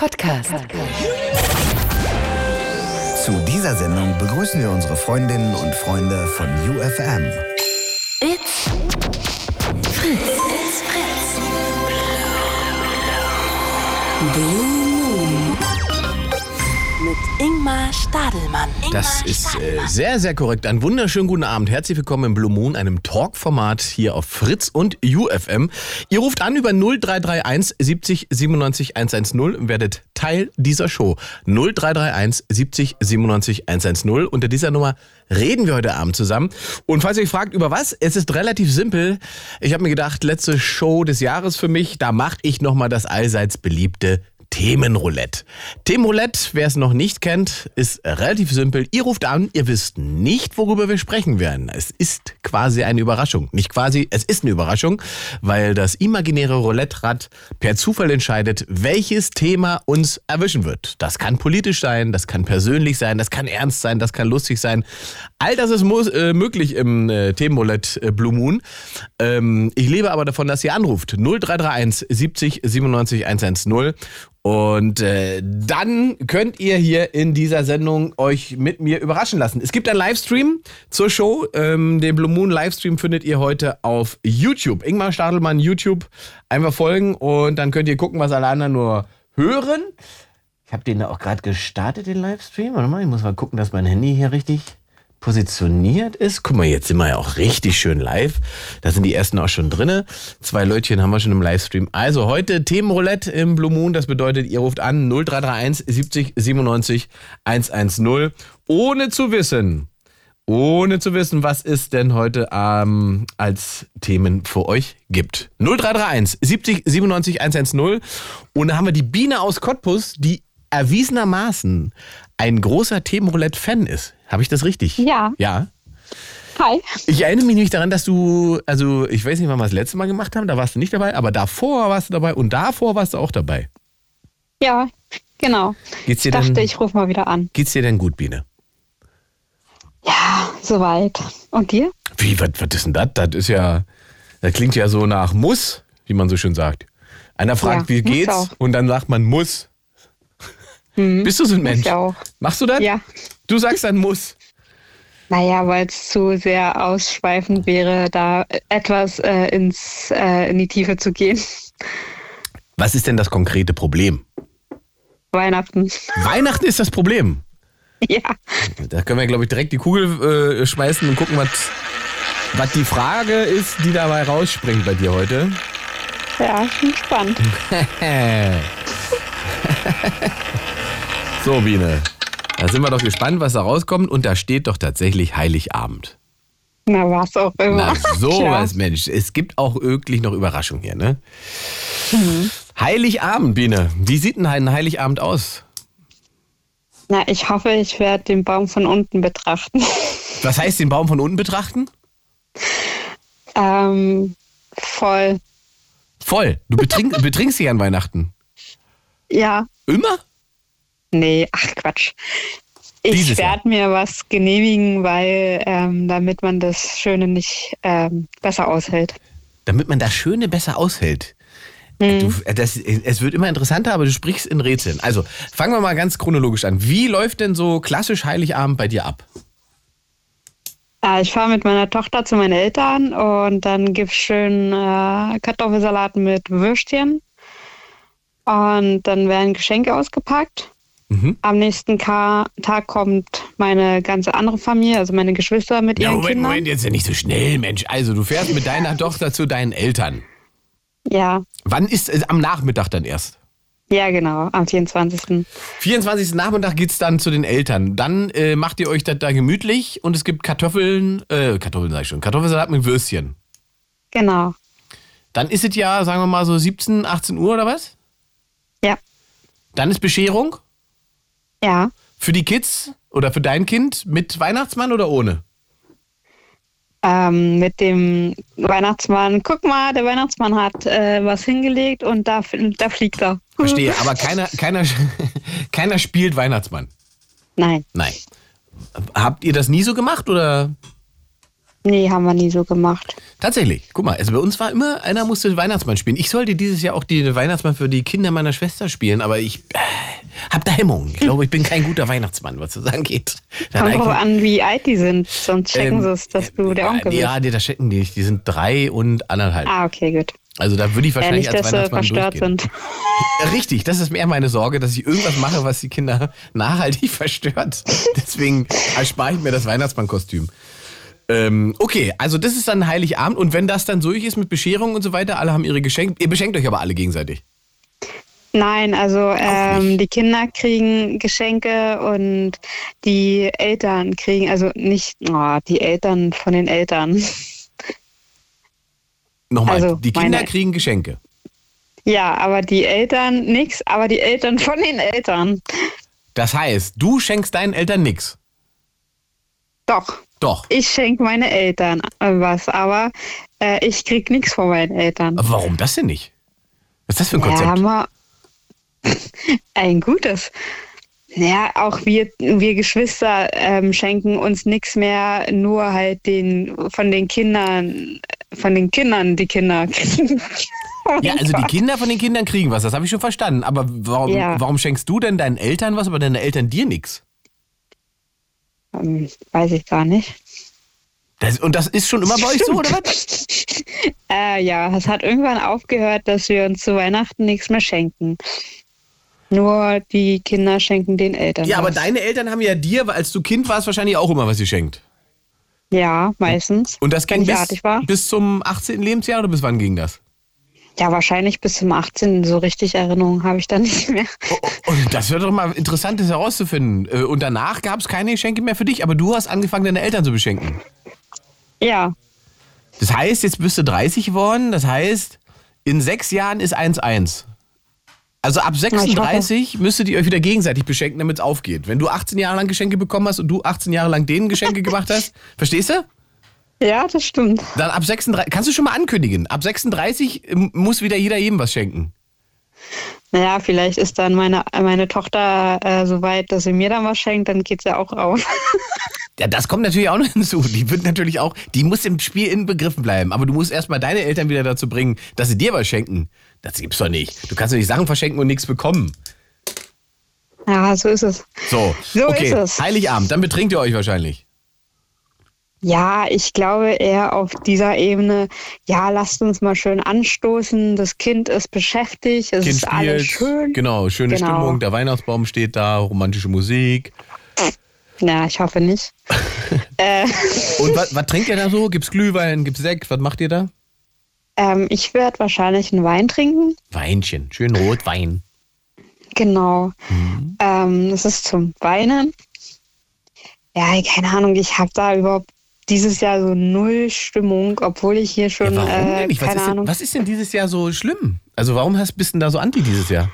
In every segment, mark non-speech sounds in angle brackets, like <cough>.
Podcast. Zu dieser Sendung begrüßen wir unsere Freundinnen und Freunde von UFM. It's Fritz. It's Fritz. Blue Ingmar Stadelmann. Das ist äh, sehr, sehr korrekt. Einen wunderschönen guten Abend. Herzlich willkommen im Blue Moon, einem Talk-Format hier auf Fritz und UFM. Ihr ruft an über 0331 70 97 110 und werdet Teil dieser Show. 0331 70 97 110. Unter dieser Nummer reden wir heute Abend zusammen. Und falls ihr euch fragt, über was, es ist relativ simpel. Ich habe mir gedacht, letzte Show des Jahres für mich, da mache ich nochmal das allseits beliebte Themenroulette. Themenroulette, wer es noch nicht kennt, ist relativ simpel. Ihr ruft an, ihr wisst nicht, worüber wir sprechen werden. Es ist quasi eine Überraschung. Nicht quasi, es ist eine Überraschung, weil das imaginäre Roulette-Rad per Zufall entscheidet, welches Thema uns erwischen wird. Das kann politisch sein, das kann persönlich sein, das kann ernst sein, das kann lustig sein. All das ist äh, möglich im äh, Themenroulette äh, Blue Moon. Ähm, ich lebe aber davon, dass ihr anruft. 0331 70 97 110 und äh, dann könnt ihr hier in dieser Sendung euch mit mir überraschen lassen. Es gibt einen Livestream zur Show. Ähm, den Blue Moon Livestream findet ihr heute auf YouTube. Ingmar Stadelmann, YouTube. Einfach folgen und dann könnt ihr gucken, was alle anderen nur hören. Ich habe den da auch gerade gestartet, den Livestream. Warte mal, ich muss mal gucken, dass mein Handy hier richtig positioniert ist. Guck mal, jetzt sind wir ja auch richtig schön live. Da sind die ersten auch schon drinne. Zwei Leutchen haben wir schon im Livestream. Also heute Themenroulette im Blue Moon. Das bedeutet, ihr ruft an 0331 70 97 110. Ohne zu wissen, ohne zu wissen, was es denn heute ähm, als Themen für euch gibt. 0331 70 97 110. Und da haben wir die Biene aus Cottbus, die erwiesenermaßen ein großer Themenroulette-Fan ist. Habe ich das richtig? Ja. Ja. Hi. Ich erinnere mich nicht daran, dass du, also ich weiß nicht, wann wir das letzte Mal gemacht haben, da warst du nicht dabei, aber davor warst du dabei und davor warst du auch dabei. Ja, genau. Geht's dir Ich dachte, denn, ich rufe mal wieder an. geht's dir denn gut, Biene? Ja, soweit. Und dir? Wie, was, was ist denn das? Das ist ja, das klingt ja so nach muss, wie man so schön sagt. Einer fragt, Ja, wie geht's? auch. Und dann sagt man muss. Hm. Bist du so ein Mensch? Ich auch. Machst du das? Ja. Du sagst dann muss. Naja, weil es zu sehr ausschweifend wäre, da etwas äh, ins, äh, in die Tiefe zu gehen. Was ist denn das konkrete Problem? Weihnachten. Weihnachten ist das Problem. Ja. Da können wir, glaube ich, direkt die Kugel äh, schmeißen und gucken, was, was die Frage ist, die dabei rausspringt bei dir heute. Ja, schon spannend. <laughs> So, Biene. Da sind wir doch gespannt, was da rauskommt. Und da steht doch tatsächlich Heiligabend. Na, was auch immer. Na, <laughs> sowas, Mensch. Es gibt auch wirklich noch Überraschungen hier, ne? Heiligabend, Biene. Wie sieht denn ein Heiligabend aus? Na, ich hoffe, ich werde den Baum von unten betrachten. <laughs> Was heißt den Baum von unten betrachten? ähm, voll. Voll. Du betrink, <laughs> betrinkst dich an Weihnachten. Ja. Immer? Nee, ach Quatsch. Ich werde mir was genehmigen, weil ähm, damit man das Schöne nicht ähm, besser aushält. Damit man das Schöne besser aushält. Du, das, es wird immer interessanter, aber du sprichst in Rätseln. Also, fangen wir mal ganz chronologisch an. Wie läuft denn so klassisch Heiligabend bei dir ab? Äh, ich fahre mit meiner Tochter zu meinen Eltern und dann gibt's schön äh, Kartoffelsalat mit Würstchen. Und dann werden Geschenke ausgepackt. Mhm. Am nächsten Tag kommt meine ganze andere Familie, also meine Geschwister mit Ja, ihren Moment, Kindern. Moment, jetzt ja nicht so schnell, Mensch. Also, du fährst mit deiner Tochter zu deinen Eltern. Ja, Wann ist es? Am Nachmittag dann erst. ja genau, am 24. 24. Nachmittag geht's dann zu den Eltern. Dann äh, macht ihr euch das da gemütlich und es gibt Kartoffeln, äh, Kartoffeln sag ich schon, Kartoffelsalat mit Würstchen. Genau. Dann ist es ja, sagen wir mal so 17, 18 Uhr oder was? Ja. Dann ist Bescherung Ja. für die Kids oder für dein Kind mit Weihnachtsmann oder ohne? ähm, mit dem Weihnachtsmann. Guck mal, der Weihnachtsmann hat äh, was hingelegt und da, da fliegt er. <laughs> Verstehe, aber keiner, keiner, <laughs> keiner spielt Weihnachtsmann. Nein, Nein. Habt ihr das nie so gemacht oder? Nee, haben wir nie so gemacht. Tatsächlich. Guck mal, also bei uns war immer, einer musste Weihnachtsmann spielen. Ich sollte dieses Jahr auch die Weihnachtsmann für die Kinder meiner Schwester spielen, aber ich, hab da Hemmungen. Ich glaube, ich bin kein guter Weihnachtsmann, was das angeht. Kommt drauf an, wie alt die sind. Sonst checken Ähm, sie es, dass du der Onkel bist. Ja, nee, das checken die nicht. Die sind drei und anderthalb. Ah, okay, gut. Also da würde ich Ja, wahrscheinlich nicht, als dass sie Weihnachtsmann verstört durchgehen. sind. Richtig, das ist mehr meine Sorge, dass ich irgendwas mache, was die Kinder nachhaltig <laughs> verstört. Deswegen erspare ich mir das Weihnachtsmannkostüm. Ähm, okay, also das ist dann Heiligabend und wenn das dann durch ist mit Bescherung und so weiter, alle haben ihre Geschenke. Ihr beschenkt euch aber alle gegenseitig. Nein, also ähm, die Kinder kriegen Geschenke und die Eltern kriegen, also nicht oh, die Eltern von den Eltern. <laughs> Nochmal, Also, die Kinder meine- kriegen Geschenke. Ja, aber die Eltern nix, aber die Eltern von den Eltern. Das heißt, du schenkst deinen Eltern nichts. Doch, Doch. ich schenke meine Eltern was, aber äh, ich krieg nichts von meinen Eltern. Aber warum das denn nicht? Was ist das für ein Konzept? Ja, mal <laughs> ein gutes. Ja, auch wir, wir Geschwister ähm, schenken uns nichts mehr, nur halt den von den Kindern, von den Kindern die Kinder <laughs> kriegen. Oh Ja, also die. Kinder von den Kindern kriegen was, das habe ich schon verstanden. Aber warum, Ja. warum schenkst du denn deinen Eltern was, aber deine Eltern dir nichts? Ähm, weiß ich gar nicht. Das, und das ist schon immer bei euch so, oder was? <laughs> Äh, ja, es hat irgendwann aufgehört, dass wir uns zu Weihnachten nichts mehr schenken. Nur die Kinder schenken den Eltern. Ja, aber was. deine Eltern haben ja dir, als du Kind warst, wahrscheinlich auch immer was geschenkt. Ja, meistens. Und das ging ich bis, bis zum 18. Lebensjahr oder bis wann ging das? Ja, wahrscheinlich bis zum 18. So richtig Erinnerungen habe ich da nicht mehr. Und das wäre doch mal interessant, das herauszufinden. Äh, Und danach gab es keine Geschenke mehr für dich, aber du hast angefangen, deine Eltern zu beschenken. Ja, Das heißt, jetzt bist du 30 geworden, das heißt, in sechs Jahren ist 1-1. Also ab ich 36 müsstet ihr euch wieder gegenseitig beschenken, damit es aufgeht. Wenn du 18 Jahre lang Geschenke bekommen hast und du 18 Jahre lang denen Geschenke <laughs> gemacht hast, verstehst du? Ja, das stimmt. Dann ab 36, kannst du schon mal ankündigen, ab 36 muss wieder jeder jedem was schenken. Naja, vielleicht ist dann meine, meine Tochter äh, so weit, dass sie mir dann was schenkt, dann geht's ja auch auf. <laughs> Ja, das kommt natürlich auch noch <laughs> hinzu. Die wird natürlich auch, die muss im Spiel inbegriffen bleiben. Aber du musst erstmal deine Eltern wieder dazu bringen, dass sie dir was schenken. Das gibt's doch nicht. Du kannst doch nicht Sachen verschenken und nichts bekommen. ja, so ist es. So, So okay. ist es. Heiligabend, dann betrinkt ihr euch wahrscheinlich. Ja, ich glaube eher auf dieser Ebene, ja, lasst uns mal schön anstoßen. Das Kind ist beschäftigt, es Kind ist alles schön. Genau, schöne Genau. Stimmung, der Weihnachtsbaum steht da, romantische Musik. Na, ich hoffe nicht. <laughs> äh, Und was, was trinkt ihr da so? Gibt's Glühwein, gibt's Sekt? Was macht ihr da? ähm, ich werde wahrscheinlich einen Wein trinken. Weinchen, schön Rotwein. Genau. Mhm. Ähm, das ist zum Weinen. Ja, keine Ahnung, ich habe da überhaupt dieses Jahr so null Stimmung, obwohl ich hier schon, Ja, warum äh, nicht? Was keine ist, denn, Ahnung, was ist denn dieses Jahr so schlimm? Also warum hast, bist du denn da so anti dieses Jahr?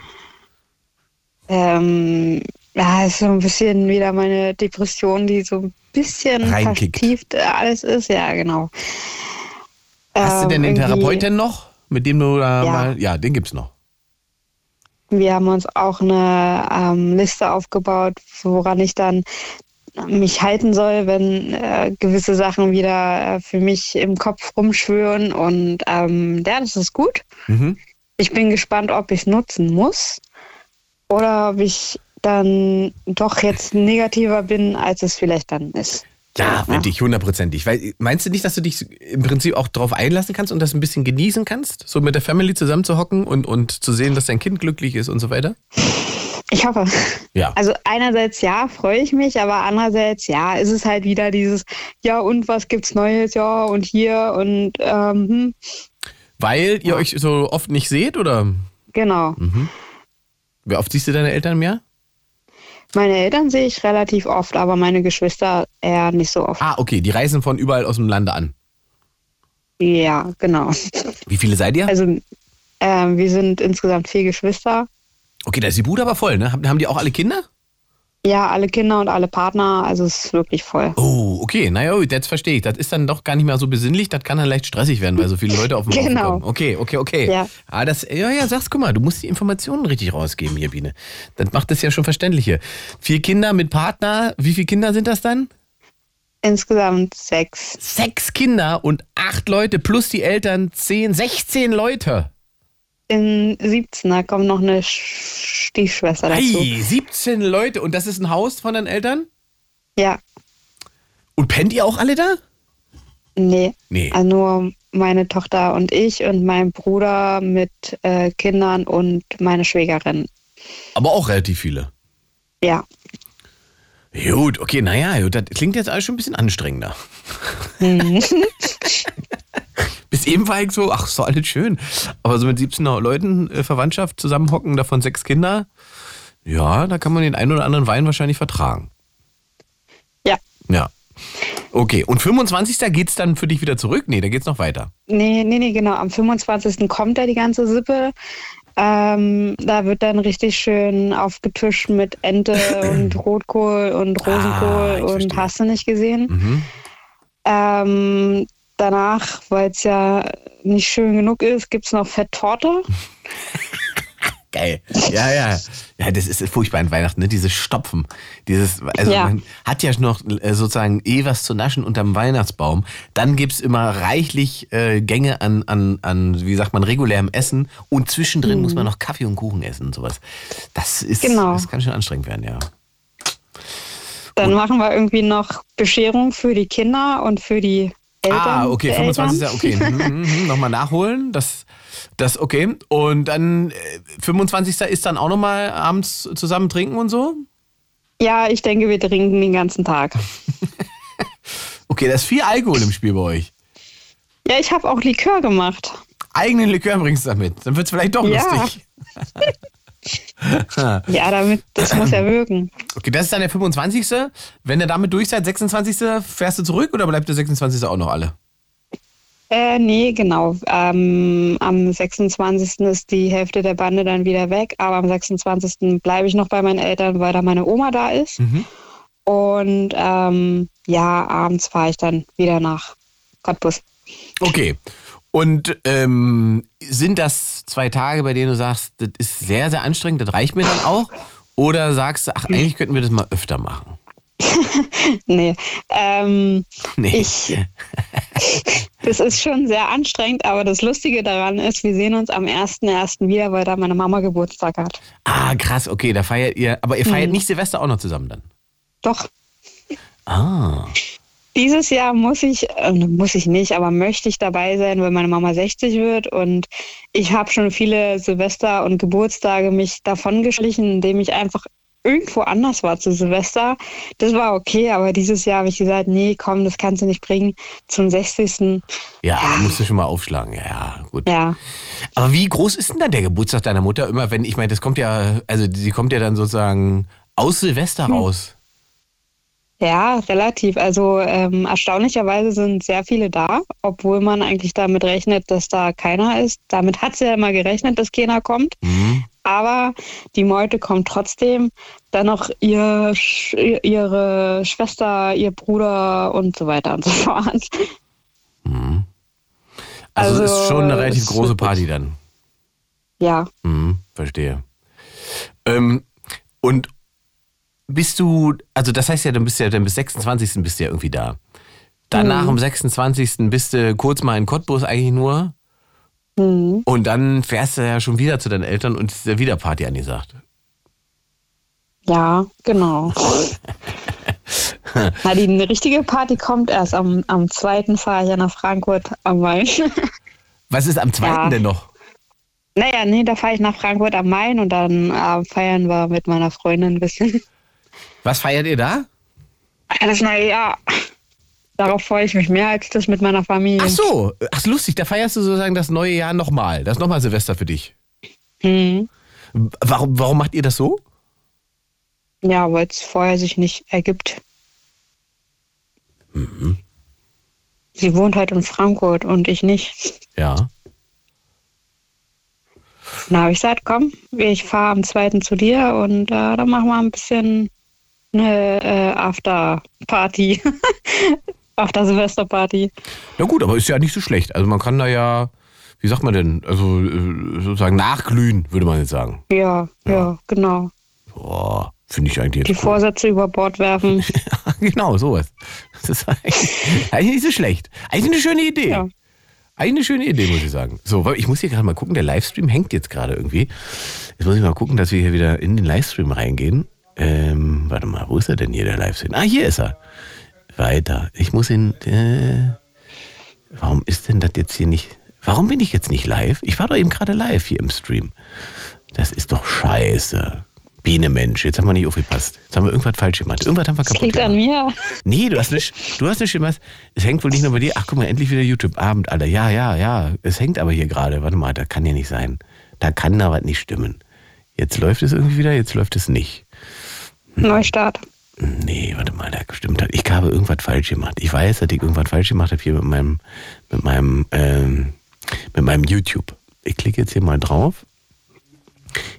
ähm, ja, ist so ein bisschen wieder meine Depression, die so ein bisschen Reinkickt. vertieft äh, alles ist. Ja, genau. Hast du denn den Ähm, irgendwie- Therapeuten noch? Mit dem du da Ja. mal. Ja, den gibt's noch. Wir haben uns auch eine ähm, Liste aufgebaut, woran ich dann mich halten soll, wenn äh, gewisse Sachen wieder äh, für mich im Kopf rumschwören. Und ähm, ja, das ist gut. Mhm. Ich bin gespannt, ob ich es nutzen muss oder ob ich dann doch jetzt negativer bin, als es vielleicht dann ist. Ja, finde ich, hundertprozentig. Weil, meinst du nicht, dass du dich im Prinzip auch darauf einlassen kannst und das ein bisschen genießen kannst? So mit der Family zusammen zu hocken und, und zu sehen, dass dein Kind glücklich ist und so weiter? Ich hoffe. Ja. Also einerseits ja, freue ich mich, aber andererseits ja, ist es halt wieder dieses, ja und was gibt's Neues, ja und hier und ähm, hm, Weil ihr euch so oft nicht seht oder? genau. Wie oft siehst du deine Eltern im Jahr? Meine Eltern sehe ich relativ oft, aber meine Geschwister eher nicht so oft. Ah, okay, die reisen von überall aus dem Lande an. Ja, genau. Wie viele seid ihr? Also ähm, wir sind insgesamt vier Geschwister. Okay, da ist die Bude aber voll, ne? Haben die auch alle Kinder? Ja, alle Kinder und alle Partner, also es ist wirklich voll. Oh, okay, naja, jetzt verstehe ich. Das ist dann doch gar nicht mehr so besinnlich, das kann dann leicht stressig werden, weil so viele Leute auf dem <laughs> Genau. kommen. Okay, okay, okay. Ja. Ah, das, ja, ja, sag's, guck mal, du musst die Informationen richtig rausgeben hier, Biene. Das macht das ja schon verständlicher. Vier Kinder mit Partner, wie viele Kinder sind das dann? Insgesamt sechs. Sechs Kinder und acht Leute plus die Eltern, zehn, 16 Leute. In 17, da kommt noch eine Stiefschwester dazu. Hey, 17 Leute und das ist ein Haus von deinen Eltern? Ja, Und pennt ihr auch alle da? nee. Nee. Also nur meine Tochter und ich und mein Bruder mit äh, Kindern und meine Schwägerin. Aber auch relativ viele. Ja. Gut, okay, naja, das klingt jetzt alles schon ein bisschen anstrengender. <laughs> <laughs> Bis eben war ich so, ach, ist doch alles schön. Aber so mit 17 Leuten äh, Verwandtschaft zusammenhocken, davon sechs Kinder, ja, da kann man den einen oder anderen Wein wahrscheinlich vertragen. Ja. Ja. Okay, und 25. geht's dann für dich wieder zurück? Nee, da geht's noch weiter. Nee, nee, nee, genau. Am 25. kommt ja die ganze Sippe. Ähm, da wird dann richtig schön aufgetischt mit Ente <clears throat> und Rotkohl und Ah, Rosenkohl ich und verstehe. hast du nicht gesehen. Mhm. Ähm, danach, weil es ja nicht schön genug ist, gibt es noch Fetttorte. <laughs> Geil. Ja, ja. Ja, das ist furchtbar an Weihnachten, ne? Dieses Stopfen. Dieses, also Ja. man hat ja noch äh, sozusagen eh was zu naschen unterm Weihnachtsbaum. Dann gibt's immer reichlich äh, Gänge an, an, an, wie sagt man, regulärem Essen. Und zwischendrin muss man noch Kaffee und Kuchen essen und sowas. Das ist, Genau. das kann schon anstrengend werden, ja. Dann machen wir irgendwie noch Bescherung für die Kinder und für die Eltern. ah, okay, der 25. Eltern. Okay. Mhm, <laughs> mhm, mhm. Nochmal nachholen. Das, das, okay. Und dann äh, 25. ist dann auch nochmal abends zusammen trinken und so? Ja, ich denke, wir trinken den ganzen Tag. <laughs> Okay, da ist viel Alkohol im Spiel bei euch. Ja, ich habe auch Likör gemacht. eigenen Likör bringst du damit. Dann wird es vielleicht doch Ja. lustig. <laughs> Ja, damit, das muss ja wirken. Okay, das ist dann der 25. Wenn ihr damit durch seid, 26. fährst du zurück oder bleibt der 26. auch noch alle? Äh, nee, genau. Ähm, am 26. ist die Hälfte der Bande dann wieder weg, aber am 26. bleibe ich noch bei meinen Eltern, weil da meine Oma da ist. Und ähm, ja, abends fahre ich dann wieder nach Cottbus. Okay. Und ähm, sind das zwei Tage, bei denen du sagst, das ist sehr, sehr anstrengend, das reicht mir dann auch? Oder sagst du, ach, eigentlich könnten wir das mal öfter machen? <laughs> Nee, ähm, Nee. ich, <laughs> das ist schon sehr anstrengend, aber das Lustige daran ist, wir sehen uns am 1.1. wieder, weil da meine Mama Geburtstag hat. Ah, krass, okay, da feiert ihr, aber ihr Mhm. feiert nicht Silvester auch noch zusammen dann? Doch, Ah. Dieses Jahr muss ich, äh, muss ich nicht, aber möchte ich dabei sein, weil meine Mama 60 wird und ich habe schon viele Silvester und Geburtstage mich davon geschlichen, indem ich einfach irgendwo anders war zu Silvester. Das war okay, aber dieses Jahr habe ich gesagt, nee, komm, das kannst du nicht bringen. Zum 60. Ja, da musst du schon mal aufschlagen. Ja, Ja, gut. Ja, Aber wie groß ist denn dann der Geburtstag deiner Mutter immer, wenn, ich meine, das kommt ja, also sie kommt ja dann sozusagen aus Silvester raus. Ja, relativ. Also ähm, erstaunlicherweise sind sehr viele da, obwohl man eigentlich damit rechnet, dass da keiner ist. Damit hat sie ja immer gerechnet, dass keiner kommt. Mhm. Aber die Meute kommt trotzdem. Dann noch ihr, ihre Schwester, ihr Bruder und so weiter und so <laughs> fort. Also, es ist Also, schon eine relativ es große Party dann. Ja, Mhm, verstehe. Ähm, und bist du, also das heißt ja, dann bist du ja dann bis 26. bist du ja irgendwie da. Danach Mhm. am 26. bist du kurz mal in Cottbus eigentlich nur. Mhm. Und dann fährst du ja schon wieder zu deinen Eltern und ist ja wieder Party angesagt. ja, genau. <laughs> Na, die richtige Party kommt erst am, am 2. fahre ich ja nach Frankfurt am Main. <laughs> Was ist am zweiten Ja. denn noch? naja, nee, da fahre ich nach Frankfurt am Main und dann äh, feiern wir mit meiner Freundin ein bisschen. Was feiert ihr da? Das neue Jahr. Darauf freue ich mich mehr als das mit meiner Familie. Ach so, ach lustig, da feierst du sozusagen das neue Jahr nochmal. Das ist nochmal Silvester für dich. Mhm. Warum, warum macht ihr das so? Ja, weil es vorher sich nicht ergibt. Mhm. Sie wohnt halt in Frankfurt und ich nicht. Ja. Dann habe ich gesagt, komm, ich fahre am 2. zu dir und äh, dann machen wir ein bisschen eine äh, After-Party. <laughs> After-Silvester-Party. Na gut, aber ist ja nicht so schlecht. Also man kann da ja, wie sagt man denn, also äh, sozusagen nachglühen, würde man jetzt sagen. Ja, ja, genau. Boah, finde ich eigentlich Die jetzt cool. Vorsätze über Bord werfen. <laughs> genau, sowas. Das ist eigentlich, eigentlich nicht so schlecht. Eigentlich eine schöne Idee. Ja. Eigentlich eine schöne Idee, muss ich sagen. So, ich muss hier gerade mal gucken, der Livestream hängt jetzt gerade irgendwie. Jetzt muss ich mal gucken, dass wir hier wieder in den Livestream reingehen. Ähm, warte mal, wo ist er denn hier, der Livestream? Ah, hier ist er. Weiter. Ich muss ihn. Äh, warum ist denn das jetzt hier nicht. Warum bin ich jetzt nicht live? Ich war doch eben gerade live hier im Stream. Das ist doch scheiße. Biene Mensch, jetzt haben wir nicht aufgepasst. Jetzt haben wir irgendwas falsch gemacht. Irgendwas haben wir Das kaputt liegt gemacht. an mir. Nee, du hast nicht, du hast nicht gemacht. Es hängt wohl nicht nur bei dir. Ach, guck mal, endlich wieder YouTube-Abend, Alter. Ja, ja, ja. Es hängt aber hier gerade. Warte mal, da kann ja nicht sein. Da kann da was nicht stimmen. Jetzt läuft es irgendwie wieder, jetzt läuft es nicht. Neustart. Nee, warte mal, da stimmt. Ich habe irgendwas falsch gemacht. Ich weiß, dass ich irgendwas falsch gemacht habe hier mit meinem, mit meinem, ähm, mit meinem YouTube. Ich klicke jetzt hier mal drauf.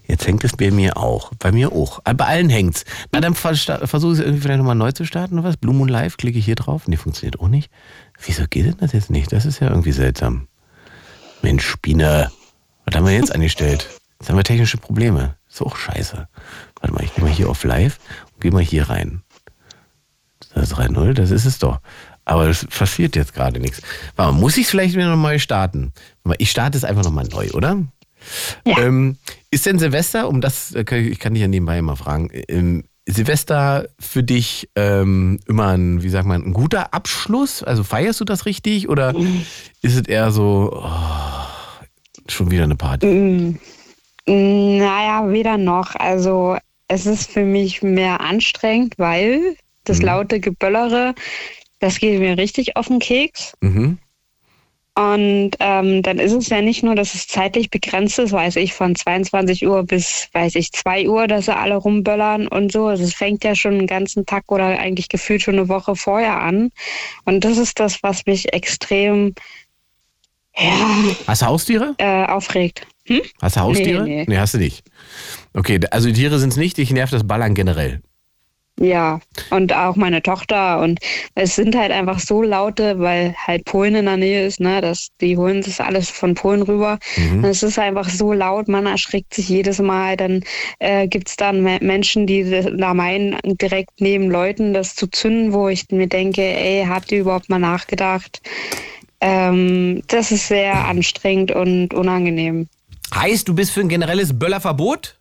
Jetzt hängt es bei mir auch. Bei mir auch. Ah, Bei allen hängt's. Na, dann versuche ich es irgendwie vielleicht nochmal neu zu starten oder was? Blue Moon Live, klicke ich hier drauf. Nee, funktioniert auch nicht. Wieso geht denn das jetzt nicht? Das ist ja irgendwie seltsam. Mensch, Biene. Was haben wir jetzt angestellt? Jetzt haben wir technische Probleme. Ist auch scheiße. Warte mal, ich gehe mal hier auf Live und gehe mal hier rein. Das 3-0, das ist es doch. Aber es passiert jetzt gerade nichts. Warte mal, muss ich es vielleicht wieder nochmal starten? Ich starte es einfach nochmal neu, oder? Ja. Ähm, ist denn Silvester, um das, äh, ich kann dich ja nebenbei mal fragen, ähm, Silvester für dich ähm, immer ein, wie sagt man, ein guter Abschluss? Also feierst du das richtig oder ist es eher so, oh, schon wieder eine Party? Mm, Naja, weder noch. Also es ist für mich mehr anstrengend, weil das laute Geböllere, das geht mir richtig auf den Keks. Mhm. Und ähm, dann ist es ja nicht nur, dass es zeitlich begrenzt ist, weiß ich, von 22 Uhr bis, weiß ich, 2 Uhr, dass sie alle rumböllern und so. Also es fängt ja schon einen ganzen Tag oder eigentlich gefühlt schon eine Woche vorher an. Und das ist das, was mich extrem ja, Hast du Haustiere? äh, aufregt. Hm? Hast du Haustiere? Nee, nee. hast du nicht. Okay, also Tiere sind es nicht, dich nervt das Ballern generell. Ja, und auch meine Tochter. Und es sind halt einfach so laute, weil halt Polen in der Nähe ist, ne? Das, die holen das alles von Polen rüber. Und es ist einfach so laut, man erschrickt sich jedes Mal. Dann äh, gibt es dann Me- Menschen, die da meinen, direkt neben Leuten das zu zünden, wo ich mir denke, ey, habt ihr überhaupt mal nachgedacht? Ähm, das ist sehr anstrengend und unangenehm. Heißt, du bist für ein generelles Böllerverbot?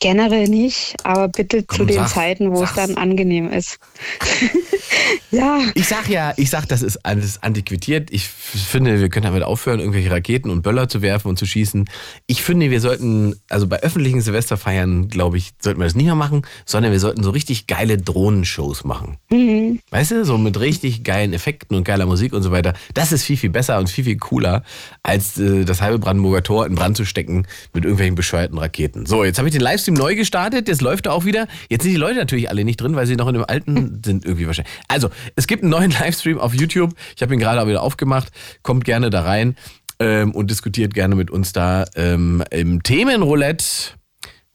Generell nicht, aber bitte Komm, zu den sag's, Zeiten, wo sag's. es dann angenehm ist. <laughs> ja, Ich sag ja, ich sag, das ist alles antiquiert. Ich finde, wir können damit aufhören, irgendwelche Raketen und Böller zu werfen und zu schießen. Ich finde, wir sollten, also bei öffentlichen Silvesterfeiern, glaube ich, sollten wir das nicht mehr machen, sondern wir sollten so richtig geile Drohnenshows machen. Weißt du, so mit richtig geilen Effekten und geiler Musik und so weiter. Das ist viel, viel besser und viel, viel cooler, als äh, das halbe Brandenburger Tor in Brand zu stecken mit irgendwelchen bescheuerten Raketen. So, jetzt habe ich den Livestream neu gestartet, jetzt läuft er auch wieder. Jetzt sind die Leute natürlich alle nicht drin, weil sie noch in dem alten <laughs> sind irgendwie wahrscheinlich. Also, es gibt einen neuen <laughs> Livestream auf YouTube. Ich habe ihn gerade auch wieder aufgemacht. Kommt gerne da rein ähm, und diskutiert gerne mit uns da ähm, im Themenroulette.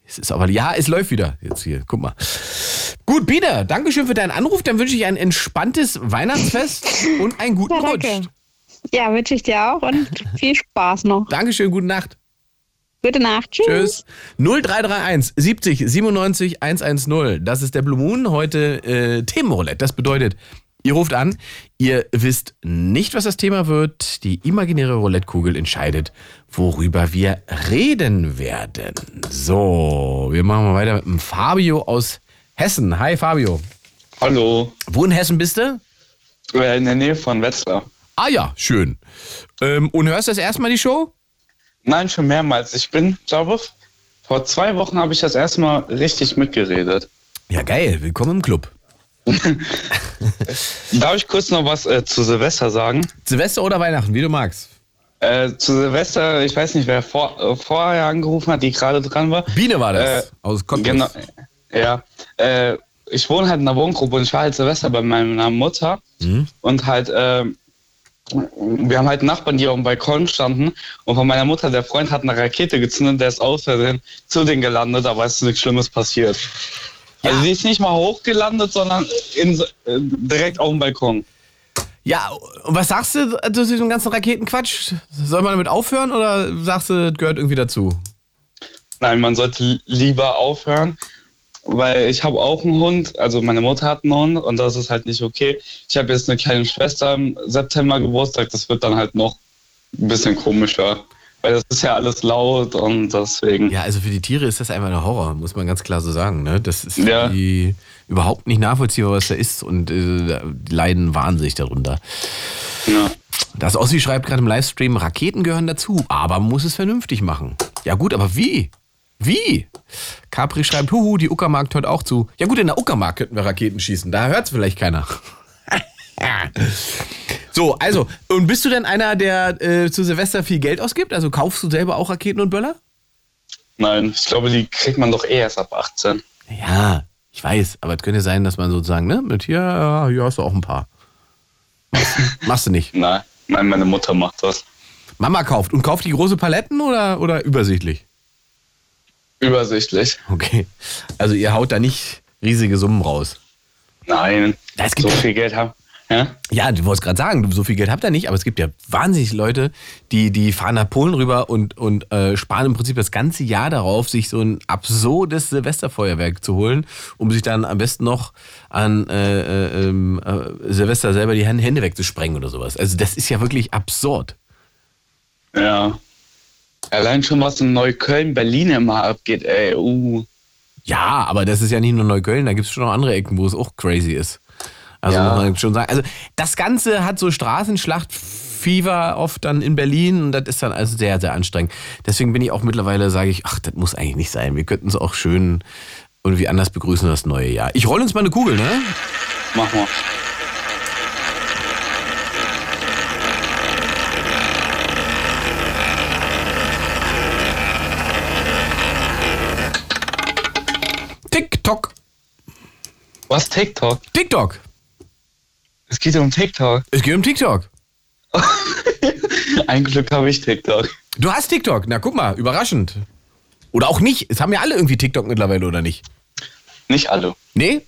Es ist aber, ja, es läuft wieder. Jetzt hier, guck mal. Gut, Biene, Dankeschön für deinen Anruf. Dann wünsche ich ein entspanntes Weihnachtsfest und einen guten Ja, Rutsch. Ja, wünsche ich dir auch und viel Spaß noch. Dankeschön, gute Nacht. Gute Nacht. Tschüss. Tschüss. 0331 70 97 110. Das ist der Blue Moon. Heute äh, Themenroulette. Das bedeutet, ihr ruft an, ihr wisst nicht, was das Thema wird. Die imaginäre Roulettekugel entscheidet, worüber wir reden werden. So, wir machen mal weiter mit dem Fabio aus Hessen. Hi Fabio. Hallo, Wo in Hessen bist du? äh, in der Nähe von Wetzlar. Ah ja, schön. Ähm, und hörst du das erstmal die Show? Nein, schon mehrmals. Ich bin, glaube vor zwei Wochen habe ich das erste Mal richtig mitgeredet. Ja, geil. Willkommen im Club. <laughs> Darf ich kurz noch was äh, zu Silvester sagen? Silvester oder Weihnachten, wie du magst. Äh, zu Silvester, ich weiß nicht, wer vor, äh, vorher angerufen hat, die gerade dran war. Biene war das. Äh, aus Cottbus. Genau. Ja. Äh, ich wohne halt in einer Wohngruppe und ich war halt Silvester bei meiner Mutter Mhm. und halt, äh, wir haben halt Nachbarn, die auf dem Balkon standen und von meiner Mutter, der Freund hat eine Rakete gezündet, der ist aus Versehen zu denen gelandet, aber es ist nichts Schlimmes passiert. Also die ist nicht mal hochgelandet, sondern in, äh, direkt auf dem Balkon. Ja, und was sagst du zu diesem ganzen Raketenquatsch? Soll man damit aufhören oder sagst du, das gehört irgendwie dazu? Nein, man sollte lieber aufhören. Weil ich habe auch einen Hund, also meine Mutter hat einen Hund und das ist halt nicht okay. Ich habe jetzt eine kleine Schwester im September Geburtstag, das wird dann halt noch ein bisschen komischer. Weil das ist ja alles laut und deswegen. Ja, also für die Tiere ist das einfach ein Horror, muss man ganz klar so sagen. Ne? Das ist Ja. die überhaupt nicht nachvollziehbar, was da ist und äh, die leiden wahnsinnig darunter. Ja. Das Ossi schreibt gerade im Livestream, Raketen gehören dazu, aber man muss es vernünftig machen. Ja gut, aber wie? Wie? Capri schreibt, huhu, die Uckermark hört auch zu. Ja gut, in der Uckermark könnten wir Raketen schießen, da hört es vielleicht keiner. <laughs> so, also, und bist du denn einer, der äh, zu Silvester viel Geld ausgibt? Also kaufst du selber auch Raketen und Böller? Nein, ich glaube, die kriegt man doch eh erst ab 18. Ja, ich weiß, aber es könnte sein, dass man sozusagen, ne, mit hier, ja, hier hast du auch ein paar. Machst, machst du nicht. <laughs> Nein, nein, meine Mutter macht das. Mama kauft und kauft die große Paletten oder, oder übersichtlich? Übersichtlich. Okay. Also ihr haut da nicht riesige Summen raus. Nein, es gibt so viel Geld haben. Ja? Ja, du wolltest gerade sagen, so viel Geld habt ihr nicht, aber es gibt ja wahnsinnig Leute, die, die fahren nach Polen rüber und, und äh, sparen im Prinzip das ganze Jahr darauf, sich so ein absurdes Silvesterfeuerwerk zu holen, um sich dann am besten noch an äh, äh, ähm, äh, Silvester selber die Hände Hände wegzusprengen oder sowas. Also das ist ja wirklich absurd. Ja. Allein schon, was in Neukölln, Berlin immer abgeht, ey. Uh. Ja, aber das ist ja nicht nur Neukölln, da gibt es schon noch andere Ecken, wo es auch crazy ist. Also Ja. muss man schon sagen. Also das Ganze hat so Straßenschlacht-Fever oft dann in Berlin und das ist dann also sehr, sehr anstrengend. Deswegen bin ich auch mittlerweile, sage ich, ach, das muss eigentlich nicht sein. Wir könnten es auch schön irgendwie anders begrüßen das neue Jahr. Ich roll uns mal eine Kugel, ne? Mach mal. Was TikTok? TikTok. Es geht um TikTok. Es geht um TikTok. <laughs> Ein Glück habe ich TikTok. Du hast TikTok. Na, guck mal, überraschend. Oder auch nicht. Es haben ja alle irgendwie TikTok mittlerweile, oder nicht? Nicht alle. Nee?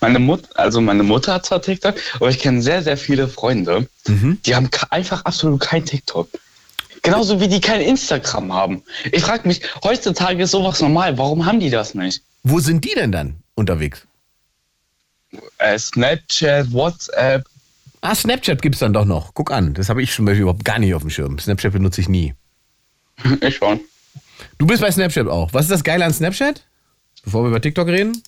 Meine Mutter, also meine Mutter hat zwar TikTok, aber ich kenne sehr, sehr viele Freunde, die haben einfach absolut kein TikTok. Genauso wie die kein Instagram haben. Ich frage mich, heutzutage ist sowas normal, warum haben die das nicht? Wo sind die denn dann unterwegs? Äh, Snapchat, WhatsApp. Ah, Snapchat gibt's dann doch noch. Guck an, das habe ich zum Beispiel überhaupt gar nicht auf dem Schirm. Snapchat benutze ich nie. <laughs> Ich schon. Du bist bei Snapchat auch. Was ist das Geile an Snapchat? Bevor wir über TikTok reden?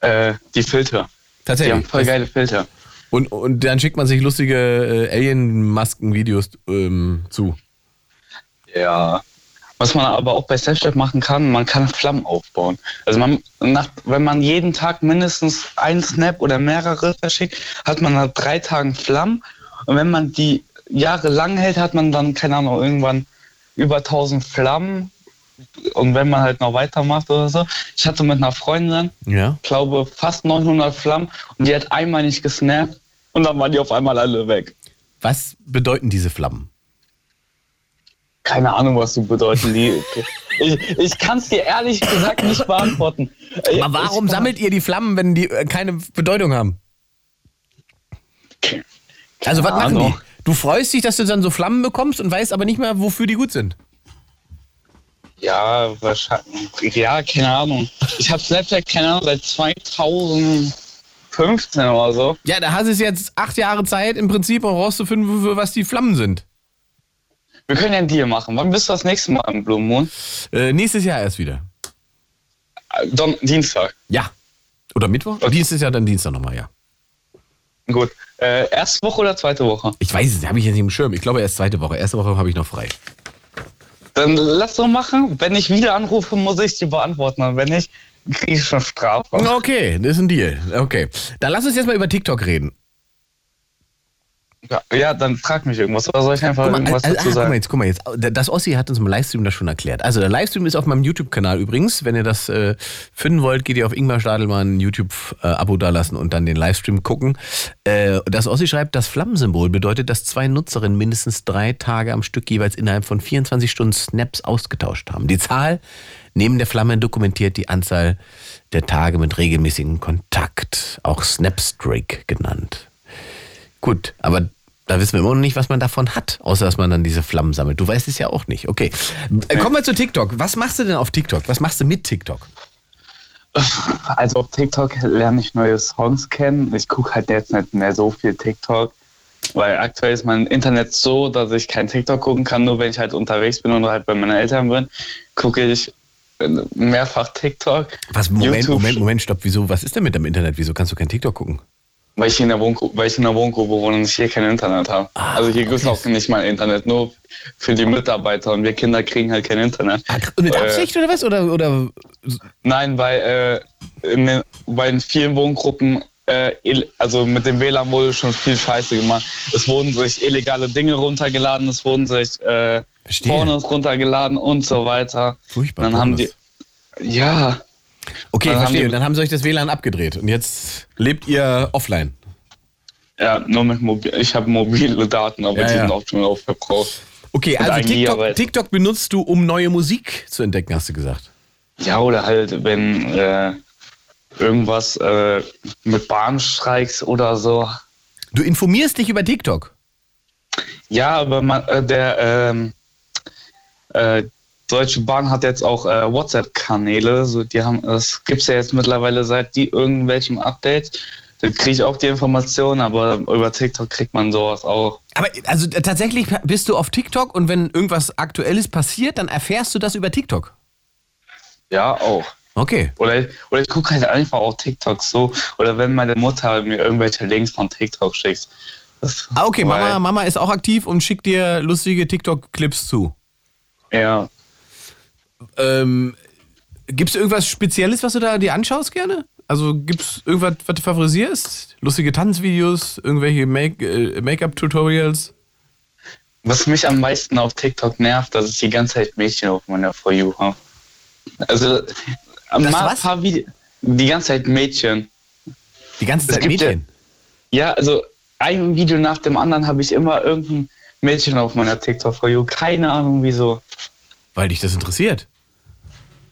Äh, die Filter. Die Tatsächlich. haben voll geile Filter. Und, und dann schickt man sich lustige äh, Alien-Masken-Videos ähm, zu. Ja. Was man aber auch bei Snapchat machen kann, man kann Flammen aufbauen. Also man, nach, wenn man jeden Tag mindestens einen Snap oder mehrere verschickt, hat man nach drei Tagen Flammen. Und wenn man die jahrelang hält, hat man dann, keine Ahnung, irgendwann über 1000 Flammen. Und wenn man halt noch weitermacht oder so. Ich hatte mit einer Freundin, Ja. glaube fast 900 Flammen und die hat einmal nicht gesnappt und dann waren die auf einmal alle weg. Was bedeuten diese Flammen? Keine Ahnung, was du bedeuten. Die, ich ich kann es dir ehrlich gesagt nicht beantworten. Aber warum ich, sammelt ihr die Flammen, wenn die äh, keine Bedeutung haben? Also was machen die? Ahnung. Du freust dich, dass du dann so Flammen bekommst und weißt aber nicht mehr, wofür die gut sind. Ja, wahrscheinlich. Ja, keine Ahnung. Ich habe Snapchat, keine Ahnung, seit 2015 oder so. Ja, da hast du jetzt acht Jahre Zeit im Prinzip, um rauszufinden, was die Flammen sind. Wir können ja einen Deal machen. Wann bist du das nächste Mal im Blue Moon? Äh, nächstes Jahr erst wieder. Äh, Don Dienstag. Ja. Oder Mittwoch? Okay. Dienstag ist ja dann Dienstag nochmal, ja. Gut. Äh, erste Woche oder zweite Woche? Ich weiß es, habe ich jetzt nicht im Schirm. Ich glaube erst zweite Woche. Erste Woche habe ich noch frei. Dann lass so machen. Wenn ich wieder anrufe, muss ich dir beantworten. Und wenn nicht, kriege ich schon Strafe. Okay, das ist ein Deal. Okay. Dann lass uns jetzt mal über TikTok reden. Ja, dann frag mich irgendwas. Oder soll ich einfach mal, irgendwas also, dazu ah, guck mal sagen? jetzt, guck mal jetzt. Das Ossi hat uns im Livestream das schon erklärt. Also der Livestream ist auf meinem YouTube-Kanal übrigens. Wenn ihr das äh, finden wollt, geht ihr auf Ingmar Stadelmann YouTube-Abo dalassen und dann den Livestream gucken. Äh, das Ossi schreibt, das Flammensymbol bedeutet, dass zwei Nutzerinnen mindestens drei Tage am Stück jeweils innerhalb von 24 Stunden Snaps ausgetauscht haben. Die Zahl neben der Flamme dokumentiert die Anzahl der Tage mit regelmäßigem Kontakt, auch Snapstreak genannt. Gut, aber da wissen wir immer noch nicht, was man davon hat, außer dass man dann diese Flammen sammelt. Du weißt es ja auch nicht. Okay. Äh, Kommen wir zu TikTok. Was machst du denn auf TikTok? Was machst du mit TikTok? Also auf TikTok lerne ich neue Songs kennen. Ich gucke halt jetzt nicht mehr so viel TikTok, weil aktuell ist mein Internet so, dass ich kein TikTok gucken kann. Nur wenn ich halt unterwegs bin und halt bei meinen Eltern bin, gucke ich mehrfach TikTok. Was, Moment, YouTube. Moment, Moment, stopp. Wieso, was ist denn mit dem Internet? Wieso kannst du kein TikTok gucken? Weil ich, in der Wohngruppe, weil ich in der Wohngruppe wohne und ich hier kein Internet habe. also hier gibt es auch nicht mal Internet, nur für die Mitarbeiter und wir Kinder kriegen halt kein Internet. Ah, mit Äh, Absicht oder was? Oder, oder Nein, weil äh, in, den, bei in vielen Wohngruppen, äh, also mit dem WLAN wurde schon viel Scheiße gemacht. Es wurden sich illegale Dinge runtergeladen, es wurden sich äh. Pornos runtergeladen und so weiter. Furchtbar, Dann haben die, ja, Okay, Dann haben verstehe. die- Und dann haben sie euch das WLAN abgedreht. Und jetzt lebt ihr offline. ja, nur mit Mobil, ich habe mobile Daten, aber Ja, die ja. sind auch schon aufgebraucht. Okay, Mit also TikTok. TikTok benutzt du, um neue Musik zu entdecken, hast du gesagt. Ja, oder halt, wenn äh, irgendwas äh, mit Bahnstreiks oder so. Du informierst dich über TikTok. Ja, aber man, äh, der ähm, äh, Deutsche Bahn hat jetzt auch äh, WhatsApp-Kanäle. So, die haben, das gibt's ja jetzt mittlerweile seit die irgendwelchem Update. Da kriege ich auch die Informationen, aber über TikTok kriegt man sowas auch. Aber also äh, tatsächlich bist du auf TikTok und wenn irgendwas Aktuelles passiert, dann erfährst du das über TikTok. Ja, auch. Okay. Oder, oder ich gucke halt einfach auch TikTok so. Oder wenn meine Mutter mir irgendwelche Links von TikTok schickt. Ah, okay, Mama, Mama ist auch aktiv und schickt dir lustige TikTok-Clips zu. Ja. Ähm, Gibt es irgendwas Spezielles, was du da dir anschaust gerne? Also gibt es irgendwas, was du favorisierst? Lustige Tanzvideos, irgendwelche äh, Make-up-Tutorials? Was mich am meisten auf TikTok nervt, dass ich die ganze Zeit Mädchen auf meiner For You habe. Also, am paar Vide die ganze Zeit Mädchen. Die ganze Zeit gibt ja- Mädchen. Ja, also ein Video nach dem anderen habe ich immer irgendein Mädchen auf meiner TikTok For You. Keine Ahnung wieso. Weil dich das interessiert.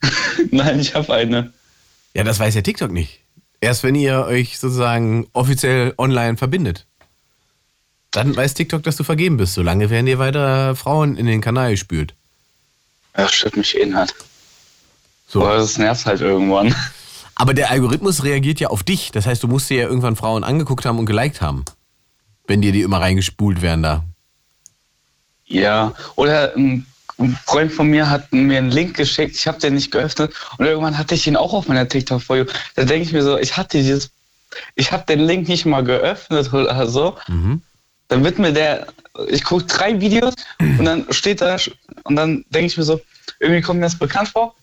<laughs> Nein, ich habe eine. Ja, das weiß ja TikTok nicht. Erst wenn ihr euch sozusagen offiziell online verbindet. Dann weiß TikTok, dass du vergeben bist. Solange werden dir weiter Frauen in den Kanal gespült. Das stört mich eh nicht. So. Aber das nervt halt irgendwann. <laughs> Aber der Algorithmus reagiert ja auf dich. Das heißt, du musst dir ja irgendwann Frauen angeguckt haben und geliked haben. Wenn dir die immer reingespult werden da. Ja, oder ein ein Freund von mir hat mir einen Link geschickt, ich habe den nicht geöffnet und irgendwann hatte ich ihn auch auf meiner TikTok for you. Da denke ich mir so, ich hatte dieses, ich habe den Link nicht mal geöffnet oder so. Dann wird mir der, ich gucke drei Videos und dann steht da und dann denke ich mir so, irgendwie kommt mir das bekannt vor.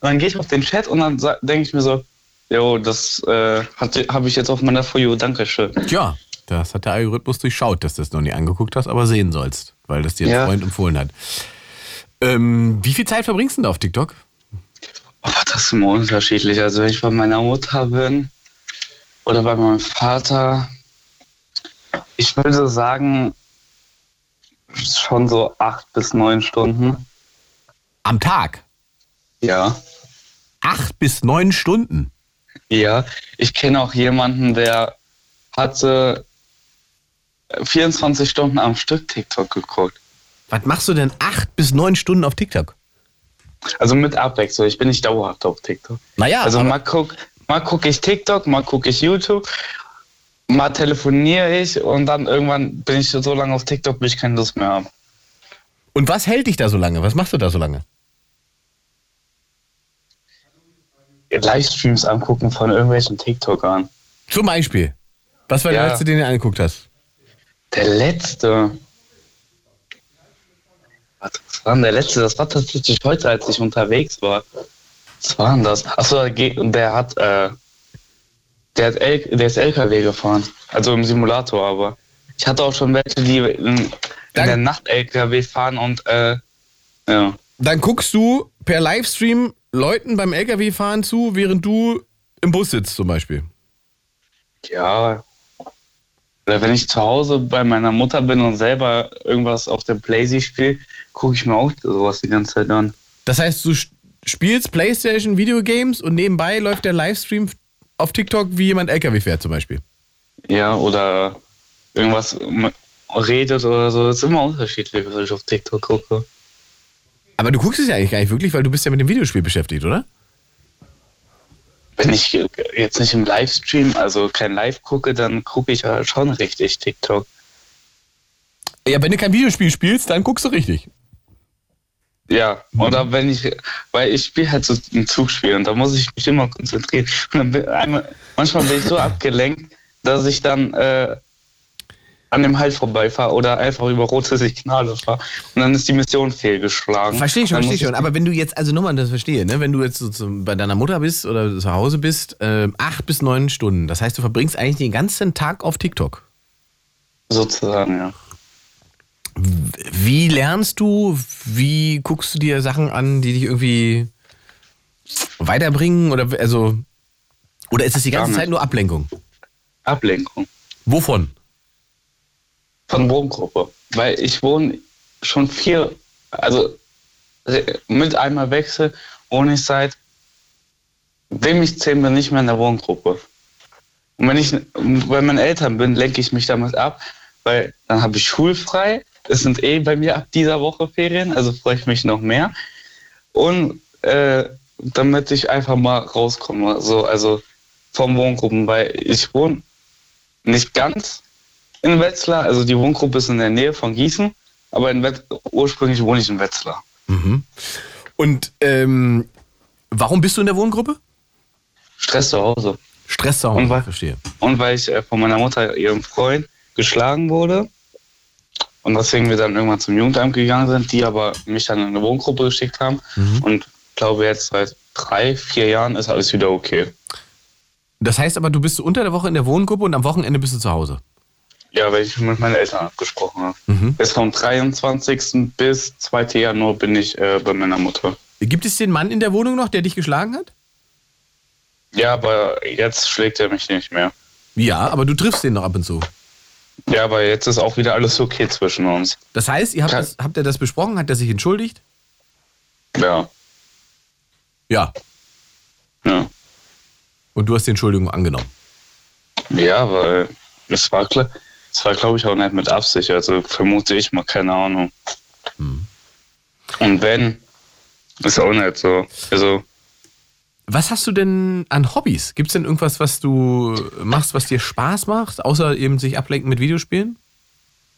Und dann gehe ich auf den Chat und dann denke ich mir so, jo, das äh, habe ich jetzt auf meiner for you, Dankeschön. Tja, das hat der Algorithmus durchschaut, dass du das noch nie angeguckt hast, aber sehen sollst, weil das dir ein Ja. Freund empfohlen hat. Ähm, wie viel Zeit verbringst du denn da auf TikTok? Oh, das ist immer unterschiedlich. Also wenn ich bei meiner Mutter bin oder bei meinem Vater, ich würde sagen, schon so acht bis neun Stunden. Am Tag? Ja. Acht bis neun Stunden. Ja. Ich kenne auch jemanden, der hatte 24 Stunden am Stück TikTok geguckt. Was machst du denn acht bis neun Stunden auf TikTok? Also mit Abwechslung. Ich bin nicht dauerhaft auf TikTok. Naja, Also mal guck, mal gucke ich TikTok, mal gucke ich YouTube, mal telefoniere ich und dann irgendwann bin ich so lange auf TikTok, bis ich keine Lust mehr habe. Und was hält dich da so lange? Was machst du da so lange? Livestreams angucken von irgendwelchen TikTokern. Zum Beispiel. Was war der Ja. letzte, den du angeguckt hast? Der letzte. Was war denn der letzte? Das war tatsächlich heute, als ich unterwegs war. Was war denn das? Achso, der hat, äh, der, hat L der ist LKW gefahren. Also im Simulator, aber. Ich hatte auch schon welche, die in, in der Nacht LKW fahren und, äh, ja. Dann guckst du per Livestream Leuten beim LKW-Fahren zu, während du im Bus sitzt zum Beispiel. Ja. Oder wenn ich zu Hause bei meiner Mutter bin und selber irgendwas auf der Playsee spiele, gucke ich mir auch sowas die ganze Zeit an. Das heißt, du spielst Playstation Videogames und nebenbei läuft der Livestream auf TikTok, wie jemand LKW fährt zum Beispiel. Ja, oder irgendwas redet oder so. Das ist immer unterschiedlich, was ich auf TikTok gucke. Aber du guckst es ja eigentlich gar nicht wirklich, weil du bist ja mit dem Videospiel beschäftigt, oder? Wenn ich jetzt nicht im Livestream, also kein Live gucke, dann gucke ich halt schon richtig TikTok. Ja, wenn du kein Videospiel spielst, dann guckst du richtig. Ja, oder wenn ich, weil ich spiele halt so ein Zugspiel und da muss ich mich immer konzentrieren. Und dann bin, einmal, manchmal bin ich so abgelenkt, dass ich dann äh, an dem Halt vorbeifahre oder einfach über rote Signale fahre und dann ist die Mission fehlgeschlagen. Verstehe ich schon, verstehe ich schon. Aber wenn du jetzt, also nochmal, das verstehe, ne? wenn du jetzt so zu, bei deiner Mutter bist oder zu Hause bist, äh, acht bis neun Stunden. Das heißt, du verbringst eigentlich den ganzen Tag auf TikTok. Sozusagen, ja. Wie lernst du? Wie guckst du dir Sachen an, die dich irgendwie weiterbringen? Oder also oder ist es die ganze. Zeit nur Ablenkung? Ablenkung. Wovon? Von Wohngruppe. Weil ich wohne schon vier, also mit einmal Wechsel wohne ich seit, dem ich zehn bin, nicht mehr in der Wohngruppe. Und wenn ich bei meinen Eltern bin, lenke ich mich damit ab, weil dann habe ich schulfrei. Es sind eh bei mir ab dieser Woche Ferien, also freue ich mich noch mehr. Und äh, damit ich einfach mal rauskomme, so, also vom Wohngruppen, weil ich wohne nicht ganz in Wetzlar, also die Wohngruppe ist in der Nähe von Gießen, aber ursprünglich wohne ich in Wetzlar. Und ähm, warum bist du in der Wohngruppe? Stress zu Hause. Stress zu Hause, Und weil- verstehe. Und weil ich äh, von meiner Mutter, ihrem Freund, geschlagen wurde. Und deswegen wir dann irgendwann zum Jugendamt gegangen sind, die aber mich dann in eine Wohngruppe geschickt haben. Und glaube jetzt seit drei, vier Jahren ist alles wieder okay. Das heißt aber, du bist unter der Woche in der Wohngruppe und am Wochenende bist du zu Hause. Ja, weil ich mit meinen Eltern abgesprochen habe. Bis vom 23. bis 2. Januar bin ich äh, bei meiner Mutter. Gibt es den Mann in der Wohnung noch, der dich geschlagen hat? Ja, aber jetzt schlägt er mich nicht mehr. Ja, aber du triffst den noch ab und zu. Ja, aber jetzt ist auch wieder alles okay zwischen uns. Das heißt, ihr habt, das, habt ihr das besprochen? Hat er sich entschuldigt? Ja, Ja. ja. Und du hast die Entschuldigung angenommen. Ja, weil es war klar, es war glaube ich auch nicht mit Absicht, also vermute ich mal, keine Ahnung. Und wenn, ist auch nicht so. Also, Was hast du denn an Hobbys? Gibt es denn irgendwas, was du machst, was dir Spaß macht, außer eben sich ablenken mit Videospielen?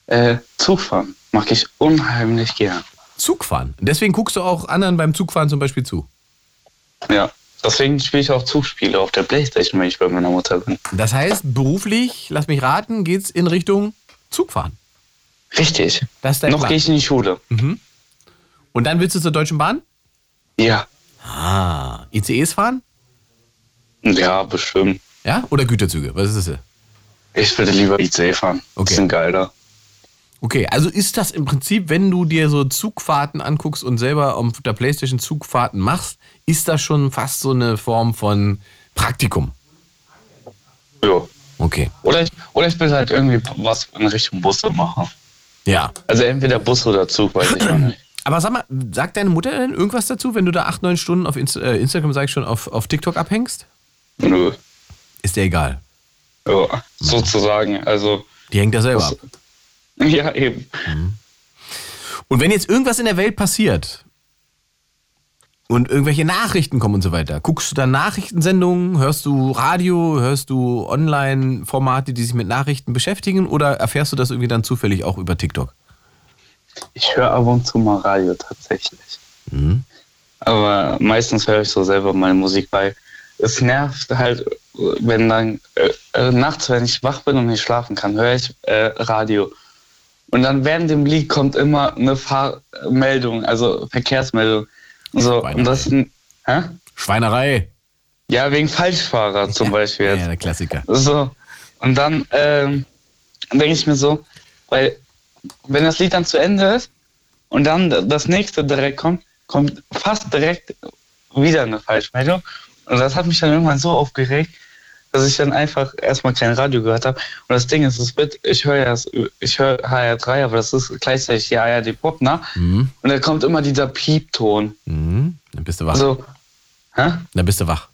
äh, Zugfahren mag ich unheimlich gern. Zugfahren. Deswegen guckst du auch anderen beim Zugfahren zum Beispiel zu. Ja, deswegen spiele ich auch Zugspiele auf der Playstation, wenn ich bei meiner Mutter bin. Das heißt, beruflich, lass mich raten, geht's in Richtung Zugfahren. Richtig. Das ist dein Noch gehe ich in die Schule. Und dann willst du zur Deutschen Bahn? Ja. Ah. ICEs fahren? Ja, bestimmt. Ja? Oder Güterzüge? Was ist das? Ich würde lieber IC fahren. Okay. Die sind geiler. Okay, also ist das im Prinzip, wenn du dir so Zugfahrten anguckst und selber auf der Playstation Zugfahrten machst, ist das schon fast so eine Form von Praktikum. Ja. Okay. Oder ich, oder ich will halt irgendwie was in Richtung Busse machen. Ja. Also entweder Bus oder Zug, weiß ich noch nicht. Aber sag mal, sagt deine Mutter denn irgendwas dazu, wenn du da acht, neun Stunden auf Inst äh, Instagram, sag ich schon, auf, auf TikTok abhängst? Nö. Ist dir egal. Ja, sozusagen. Also, Die hängt da selber ab. <laughs> ja, eben. Und wenn jetzt irgendwas in der Welt passiert und irgendwelche Nachrichten kommen und so weiter, guckst du dann Nachrichtensendungen, hörst du Radio, hörst du Online-Formate, die sich mit Nachrichten beschäftigen oder erfährst du das irgendwie dann zufällig auch über TikTok? Ich höre ab und zu mal Radio tatsächlich. Aber meistens höre ich so selber meine Musik, weil es nervt halt, wenn dann äh, äh, nachts, wenn ich wach bin und nicht schlafen kann, höre ich äh, Radio. Und dann während dem Lied kommt immer eine Fahrmeldung, also Verkehrsmeldung. So, und das hä? Schweinerei. Ja, wegen Falschfahrer zum Beispiel Ja, jetzt. der Klassiker. So. Und dann ähm, denke ich mir so, weil wenn das Lied dann zu Ende ist und dann das nächste direkt kommt, kommt fast direkt wieder eine Falschmeldung. Und das hat mich dann irgendwann so aufgeregt, dass ich dann einfach erstmal kein Radio gehört habe. Und das Ding ist, es wird, ich höre ja, ich höre HR3, aber das ist gleichzeitig die ARD Pop, ne? Und da kommt immer dieser Piepton. Mhm. Dann bist du wach. So, hä? Dann bist du wach.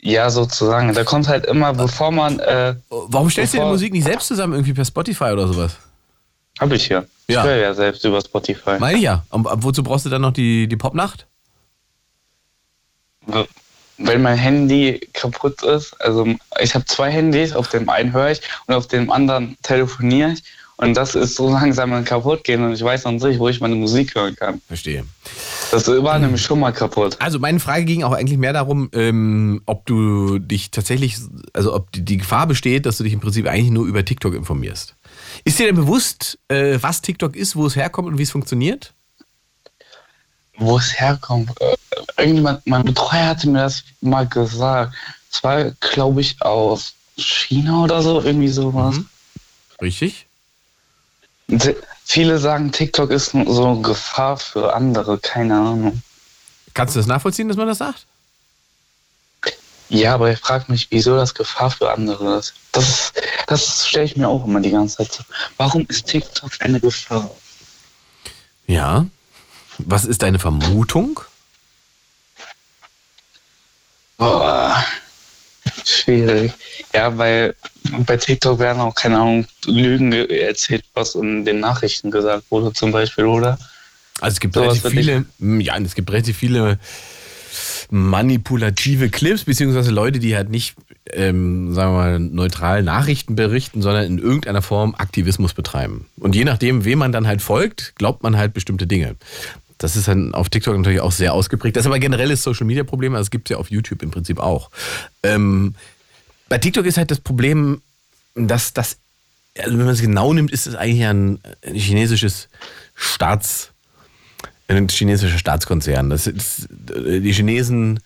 Ja, sozusagen. Da kommt halt immer, bevor man, äh, Warum stellst du die Musik nicht selbst zusammen, irgendwie per Spotify oder sowas? hab ich hier. Ja. Ich höre ja selbst über Spotify. Meine ich ja. Und wozu brauchst du dann noch die, die Popnacht? Wenn mein Handy kaputt ist, also ich habe zwei Handys, auf dem einen höre ich und auf dem anderen telefoniere ich. Und das ist so langsam kaputt gehen und ich weiß noch nicht, wo ich meine Musik hören kann. Verstehe. Das war nämlich schon mal kaputt. Also meine Frage ging auch eigentlich mehr darum, ähm, ob du dich tatsächlich, also ob die, die Gefahr besteht, dass du dich im Prinzip eigentlich nur über TikTok informierst. Ist dir denn bewusst, äh, was TikTok ist, wo es herkommt und wie es funktioniert? Wo es herkommt. Äh, irgendjemand, mein Betreuer hatte mir das mal gesagt. Es war, glaube ich, aus China oder so, irgendwie sowas. Mhm. Richtig? Und Viele sagen, TikTok ist so eine Gefahr für andere, keine Ahnung. Kannst du das nachvollziehen, dass man das sagt? Ja, aber ich frage mich, wieso das Gefahr für andere ist. Das, das stelle ich mir auch immer die ganze Zeit so. Warum ist TikTok eine Gefahr? Ja. Was ist deine Vermutung? Boah, schwierig. Ja, weil bei TikTok werden auch, keine Ahnung, Lügen ge- erzählt, was in den Nachrichten gesagt wurde, zum Beispiel, oder? Also es gibt Sowas relativ ich- viele, mm, ja, es gibt relativ viele manipulative Clips, beziehungsweise Leute, die halt nicht, ähm, sagen wir mal, neutral Nachrichten berichten, sondern in irgendeiner Form Aktivismus betreiben. Und je nachdem, wem man dann halt folgt, glaubt man halt bestimmte Dinge. Das ist dann auf TikTok natürlich auch sehr ausgeprägt. Das ist aber generelles Social Media Problem, also es gibt es ja auf YouTube im Prinzip auch. Ähm, bei TikTok ist halt das Problem, dass das, also wenn man es genau nimmt, ist es eigentlich ein, ein chinesisches Staats, ein chinesischer Staatskonzern. Das ist, die Chinesen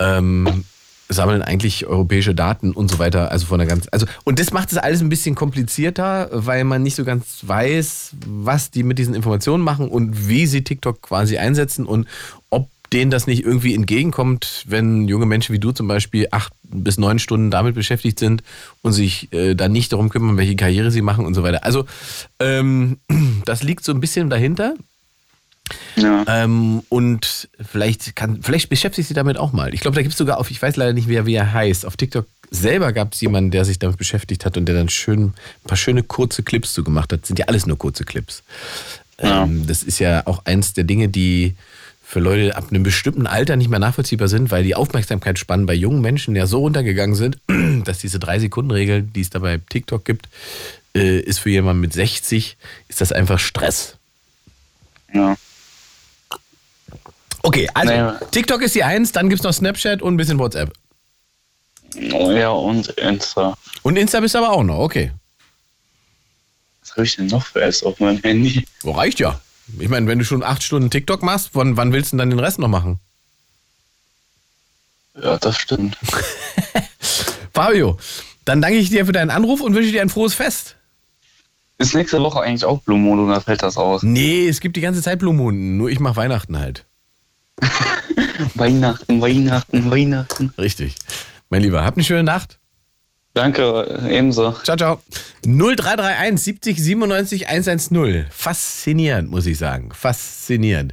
ähm, sammeln eigentlich europäische Daten und so weiter. Also von der ganz, also und das macht es alles ein bisschen komplizierter, weil man nicht so ganz weiß, was die mit diesen Informationen machen und wie sie TikTok quasi einsetzen und ob denen das nicht irgendwie entgegenkommt, wenn junge Menschen wie du zum Beispiel acht bis neun Stunden damit beschäftigt sind und sich äh, dann nicht darum kümmern, welche Karriere sie machen und so weiter. Also ähm, <clears throat> das liegt so ein bisschen dahinter. Ja. Ähm, und vielleicht kann, vielleicht beschäftigt sich damit auch mal. Ich glaube, da gibt es sogar auf, ich weiß leider nicht, wie er, wie er heißt. Auf TikTok selber gab es jemanden, der sich damit beschäftigt hat und der dann schön ein paar schöne kurze Clips so gemacht hat. Das sind ja alles nur kurze Clips. Ja. Ähm, das ist ja auch eins der Dinge, die für Leute ab einem bestimmten Alter nicht mehr nachvollziehbar sind, weil die Aufmerksamkeitsspannen bei jungen Menschen ja so runtergegangen sind, <clears throat> dass diese Drei-Sekunden-Regel, die es da bei TikTok gibt, äh, ist für jemanden mit 60, ist das einfach Stress. ja. Okay, also Naja. TikTok ist die Eins, dann gibt es noch Snapchat und ein bisschen WhatsApp. Ja, und Insta. Und Insta bist du aber auch noch, okay. Was habe ich denn noch für Apps auf meinem Handy? Oh, reicht ja. Ich meine, wenn du schon acht Stunden TikTok machst, wann, wann willst du denn dann den Rest noch machen? Ja, das stimmt. <laughs> Fabio, dann danke ich dir für deinen Anruf und wünsche dir ein frohes Fest. Ist nächste Woche eigentlich auch Blue Moon oder fällt das aus? Nee, es gibt die ganze Zeit Blue Moon, nur ich mache Weihnachten halt. <laughs> Weihnachten, Weihnachten, Weihnachten. Richtig. Mein Lieber, habt eine schöne Nacht. Danke, ebenso. Ciao, ciao. 0331 70 97 110. Faszinierend, muss ich sagen. Faszinierend.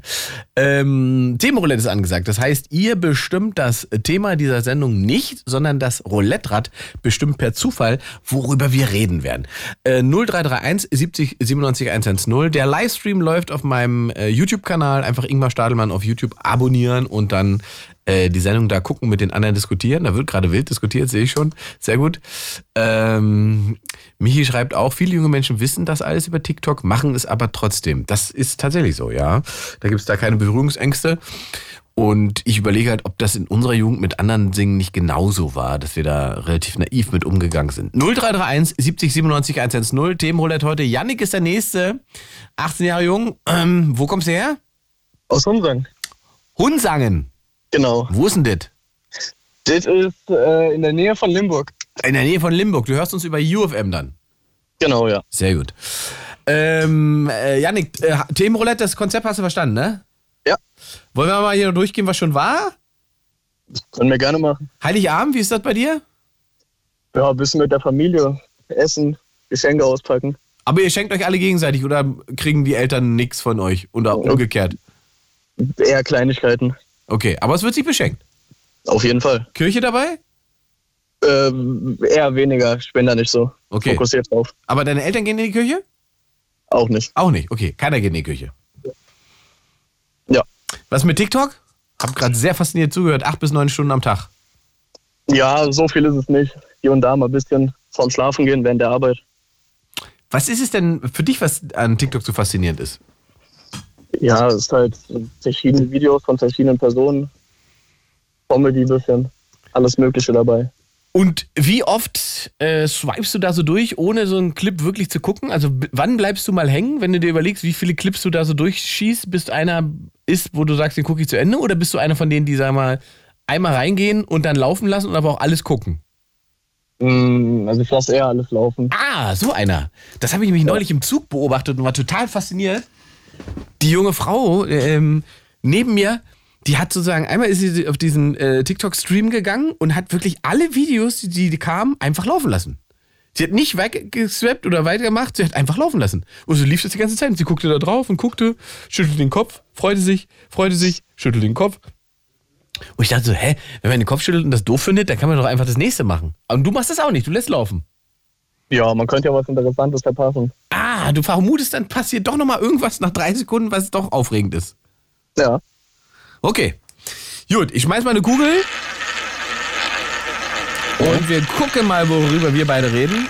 Ähm, Themenroulette ist angesagt. Das heißt, ihr bestimmt das Thema dieser Sendung nicht, sondern das Roulette-Rad bestimmt per Zufall, worüber wir reden werden. Äh, 0331 70 97 110. Der Livestream läuft auf meinem äh, YouTube-Kanal. Einfach Ingmar Stadelmann auf YouTube abonnieren und dann äh, die Sendung da gucken, mit den anderen diskutieren. Da wird gerade wild diskutiert, sehe ich schon. Sehr gut. Ähm, Michi schreibt auch, viele junge Menschen wissen das alles über TikTok, machen es aber trotzdem. Das ist tatsächlich so, ja. Da gibt es da keine Berührungsängste. Und ich überlege halt, ob das in unserer Jugend mit anderen Dingen nicht genauso war, dass wir da relativ naiv mit umgegangen sind. 0331 70 97 110, Themenroulette heute. Yannick ist der Nächste, 18 Jahre jung. Ähm, wo kommst du her? Aus Humsang. Hunsangen. Genau. Wo ist denn das? Das ist äh, in der Nähe von Limburg. In der Nähe von Limburg. Du hörst uns über UFM dann. Genau, ja. Sehr gut. Ähm, äh, Janik, äh, Themenroulette, das Konzept hast du verstanden, ne? Ja. Wollen wir mal hier durchgehen, was schon war? Können wir gerne machen. Heiligabend, wie ist das bei dir? Ja, ein bisschen mit der Familie essen, Geschenke auspacken. Aber ihr schenkt euch alle gegenseitig oder kriegen die Eltern nichts von euch? Oder umgekehrt? Eher Kleinigkeiten. Okay, aber es wird sich beschenkt. Auf jeden Fall. Kirche dabei? Ähm, eher weniger. Ich bin da nicht so Okay. fokussiert drauf. Aber deine Eltern gehen in die Kirche? Auch nicht. Auch nicht. Okay, keiner geht in die Kirche. Ja. Was mit TikTok? Hab gerade sehr fasziniert zugehört. Acht bis neun Stunden am Tag. Ja, so viel ist es nicht. Hier und da mal ein bisschen vorm Schlafen gehen während der Arbeit. Was ist es denn für dich, was an TikTok so faszinierend ist? Ja, es ist halt verschiedene Videos von verschiedenen Personen. Comedy ein bisschen. Alles Mögliche dabei. Und wie oft äh, swipest du da so durch, ohne so einen Clip wirklich zu gucken? Also wann bleibst du mal hängen, wenn du dir überlegst, wie viele Clips du da so durchschießt, bis einer ist, wo du sagst, den gucke ich zu Ende? Oder bist du einer von denen, die, sag mal, einmal reingehen und dann laufen lassen und aber auch alles gucken? Mm, Also ich lasse eher alles laufen. Ah, so einer. Das habe ich nämlich neulich im Zug beobachtet und war total fasziniert. Die junge Frau ähm, neben mir, die hat sozusagen, einmal ist sie auf diesen äh, TikTok-Stream gegangen und hat wirklich alle Videos, die, die kamen, einfach laufen lassen. Sie hat nicht weggeswappt oder weitergemacht, sie hat einfach laufen lassen. Und so lief das die ganze Zeit. Und sie guckte da drauf und guckte, schüttelte den Kopf, freute sich, freute sich, schüttelte den Kopf. Und ich dachte so, hä, wenn man den Kopf schüttelt und das doof findet, dann kann man doch einfach das nächste machen. Und du machst das auch nicht, du lässt laufen. Ja, man könnte ja was Interessantes verpassen. Ah, du vermutest, dann passiert doch nochmal irgendwas nach drei Sekunden, was doch aufregend ist. Ja. Okay. Gut, ich schmeiß mal eine Kugel. Und wir gucken mal, worüber wir beide reden.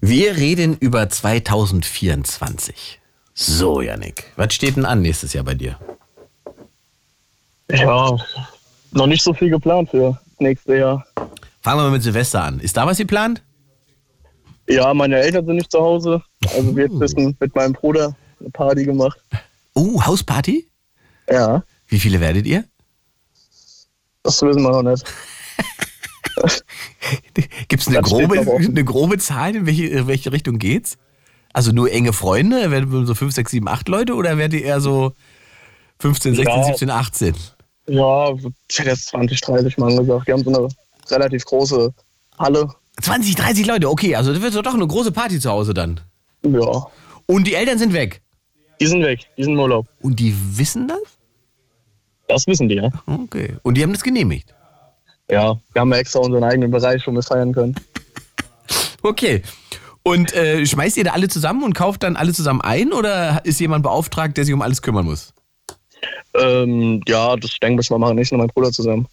Wir reden über 2024. So, Yannick, was steht denn an nächstes Jahr bei dir? Ja, noch nicht so viel geplant für nächstes Jahr. Fangen wir mal mit Silvester an. Ist da was geplant? Ja, meine Eltern sind nicht zu Hause. Also wir jetzt wissen mit meinem Bruder eine Party gemacht. Oh, Hausparty? Ja, Wie viele werdet ihr? das wissen wir noch nicht. <laughs> Gibt es eine grobe, eine grobe Zahl, in welche, in welche Richtung geht's? Also nur enge Freunde? Werden wir so 5, 6, 7, 8 Leute oder werdet ihr eher so 15, 16, Ja. 17, 18? Ja, ich hätte jetzt 20, 30 Mal gesagt. Wir haben so eine relativ große Halle. 20, 30 Leute, okay, also das wird doch eine große Party zu Hause dann. Ja, Und die Eltern sind weg. die sind weg. Die sind im Urlaub. Und die wissen das? Das wissen die, ja. Okay. Und die haben das genehmigt. Ja, wir haben ja extra unseren eigenen Bereich, wo wir feiern können. <laughs> Okay. Und äh, schmeißt ihr da alle zusammen und kauft dann alle zusammen ein oder ist jemand beauftragt, der sich um alles kümmern muss? Ähm, ja, das denke ich mal machen ich und mein Bruder zusammen.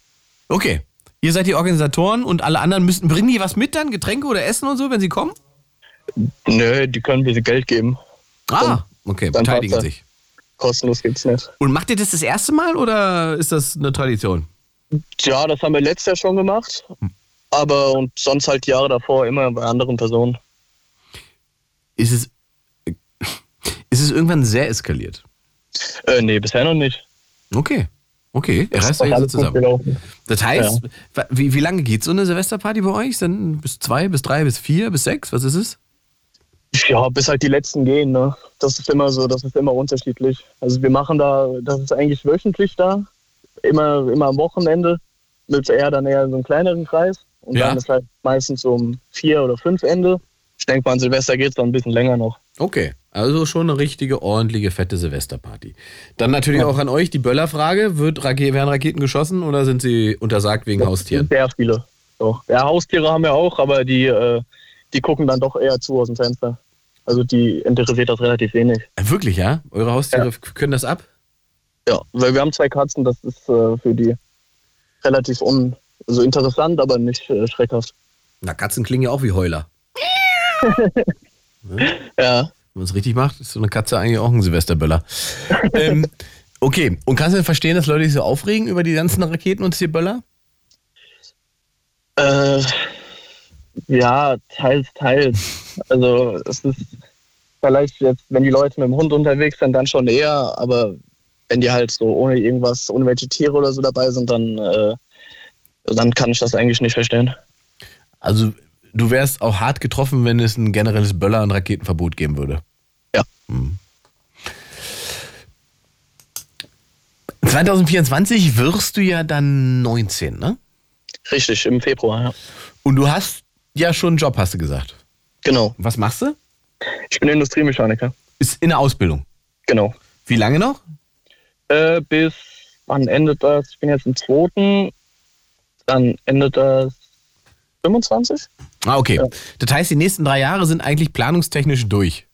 Okay. Ihr seid die Organisatoren und alle anderen müssten, bringen die was mit dann? Getränke oder Essen und so, wenn sie kommen? Nö, die können wir Geld geben. Ah, okay, dann beteiligen sich. Kostenlos gibt's nicht. Und macht ihr das das erste Mal oder ist das eine Tradition? Ja, das haben wir letztes Jahr schon gemacht. Aber und sonst halt Jahre davor immer bei anderen Personen. Ist es, <laughs> ist es irgendwann sehr eskaliert? Äh, nee, bisher noch nicht. Okay, okay, ihr reißt euch also zusammen. Das heißt, wa- wie, wie lange geht so eine Silvesterparty bei euch? Sind bis zwei, bis drei, bis vier, bis sechs? Was ist es? Ja, bis halt die letzten gehen, ne? Das ist immer so, das ist immer unterschiedlich. Also wir machen da, das ist eigentlich wöchentlich da, immer, immer am Wochenende, mit eher dann eher so einem kleineren Kreis. Und Ja. dann ist halt meistens so um vier oder fünf Ende. Ich denke mal, an Silvester geht's dann ein bisschen länger noch. Okay, also schon eine richtige, ordentliche, fette Silvesterparty. Dann natürlich auch an euch die Böllerfrage. Wird Rake werden Raketen geschossen oder sind sie untersagt wegen Haustieren? Sehr viele. So. Ja, Haustiere haben wir auch, aber die, äh, die gucken dann doch eher zu aus dem Fenster. Also die interessiert das relativ wenig. Äh, Wirklich, ja? Eure Haustiere f- können das ab? Ja, weil wir haben zwei Katzen, das ist äh, für die relativ un also interessant, aber nicht äh, schreckhaft. Na, Katzen klingen ja auch wie Heuler. <laughs> Ja. Wenn man es richtig macht, ist so eine Katze eigentlich auch ein Silvesterböller. <laughs> ähm, okay, und kannst du denn verstehen, dass Leute sich so aufregen über die ganzen Raketen und Böller? Äh, ja, teils, teils. Also es ist vielleicht jetzt, wenn die Leute mit dem Hund unterwegs sind, dann schon eher, aber wenn die halt so ohne irgendwas, ohne welche Tiere oder so dabei sind, dann, äh, dann kann ich das eigentlich nicht verstehen. Also, du wärst auch hart getroffen, wenn es ein generelles Böller- und Raketenverbot geben würde. Ja. Hm. 2024 wirst du ja dann 19, ne? Richtig, im Februar, ja. Und du hast ja schon einen Job, hast du gesagt. Genau. Was machst du? Ich bin Industriemechaniker. Ist in der Ausbildung. Genau. Wie lange noch? Äh, bis wann endet das? Ich bin jetzt im zweiten. Dann endet das 25? Ah, okay. Ja. Das heißt, die nächsten drei Jahre sind eigentlich planungstechnisch durch.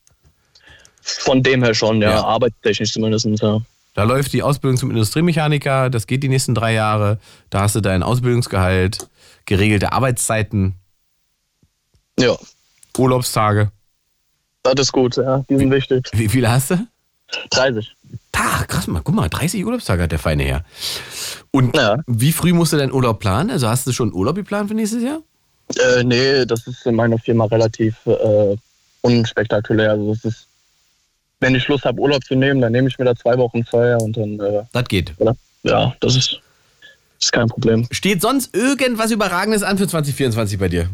Von dem her schon, ja, Ja. arbeitstechnisch zumindest. Ja. Da läuft die Ausbildung zum Industriemechaniker, das geht die nächsten drei Jahre. Da hast du dein Ausbildungsgehalt, geregelte Arbeitszeiten, ja, Urlaubstage. das ist gut, ja, die sind wichtig. Wie viele hast du? 30. Ah, krass mal, guck mal, 30 Urlaubstage hat der feine Herr. Und Ja. wie früh musst du deinen Urlaub planen? Also hast du schon Urlaub geplant für nächstes Jahr? Äh, nee, das ist in meiner Firma relativ äh, unspektakulär. Also es ist, wenn ich Lust habe, Urlaub zu nehmen, dann nehme ich mir da zwei Wochen Feier und dann, äh, Das geht. ja, das ist, ist kein Problem. Steht sonst irgendwas Überragendes an für 2024 bei dir?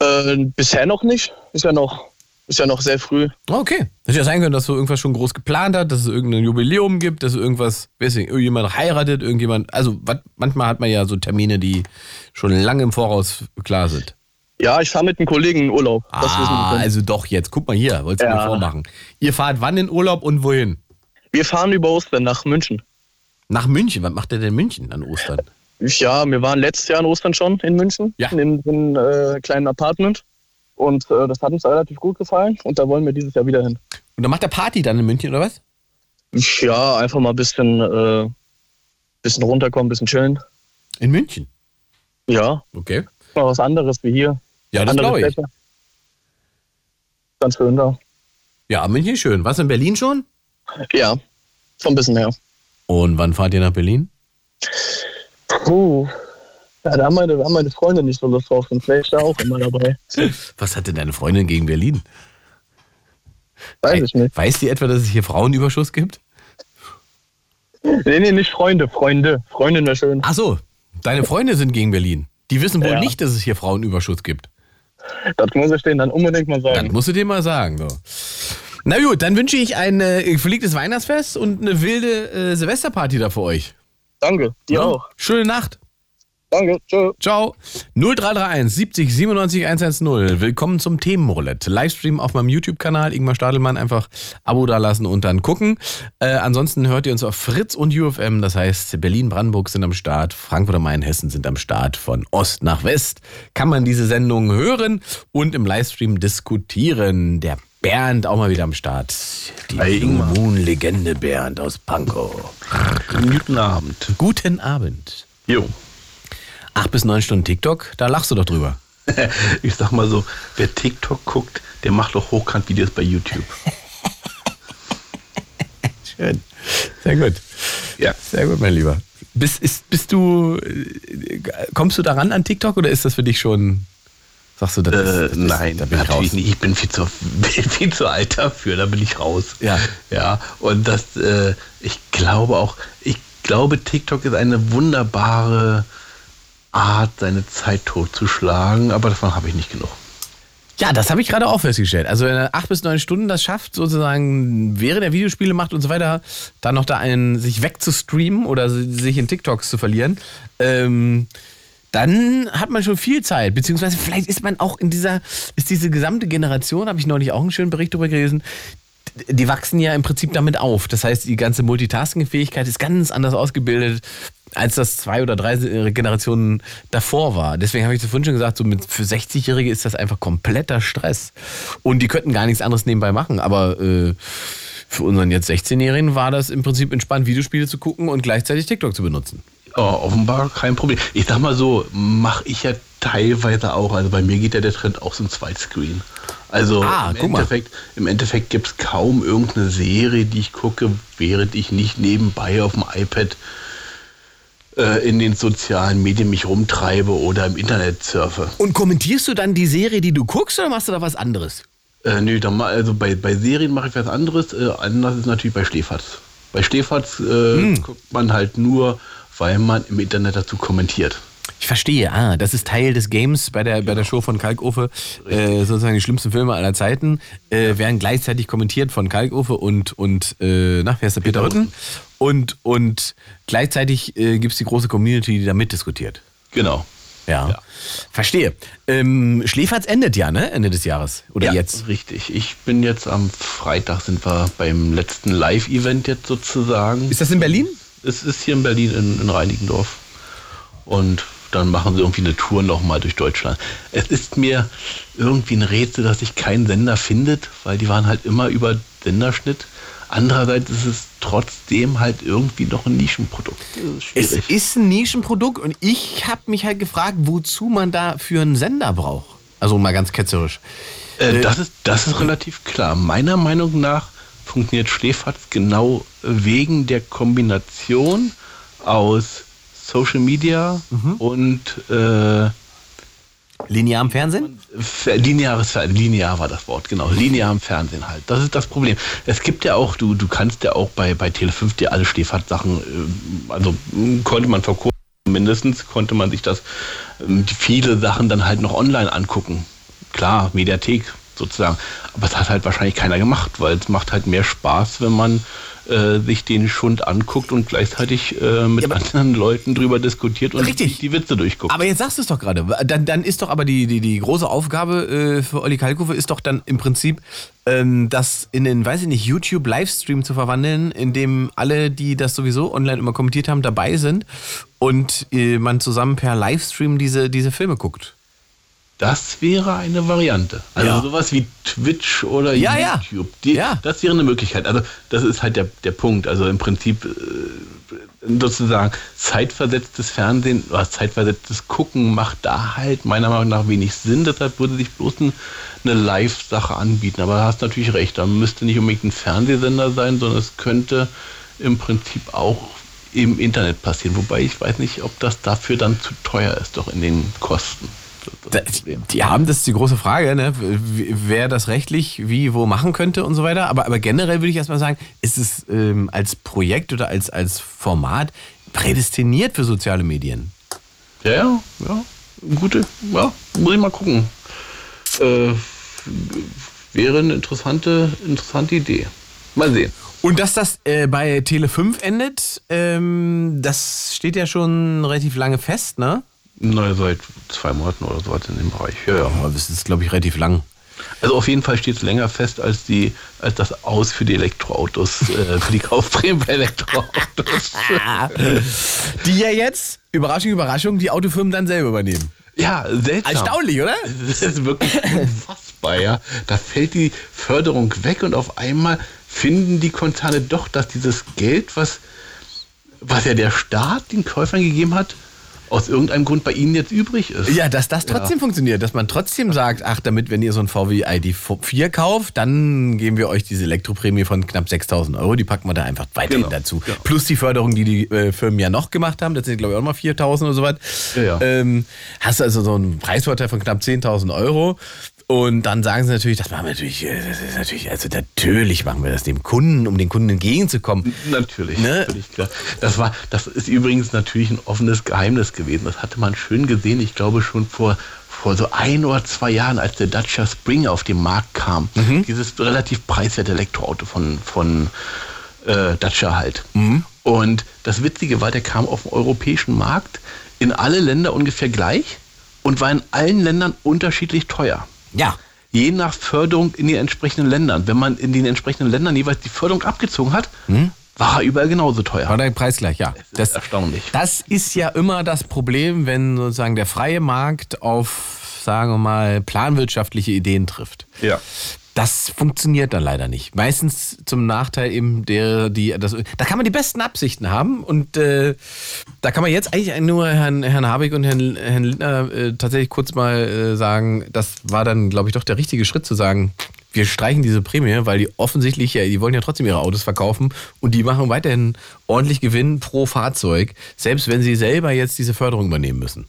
Äh, bisher noch nicht. Ist ja noch, ist ja noch sehr früh. Okay. Hätte ja sein können, dass du irgendwas schon groß geplant hast, dass es irgendein Jubiläum gibt, dass irgendwas, weiß nicht, irgendjemand heiratet, irgendjemand. Also wat, manchmal hat man ja so Termine, die schon lange im Voraus klar sind. Ja, ich fahre mit einem Kollegen in Urlaub. Das wissen Ah, also doch jetzt. Guck mal hier, wolltest du Ja. mir vormachen. Ihr fahrt wann in Urlaub und wohin? Wir fahren über Ostern nach München. Nach München. Was macht der denn in München an Ostern? Ja, wir waren letztes Jahr an Ostern schon in München, Ja. in einem äh, kleinen Apartment. Und äh, das hat uns relativ gut gefallen und da wollen wir dieses Jahr wieder hin. Und dann macht der Party dann in München oder was? Ja, einfach mal ein bisschen, äh, bisschen runterkommen, ein bisschen chillen. In München. Ja, Okay. mal was anderes wie hier. Ja, das glaube ich. Städte. Ganz schön da. Ja, München ist schön. Was in Berlin schon? Ja, schon ein bisschen mehr. Und wann fahrt ihr nach Berlin? Puh. Ja, da haben meine, da haben meine Freunde nicht so Lust drauf, sonst wäre ich da auch immer dabei. Was hat denn deine Freundin gegen Berlin? Weiß ich nicht. Weiß die etwa, dass es hier Frauenüberschuss gibt? Nee, nee, nicht Freunde, Freunde. Freundin wäre schön. Ach so, deine Freunde sind gegen Berlin. Die wissen wohl Ja. nicht, dass es hier Frauenüberschuss gibt. Das muss ich denen dann unbedingt mal Das sagen. musst du dir mal sagen. So. Na gut, dann wünsche ich ein äh, verlegtes Weihnachtsfest und eine wilde äh, Silvesterparty da für euch. Danke, dir Ja? auch. Schöne Nacht. Danke, tschö. Ciao. 0331 70 97 110. Willkommen zum Themenroulette. Livestream auf meinem YouTube-Kanal. Ingmar Stadelmann einfach Abo dalassen und dann gucken. Äh, ansonsten hört ihr uns auf Fritz und UFM. Das heißt, Berlin, Brandenburg sind am Start. Frankfurt am Main, Hessen sind am Start. Von Ost nach West kann man diese Sendung hören und im Livestream diskutieren. Der Bernd auch mal wieder am Start. Die Ingmar. Moon-Legende Bernd aus Pankow. Guten Abend. Guten Abend. Jo. Acht bis neun Stunden TikTok, da lachst du doch drüber. <laughs> Ich sag mal so, wer TikTok guckt, der macht doch Hochkant-Videos bei YouTube. <laughs> Schön. Sehr gut. Ja. Sehr gut, mein Lieber. Bist, ist, bist du, äh, kommst du daran an TikTok oder ist das für dich schon, sagst du, das, ist, Äh, das ist, nein, da bin ich natürlich raus. nicht. Ich bin viel zu, <laughs> bin viel zu alt dafür, da bin ich raus. Ja. Ja, und das, äh, ich glaube auch, ich glaube, TikTok ist eine wunderbare Art, seine Zeit totzuschlagen, aber davon habe ich nicht genug. Ja, das habe ich gerade auch festgestellt. Also wenn er acht bis neun Stunden das schafft, sozusagen während er Videospiele macht und so weiter, dann noch da einen sich wegzustreamen oder sich in TikToks zu verlieren, ähm, dann hat man schon viel Zeit. Beziehungsweise vielleicht ist man auch in dieser, ist diese gesamte Generation, habe ich neulich auch einen schönen Bericht darüber gelesen, die wachsen ja im Prinzip damit auf. Das heißt, die ganze Multitasking-Fähigkeit ist ganz anders ausgebildet, als das zwei oder drei Generationen davor war. Deswegen habe ich das vorhin schon gesagt, so mit, für 60-Jährige ist das einfach kompletter Stress. Und die könnten gar nichts anderes nebenbei machen. Aber äh, für unseren jetzt 16-Jährigen war das im Prinzip entspannt, Videospiele zu gucken und gleichzeitig TikTok zu benutzen. Ja, offenbar kein Problem. Ich sag mal so, mache ich ja teilweise auch. Also bei mir geht ja der Trend auch zum Zweitscreen. Also Ah, im. Endeffekt, im Endeffekt gibt es kaum irgendeine Serie, die ich gucke, während ich nicht nebenbei auf dem iPad in den sozialen Medien mich rumtreibe oder im Internet surfe. Und kommentierst du dann die Serie, die du guckst, oder machst du da was anderes? Äh, nö, dann mal, also bei, bei Serien mache ich was anderes. Äh, anders ist natürlich bei Schläferz. Bei Schläferz äh, Hm. guckt man halt nur, weil man im Internet dazu kommentiert. Ich verstehe, ah, das ist Teil des Games bei der, bei der Show von Kalkofe. Äh, sozusagen die schlimmsten Filme aller Zeiten äh, werden gleichzeitig kommentiert von Kalkofe und, und äh, nach, wer ist der Peter Peter Rütten? Und, und gleichzeitig äh, gibt es die große Community, die da mitdiskutiert. Genau. Ja. Ja. Verstehe. Ähm, Schläferz endet ja, ne? Ende des Jahres. Oder ja, jetzt? Richtig. Ich bin jetzt am Freitag sind wir beim letzten Live-Event jetzt sozusagen. Ist das in Berlin? Es ist hier in Berlin in, in Reinickendorf. Und dann machen sie irgendwie eine Tour nochmal durch Deutschland. Es ist mir irgendwie ein Rätsel, dass sich kein Sender findet, weil die waren halt immer über Senderschnitt. Andererseits ist es trotzdem halt irgendwie noch ein Nischenprodukt. Es ist ein Nischenprodukt und ich habe mich halt gefragt, wozu man da für einen Sender braucht. Also mal ganz ketzerisch. Äh, das, ist, das ist relativ klar. Meiner Meinung nach funktioniert Schläferz genau wegen der Kombination aus Social Media mhm. und äh, Linearem Fernsehen? Lineares linear war das Wort, genau. Linearem Fernsehen halt. Das ist das Problem. Es gibt ja auch, du, du kannst ja auch bei, bei Tele5 dir alle Stehfahrtsachen, äh, also konnte man vor kurzem mindestens, konnte man sich das, ähm, viele Sachen dann halt noch online angucken. Klar, Mediathek sozusagen. Aber es hat halt wahrscheinlich keiner gemacht, weil es macht halt mehr Spaß, wenn man äh, sich den Schund anguckt und gleichzeitig äh, mit ja, anderen Leuten drüber diskutiert und richtig. die Witze durchguckt. Aber jetzt sagst du es doch gerade. Dann, dann ist doch aber die, die, die große Aufgabe äh, für Olli Kalkofe ist doch dann im Prinzip, ähm, das in den, weiß ich nicht, YouTube-Livestream zu verwandeln, in dem alle, die das sowieso online immer kommentiert haben, dabei sind und äh, man zusammen per Livestream diese, diese Filme guckt. Das wäre eine Variante. Also ja. sowas wie Twitch oder ja, YouTube. Die, ja. Das wäre eine Möglichkeit. Also das ist halt der, der Punkt. Also im Prinzip äh, sozusagen zeitversetztes Fernsehen oder zeitversetztes Gucken macht da halt meiner Meinung nach wenig Sinn. Deshalb würde sich bloß ein, eine Live-Sache anbieten. Aber da hast natürlich recht. Da müsste nicht unbedingt ein Fernsehsender sein, sondern es könnte im Prinzip auch im Internet passieren. Wobei ich weiß nicht, ob das dafür dann zu teuer ist, doch in den Kosten. Die haben, das ist die große Frage, ne? wer das rechtlich wie, wo machen könnte und so weiter. Aber, aber generell würde ich erstmal sagen, ist es ähm, als Projekt oder als, als Format prädestiniert für soziale Medien? Ja, ja, ja. Gute, ja, muss ich mal gucken. Äh, wäre eine interessante, interessante Idee. Mal sehen. Und dass das äh, bei Tele5 endet, ähm, das steht ja schon relativ lange fest, ne? Naja, seit zwei Monaten oder so in dem Bereich. Ja, ja. Aber das ist, glaube ich, relativ lang. Also auf jeden Fall steht es länger fest als die als das Aus für die Elektroautos, äh, für die Kaufprämien bei Elektroautos. <laughs> die ja jetzt, Überraschung, Überraschung, die Autofirmen dann selber übernehmen. Ja, seltsam. Erstaunlich, oder? <laughs> Das ist wirklich unfassbar, ja. Da fällt die Förderung weg und auf einmal finden die Konzerne doch, dass dieses Geld, was, was ja der Staat den Käufern gegeben hat, aus irgendeinem Grund bei Ihnen jetzt übrig ist. Ja, dass das trotzdem ja. funktioniert, dass man trotzdem sagt, ach, damit, wenn ihr so ein VW ID4 kauft, dann geben wir euch diese Elektroprämie von knapp 6000 Euro, die packen wir da einfach weiterhin genau. dazu. Ja. Plus die Förderung, die die äh, Firmen ja noch gemacht haben, das sind glaube ich auch mal 4000 oder so was. Ja, ähm, hast also so einen Preisvorteil von knapp 10.000 Euro. Und dann sagen sie natürlich, das machen wir natürlich, äh, das ist natürlich, also natürlich machen wir das dem Kunden, um den Kunden entgegenzukommen. Natürlich, ne? natürlich klar. Das war, das ist übrigens natürlich ein offenes Geheimnis gewesen. Das hatte man schön gesehen. Ich glaube schon vor vor so ein oder zwei Jahren, als der Dacia Spring auf den Markt kam, mhm. dieses relativ preiswerte Elektroauto von, von äh, Dacia halt. Mhm. Und das Witzige war, der kam auf dem europäischen Markt in alle Länder ungefähr gleich und war in allen Ländern unterschiedlich teuer. Ja. Je nach Förderung in den entsprechenden Ländern. Wenn man in den entsprechenden Ländern jeweils die Förderung abgezogen hat, hm? war er überall genauso teuer. War der Preis gleich, ja. Das, das ist erstaunlich. Das ist ja immer das Problem, wenn sozusagen der freie Markt auf, sagen wir mal, planwirtschaftliche Ideen trifft. Ja. Das funktioniert dann leider nicht. Meistens zum Nachteil eben der, die, das, da kann man die besten Absichten haben und äh, da kann man jetzt eigentlich nur Herrn, Herrn Habeck und Herrn, Herrn Lindner äh, tatsächlich kurz mal äh, sagen, das war dann, glaube ich, doch der richtige Schritt zu sagen, wir streichen diese Prämie, weil die offensichtlich, ja, die wollen ja trotzdem ihre Autos verkaufen und die machen weiterhin ordentlich Gewinn pro Fahrzeug, selbst wenn sie selber jetzt diese Förderung übernehmen müssen.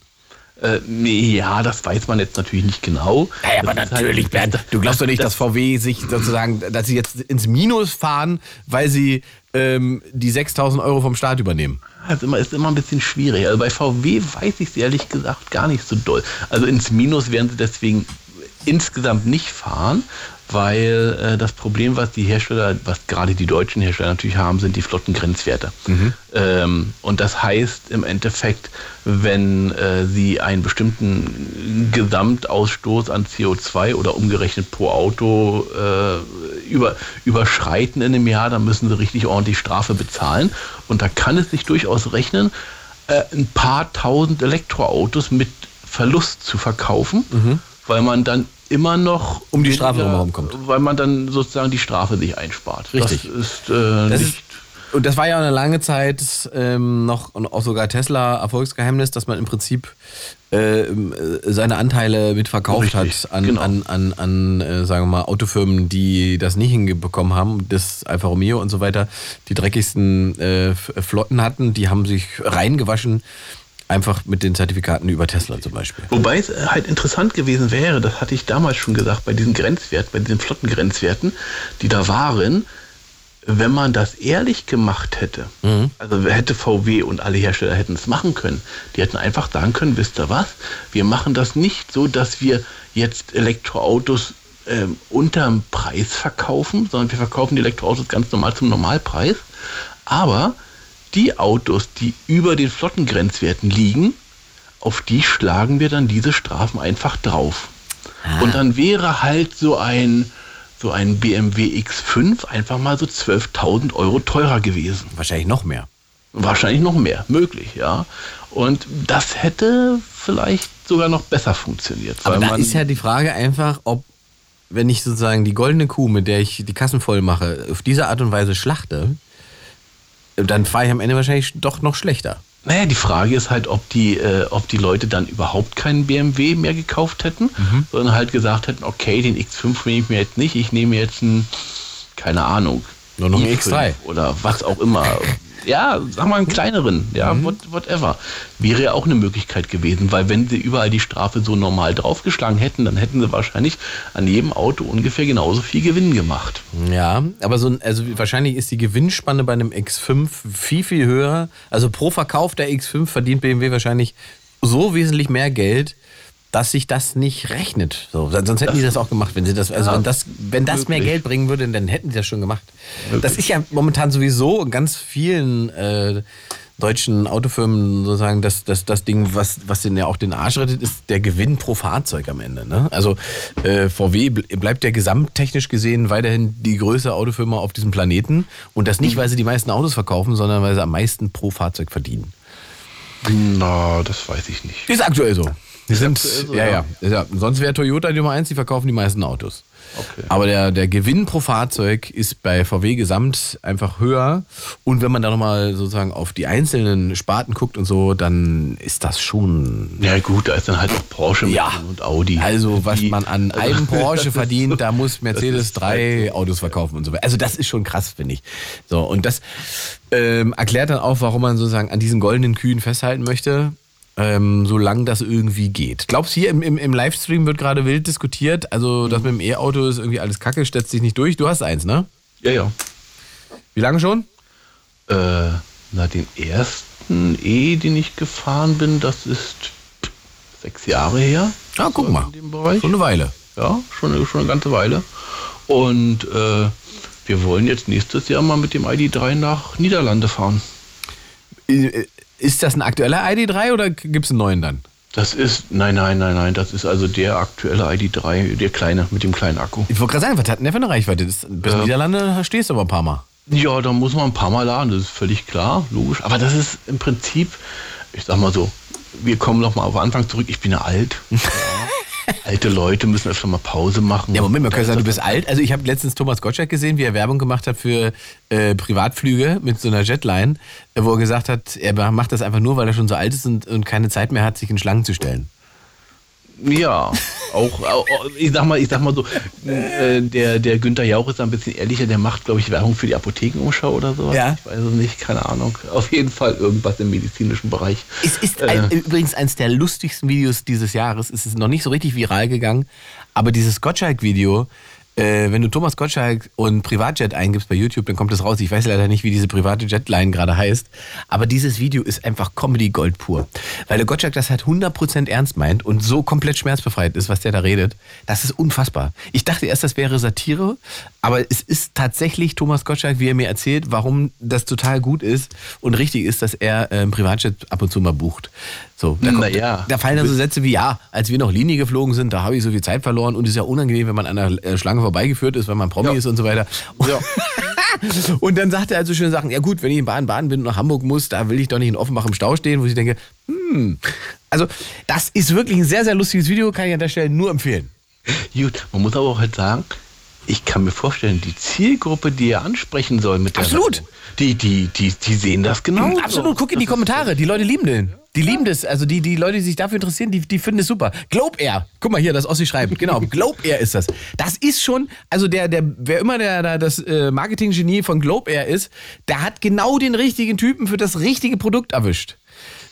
Äh, ja, das weiß man jetzt natürlich nicht genau. Ja, aber halt natürlich, halt, Bernd, du glaubst doch nicht, dass VW sich sozusagen, dass sie jetzt ins Minus fahren, weil sie ähm, die 6000 Euro vom Staat übernehmen. Das ist immer, ist immer ein bisschen schwierig. Also bei VW weiß ich es ehrlich gesagt gar nicht so doll. Also ins Minus werden sie deswegen insgesamt nicht fahren, weil äh, das Problem, was die Hersteller, was gerade die deutschen Hersteller natürlich haben, sind die Flottengrenzwerte. Mhm. Ähm, und das heißt im Endeffekt, wenn äh, sie einen bestimmten Gesamtausstoß an CO2 oder umgerechnet pro Auto äh, über, überschreiten in einem Jahr, dann müssen sie richtig ordentlich Strafe bezahlen. Und da kann es sich durchaus rechnen, äh, ein paar tausend Elektroautos mit Verlust zu verkaufen, weil man dann immer noch. Um die Strafe weniger- drumherum kommt. Weil man dann sozusagen die Strafe sich einspart. Richtig. Das ist, äh, Das nicht. ist, und das war ja eine lange Zeit ähm, noch und auch sogar Tesla Erfolgsgeheimnis, dass man im Prinzip äh, ähm, äh, seine Anteile mitverkauft Richtig, hat an, genau. an, an, an äh, sagen wir mal, Autofirmen, die das nicht hinbekommen haben, das Alfa Romeo und so weiter, die dreckigsten äh, Flotten hatten, die haben sich reingewaschen, einfach mit den Zertifikaten über Tesla zum Beispiel. Wobei es halt interessant gewesen wäre, das hatte ich damals schon gesagt, bei diesen Grenzwerten, bei diesen Flottengrenzwerten, die da waren, wenn man das ehrlich gemacht hätte, also hätte VW und alle Hersteller hätten es machen können, die hätten einfach sagen können, wisst ihr was, wir machen das nicht so, dass wir jetzt Elektroautos ähm, unterm Preis verkaufen, sondern wir verkaufen die Elektroautos ganz normal zum Normalpreis, aber die Autos, die über den Flottengrenzwerten liegen, auf die schlagen wir dann diese Strafen einfach drauf. Und dann wäre halt so ein, so ein BMW X5 einfach mal so 12.000 Euro teurer gewesen. Wahrscheinlich noch mehr. Wahrscheinlich noch mehr, möglich, ja. Und das hätte vielleicht sogar noch besser funktioniert. Aber da ist ja die Frage einfach, ob, wenn ich sozusagen die goldene Kuh, mit der ich die Kassen voll mache, auf diese Art und Weise schlachte, dann fahre ich am Ende wahrscheinlich doch noch schlechter. Naja, die Frage ist halt, ob die, äh, ob die Leute dann überhaupt keinen BMW mehr gekauft hätten, Mhm. sondern halt gesagt hätten, okay, den X5 nehme ich mir jetzt nicht, ich nehme jetzt einen, keine Ahnung, Nur noch einen i5 X3. oder was auch immer. Ja, sag mal einen kleineren, ja, Mhm. what, whatever. Wäre ja auch eine Möglichkeit gewesen, weil wenn sie überall die Strafe so normal draufgeschlagen hätten, dann hätten sie wahrscheinlich an jedem Auto ungefähr genauso viel Gewinn gemacht. Ja, aber so also wahrscheinlich ist die Gewinnspanne bei einem X5 viel, viel höher. Also pro Verkauf der X5 verdient BMW wahrscheinlich so wesentlich mehr Geld, dass sich das nicht rechnet. So, sonst hätten die das auch gemacht, wenn sie das, also wenn das, wenn das mehr. Geld bringen würde, dann hätten die das schon gemacht. Das ist ja momentan sowieso in ganz vielen äh, deutschen Autofirmen sozusagen das, das, das Ding, was, was denen ja auch den Arsch rettet, ist der Gewinn pro Fahrzeug am Ende. Ne? Also äh, VW ble- bleibt ja gesamttechnisch gesehen weiterhin die größte Autofirma auf diesem Planeten. Und das nicht, weil sie die meisten Autos verkaufen, sondern weil sie am meisten pro Fahrzeug verdienen. Na, das weiß ich nicht. Ist aktuell so. Die sind, so, ja, ja. ja. ja. Sonst wäre Toyota die Nummer eins, die verkaufen die meisten Autos. Okay. Aber der, der Gewinn pro Fahrzeug ist bei VW gesamt einfach höher. Und wenn man da nochmal sozusagen auf die einzelnen Sparten guckt und so, dann ist das schon. Ja gut, da ist dann halt auch Porsche Ja. und Audi. Also, was Die- man an also- einem <laughs> Porsche verdient, da muss <laughs> Mercedes ist drei halt so. Autos verkaufen und so weiter. Also, das ist schon krass, finde ich. So, und das ähm, erklärt dann auch, warum man sozusagen an diesen goldenen Kühen festhalten möchte. Ähm, solange das irgendwie geht. Glaubst du, hier im, im, im Livestream wird gerade wild diskutiert? Also, das mit dem E-Auto ist irgendwie alles kacke, stellt sich nicht durch. Du hast eins, ne? Ja, ja. Wie lange schon? Äh, na, den ersten E, den ich gefahren bin, das ist sechs Jahre her. Ah, guck mal. Schon eine Weile. Ja, schon, eine- schon eine ganze Weile. Und äh, wir wollen jetzt nächstes Jahr mal mit dem ID3 nach Niederlande fahren. Äh, Ist das ein aktueller ID3 oder gibt es einen neuen dann? Das ist, nein, nein, nein, nein, das ist also der aktuelle ID3, der kleine, mit dem kleinen Akku. Ich wollte gerade sagen, was hat denn der für eine Reichweite? Das, bis Ja. Niederlande stehst du aber ein paar Mal. Ja, da muss man ein paar Mal laden, das ist völlig klar, logisch. Aber das ist im Prinzip, ich sag mal so, wir kommen noch mal auf Anfang zurück, ich bin ja alt. Ja. <laughs> Alte Leute müssen öfter mal Pause machen. Ja, Moment, man ist sagen, du bist alt. Also ich habe letztens Thomas Gottschalk gesehen, wie er Werbung gemacht hat für äh, Privatflüge mit so einer Jetline, äh, wo er gesagt hat, er macht das einfach nur, weil er schon so alt ist und, und keine Zeit mehr hat, sich in Schlangen zu stellen. Ja, auch, auch ich sag mal, ich sag mal so, äh, der, der Günther Jauch ist da ein bisschen ehrlicher, der macht, glaube ich, Werbung für die Apothekenumschau oder so. Ja. Ich weiß es nicht, keine Ahnung. Auf jeden Fall irgendwas im medizinischen Bereich. Es ist Äh. ein, übrigens eines der lustigsten Videos dieses Jahres. Es ist noch nicht so richtig viral gegangen, aber dieses Gottschalk-Video, äh, wenn du Thomas Gottschalk und Privatjet eingibst bei YouTube, dann kommt das raus. Ich weiß leider nicht, wie diese private Jetline gerade heißt, aber dieses Video ist einfach Comedy Gold pur. Weil der Gottschalk das halt 100% ernst meint und so komplett schmerzbefreit ist, was der da redet. Das ist unfassbar. Ich dachte erst, das wäre Satire, aber es ist tatsächlich Thomas Gottschalk, wie er mir erzählt, warum das total gut ist und richtig ist, dass er äh, Privatjet ab und zu mal bucht. So, da, kommt, ja. da fallen dann so Sätze wie, ja, als wir noch Linie geflogen sind, da habe ich so viel Zeit verloren und es ist ja unangenehm, wenn man an einer äh, Schlange vorbeigeführt ist, wenn man Promi Ja. ist und so weiter. Und, Ja. <laughs> Und dann sagt er also schöne Sachen, ja gut, wenn ich in Baden-Baden bin und nach Hamburg muss, da will ich doch nicht in Offenbach im Stau stehen, wo ich denke, hm. Also, das ist wirklich ein sehr, sehr lustiges Video, kann ich an der Stelle nur empfehlen. Gut, man muss aber auch halt sagen, ich kann mir vorstellen, die Zielgruppe, die er ansprechen soll mit der Absolut. Werbung, die, die, die, die sehen das genau. Absolut, guck in die Kommentare. Die Leute lieben den. Die lieben das. Also die, die Leute, die sich dafür interessieren, die, die finden es super. Globe Air. Guck mal hier, das Ossi schreibt. Genau, <laughs> Globe Air ist das. Das ist schon, also der, der, wer immer der, der das äh, Marketing-Genie von Globe Air ist, der hat genau den richtigen Typen für das richtige Produkt erwischt.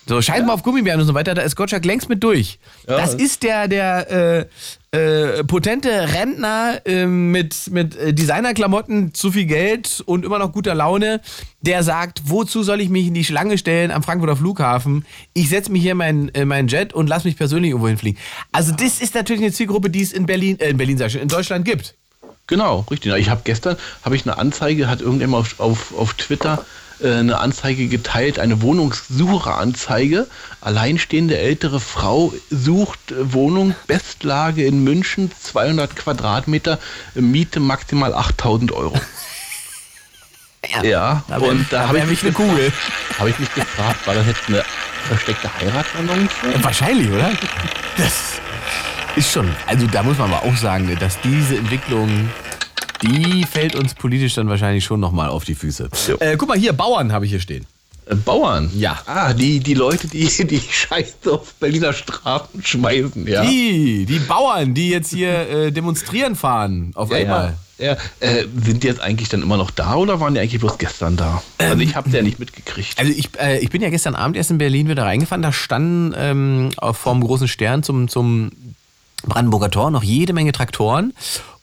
So, scheiß mal auf Gummibären und so weiter, da ist Gottschalk längst mit durch. das ist der, der äh, äh, potente Rentner äh, mit, mit äh, Designerklamotten, zu viel Geld und immer noch guter Laune, der sagt, wozu soll ich mich in die Schlange stellen am Frankfurter Flughafen? Ich setze mich hier in meinen in mein Jet und lass mich persönlich irgendwo hinfliegen. Also das ist natürlich eine Zielgruppe, die es in Berlin, äh, in Berlin sag ich schon, in Deutschland gibt. Genau, richtig. Ich habe gestern habe ich eine Anzeige, hat irgendjemand auf, auf, auf Twitter eine Anzeige geteilt, eine Wohnungssucheranzeige. Alleinstehende ältere Frau sucht äh, Wohnung, Bestlage in München, 200 Quadratmeter, Miete maximal 8000 Euro. Ja, Da wär- und da da habe ich, mich mich eine Kugel. hab ich mich gefragt, war das jetzt eine versteckte Heiratsannonce? Wahrscheinlich, oder? Das ist schon. Also da muss man aber auch sagen, dass diese Entwicklung, die fällt uns politisch dann wahrscheinlich schon nochmal auf die Füße. Äh, guck mal hier, Bauern habe ich hier stehen. Äh, Bauern? Ja. Ah, die, die Leute, die <laughs> die Scheiße auf Berliner Straßen schmeißen, ja. Die, die Bauern, die jetzt hier äh, demonstrieren fahren, auf Ja, einmal. ja. ja. Äh, sind die jetzt eigentlich dann immer noch da oder waren die eigentlich bloß gestern da? Also ich habe ja nicht mitgekriegt. Also ich, äh, ich bin ja gestern Abend erst in Berlin wieder reingefahren. Da standen ähm, auf vorm großen Stern zum, zum Brandenburger Tor noch jede Menge Traktoren.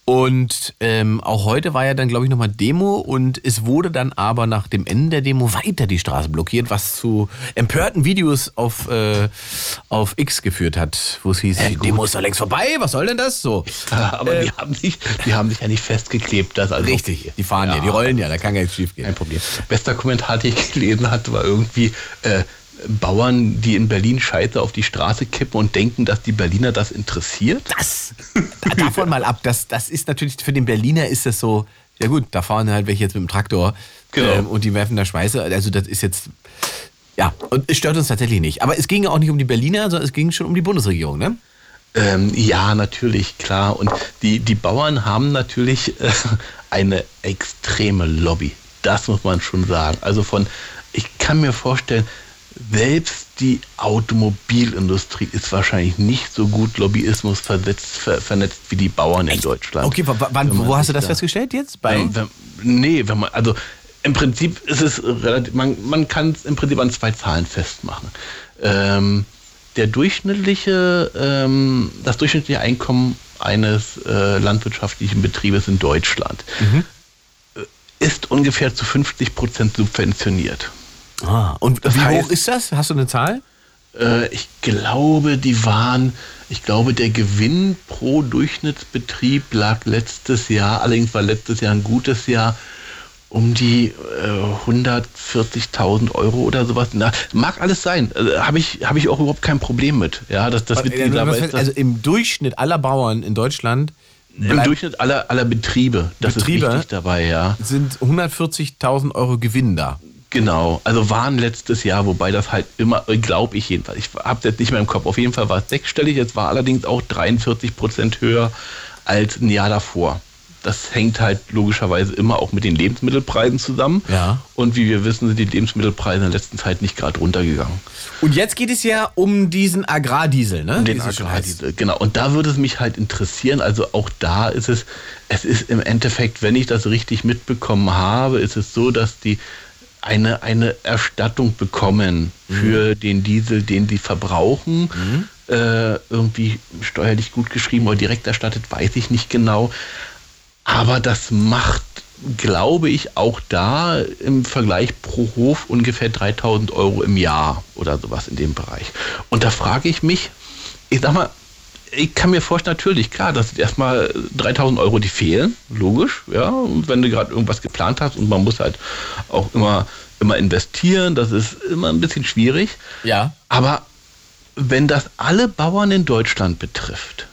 Und ähm, auch heute war ja dann, glaube ich, nochmal Demo und es wurde dann aber nach dem Ende der Demo weiter die Straße blockiert, was zu empörten Videos auf, äh, auf X geführt hat, wo es hieß, die Demo ist doch längst vorbei, was soll denn das? So. <laughs> Aber die, haben sich, die haben sich ja nicht festgeklebt. Dass also Richtig, die fahren ja. die rollen ja, da kann gar nichts schief gehen. Kein Problem. Bester Kommentar, den ich gelesen hatte, war irgendwie äh, Bauern, die in Berlin Scheiße auf die Straße kippen und denken, dass die Berliner das interessiert. Das, davon mal ab, das, das ist natürlich, für den Berliner ist das so, ja gut, da fahren halt welche jetzt mit dem Traktor Genau. ähm, und die werfen da Schweiße, also das ist jetzt, ja, und es stört uns tatsächlich nicht. Aber es ging ja auch nicht um die Berliner, sondern es ging schon um die Bundesregierung, ne? Ähm, ja, natürlich, klar. Und die, die Bauern haben natürlich äh, eine extreme Lobby. Das muss man schon sagen. Also von, ich kann mir vorstellen, selbst die Automobilindustrie ist wahrscheinlich nicht so gut Lobbyismus versetzt, ver, vernetzt wie die Bauern in Deutschland. Okay, wa- wa- wann, wo hast du das da- festgestellt jetzt? Bei, Ähm, wenn, nee, wenn man, also im Prinzip ist es relativ, man, man kann es im Prinzip an zwei Zahlen festmachen. Ähm, der durchschnittliche, ähm, das durchschnittliche Einkommen eines äh, landwirtschaftlichen Betriebes in Deutschland äh, ist ungefähr zu 50 Prozent subventioniert. Ah, und das wie heißt- hoch ist das? Hast du eine Zahl? Äh, ich glaube, die waren, ich glaube, der Gewinn pro Durchschnittsbetrieb lag letztes Jahr, allerdings war letztes Jahr ein gutes Jahr, um die äh, 140.000 Euro oder sowas. Na, mag alles sein. Äh, Habe ich, hab ich auch überhaupt kein Problem mit. Ja, das, das Witzige dabei ist, also im Durchschnitt aller Bauern in Deutschland im Durchschnitt aller, aller Betriebe, das Betriebe? ist wichtig dabei, ja. sind 140.000 Euro Gewinn da. Genau, also waren letztes Jahr, wobei das halt immer, glaube ich jedenfalls, ich habe jetzt nicht mehr im Kopf, auf jeden Fall war es sechsstellig, es war allerdings auch 43 Prozent höher als ein Jahr davor. Das hängt halt logischerweise immer auch mit den Lebensmittelpreisen zusammen. Ja. Und wie wir wissen, sind die Lebensmittelpreise in der letzten Zeit nicht gerade runtergegangen. Und jetzt geht es ja um diesen Agrardiesel, ne? Den schön heißt. Agrardiesel, genau. Und da würde es mich halt interessieren, also auch da ist es, es ist im Endeffekt, wenn ich das richtig mitbekommen habe, ist es so, dass die eine, eine Erstattung bekommen für den Diesel, den sie verbrauchen. Äh, irgendwie steuerlich gut geschrieben oder direkt erstattet, weiß ich nicht genau. Aber das macht, glaube ich, auch da im Vergleich pro Hof ungefähr 3000 Euro im Jahr oder sowas in dem Bereich. Und da frage ich mich, ich sag mal, ich kann mir vorstellen, natürlich, klar, das sind erstmal 3000 Euro, die fehlen, logisch, ja. Und wenn du gerade irgendwas geplant hast und man muss halt auch immer, immer investieren, das ist immer ein bisschen schwierig. Ja. Aber wenn das alle Bauern in Deutschland betrifft,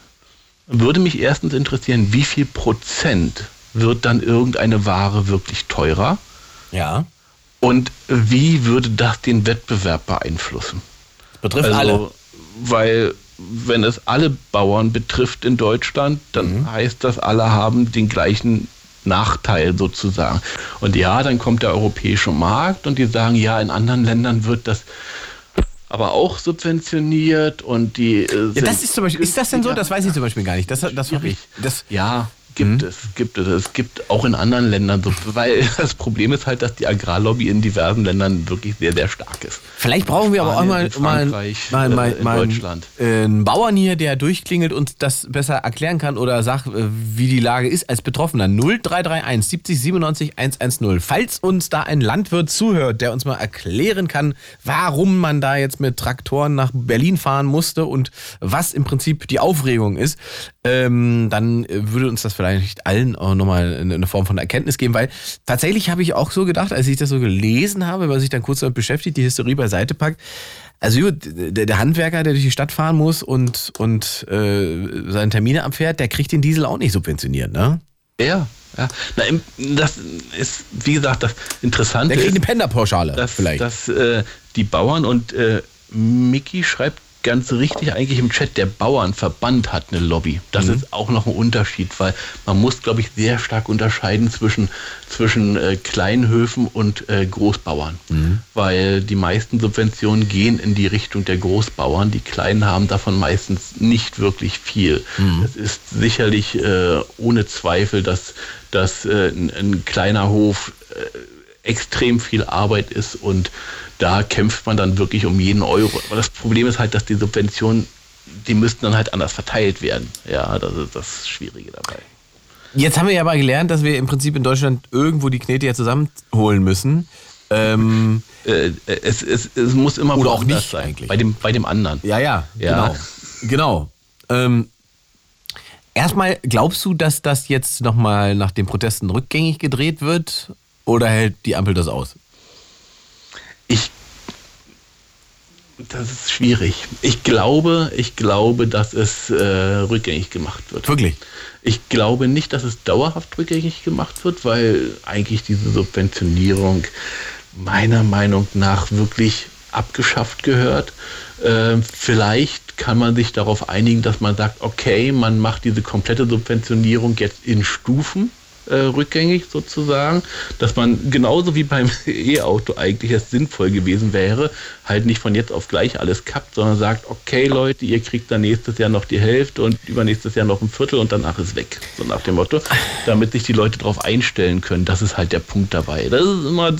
würde mich erstens interessieren, wie viel Prozent wird dann irgendeine Ware wirklich teurer? Ja. Und wie würde das den Wettbewerb beeinflussen? Betrifft also, alle. Weil wenn es alle Bauern betrifft in Deutschland, dann Mhm. heißt das, alle haben den gleichen Nachteil sozusagen. Und ja, dann kommt der europäische Markt und die sagen, ja, in anderen Ländern wird das aber auch subventioniert und die. äh, Ja, das ist zum Beispiel, ist das denn so? Das weiß ich zum Beispiel gar nicht. Das, das, Schwierig. das, Ja, gibt Mhm. es, gibt es. Es gibt auch in anderen Ländern so, weil <laughs> das Problem ist halt, dass die Agrarlobby in diversen Ländern wirklich sehr, sehr stark ist. Vielleicht brauchen wir aber auch mal, Spanien, mal, mal, mal, äh, in mal Deutschland. äh, einen Bauern hier, der durchklingelt und das besser erklären kann oder sagt, äh, wie die Lage ist als Betroffener. 0331 70 97 110. Falls uns da ein Landwirt zuhört, der uns mal erklären kann, warum man da jetzt mit Traktoren nach Berlin fahren musste und was im Prinzip die Aufregung ist, ähm, dann äh, würde uns das vielleicht allen auch nochmal eine Form von Erkenntnis geben, weil tatsächlich habe ich auch so gedacht, als ich das so gelesen habe, weil sich dann kurz damit beschäftigt, die Historie beiseite packt. Also der, Handwerker, der durch die Stadt fahren muss und, und äh, seine Termine abfährt, der kriegt den Diesel auch nicht subventioniert, ne? Ja, ja. Na, das ist, wie gesagt, das Interessante Der kriegt eine Penderpauschale dass, vielleicht. dass äh, die Bauern und äh, Miki schreibt ganz richtig eigentlich im Chat, der Bauernverband hat eine Lobby. Das ist auch noch ein Unterschied, weil man muss, glaube ich, sehr stark unterscheiden zwischen, zwischen äh, Kleinhöfen und äh, Großbauern. Weil die meisten Subventionen gehen in die Richtung der Großbauern. Die Kleinen haben davon meistens nicht wirklich viel. Es ist sicherlich äh, ohne Zweifel, dass, dass äh, ein, ein kleiner Hof äh, extrem viel Arbeit ist und da kämpft man dann wirklich um jeden Euro. Aber das Problem ist halt, dass die Subventionen, die müssten dann halt anders verteilt werden. Ja, das ist das Schwierige dabei. Jetzt haben wir ja aber gelernt, dass wir im Prinzip in Deutschland irgendwo die Knete ja zusammenholen müssen. Ähm, Äh, es, es, es muss immer Oder auch nicht sein. eigentlich. Bei dem, bei dem anderen. ja, ja, Ja. genau. Genau. Ähm, erstmal, glaubst du, dass das jetzt nochmal nach den Protesten rückgängig gedreht wird? Oder hält die Ampel das aus? Ich. Das ist schwierig. Ich glaube, ich glaube, dass es äh, rückgängig gemacht wird. Wirklich? Ich glaube nicht, dass es dauerhaft rückgängig gemacht wird, weil eigentlich diese Subventionierung meiner Meinung nach wirklich abgeschafft gehört. Ähm, vielleicht kann man sich darauf einigen, dass man sagt, okay, man macht diese komplette Subventionierung jetzt in Stufen äh, rückgängig sozusagen, dass man genauso wie beim <laughs> E-Auto eigentlich es sinnvoll gewesen wäre, halt nicht von jetzt auf gleich alles kappt, sondern sagt, okay Leute, ihr kriegt dann nächstes Jahr noch die Hälfte und übernächstes Jahr noch ein Viertel und danach ist weg. So nach dem Motto, damit sich die Leute darauf einstellen können. Das ist halt der Punkt dabei. Das ist immer,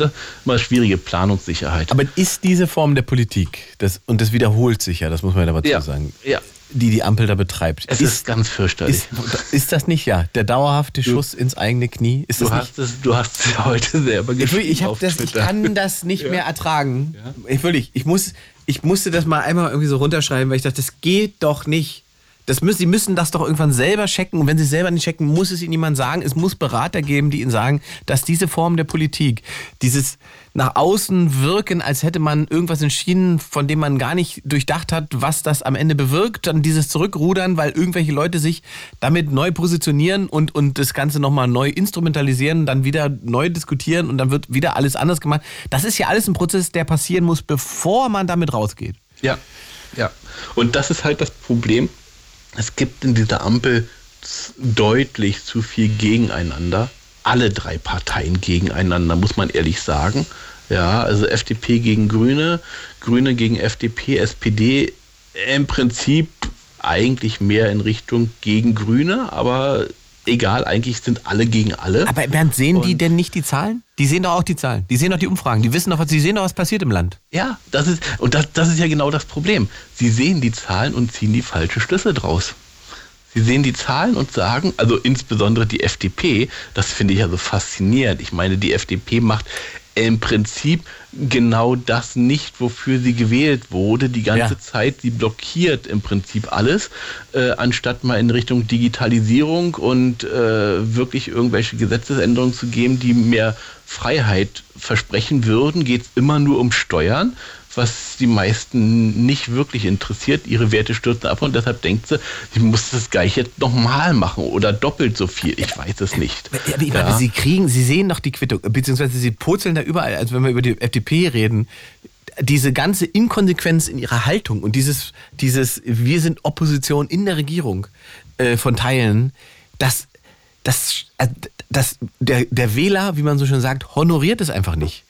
immer schwierige Planungssicherheit. Aber ist diese Form der Politik, das, und das wiederholt sich ja, das muss man ja dazu ja, sagen, ja, die die Ampel da betreibt, es ist, ganz fürchterlich. ist, ist das nicht ja der dauerhafte Schuss ins eigene Knie? Ist du, das nicht? hast es, du hast es ja heute selber Ich, geschrieben ich, auf das, ich kann das nicht mehr ertragen. Ich, wirklich, ich, muss, ich musste das mal einmal irgendwie so runterschreiben, weil ich dachte, das geht doch nicht. Das müssen, sie müssen das doch irgendwann selber checken. Und wenn sie selber nicht checken, muss es ihnen jemand sagen. Es muss Berater geben, die ihnen sagen, dass diese Form der Politik, dieses nach außen wirken, als hätte man irgendwas entschieden, von dem man gar nicht durchdacht hat, was das am Ende bewirkt, dann dieses Zurückrudern, weil irgendwelche Leute sich damit neu positionieren und, und das Ganze nochmal neu instrumentalisieren, dann wieder neu diskutieren und dann wird wieder alles anders gemacht. Das ist ja alles ein Prozess, der passieren muss, bevor man damit rausgeht. Ja, ja. Und das ist halt das Problem. Es gibt in dieser Ampel deutlich zu viel gegeneinander. Alle drei Parteien gegeneinander, muss man ehrlich sagen. Ja, also FDP gegen Grüne, Grüne gegen FDP, SPD im Prinzip eigentlich mehr in Richtung gegen Grüne, aber egal, eigentlich sind alle gegen alle. Aber Bernd, sehen die Und- denn nicht die Zahlen? Die sehen doch auch die Zahlen. Die sehen doch die Umfragen. Die wissen doch, was, die sehen doch, was passiert im Land. Ja, das ist, und das, das ist ja genau das Problem. Sie sehen die Zahlen und ziehen die falschen Schlüsse draus. Sie sehen die Zahlen und sagen, also insbesondere die FDP, das finde ich ja so faszinierend. Ich meine, die FDP macht im Prinzip genau das nicht, wofür sie gewählt wurde, die ganze Ja. Zeit. Sie blockiert im Prinzip alles, äh, anstatt mal in Richtung Digitalisierung und äh, wirklich irgendwelche Gesetzesänderungen zu geben, die mehr Freiheit versprechen würden, geht es immer nur um Steuern was die meisten nicht wirklich interessiert. Ihre Werte stürzen ab und deshalb denkt sie, sie muss das gleich jetzt nochmal machen oder doppelt so viel. Ich weiß es nicht. Ja, ich meine, Sie kriegen, Sie sehen doch die Quittung, beziehungsweise Sie purzeln da überall, also wenn wir über die FDP reden, diese ganze Inkonsequenz in ihrer Haltung und dieses, dieses wir sind Opposition in der Regierung äh, von Teilen, das, das, äh, das, der, der Wähler, wie man so schön sagt, honoriert es einfach nicht.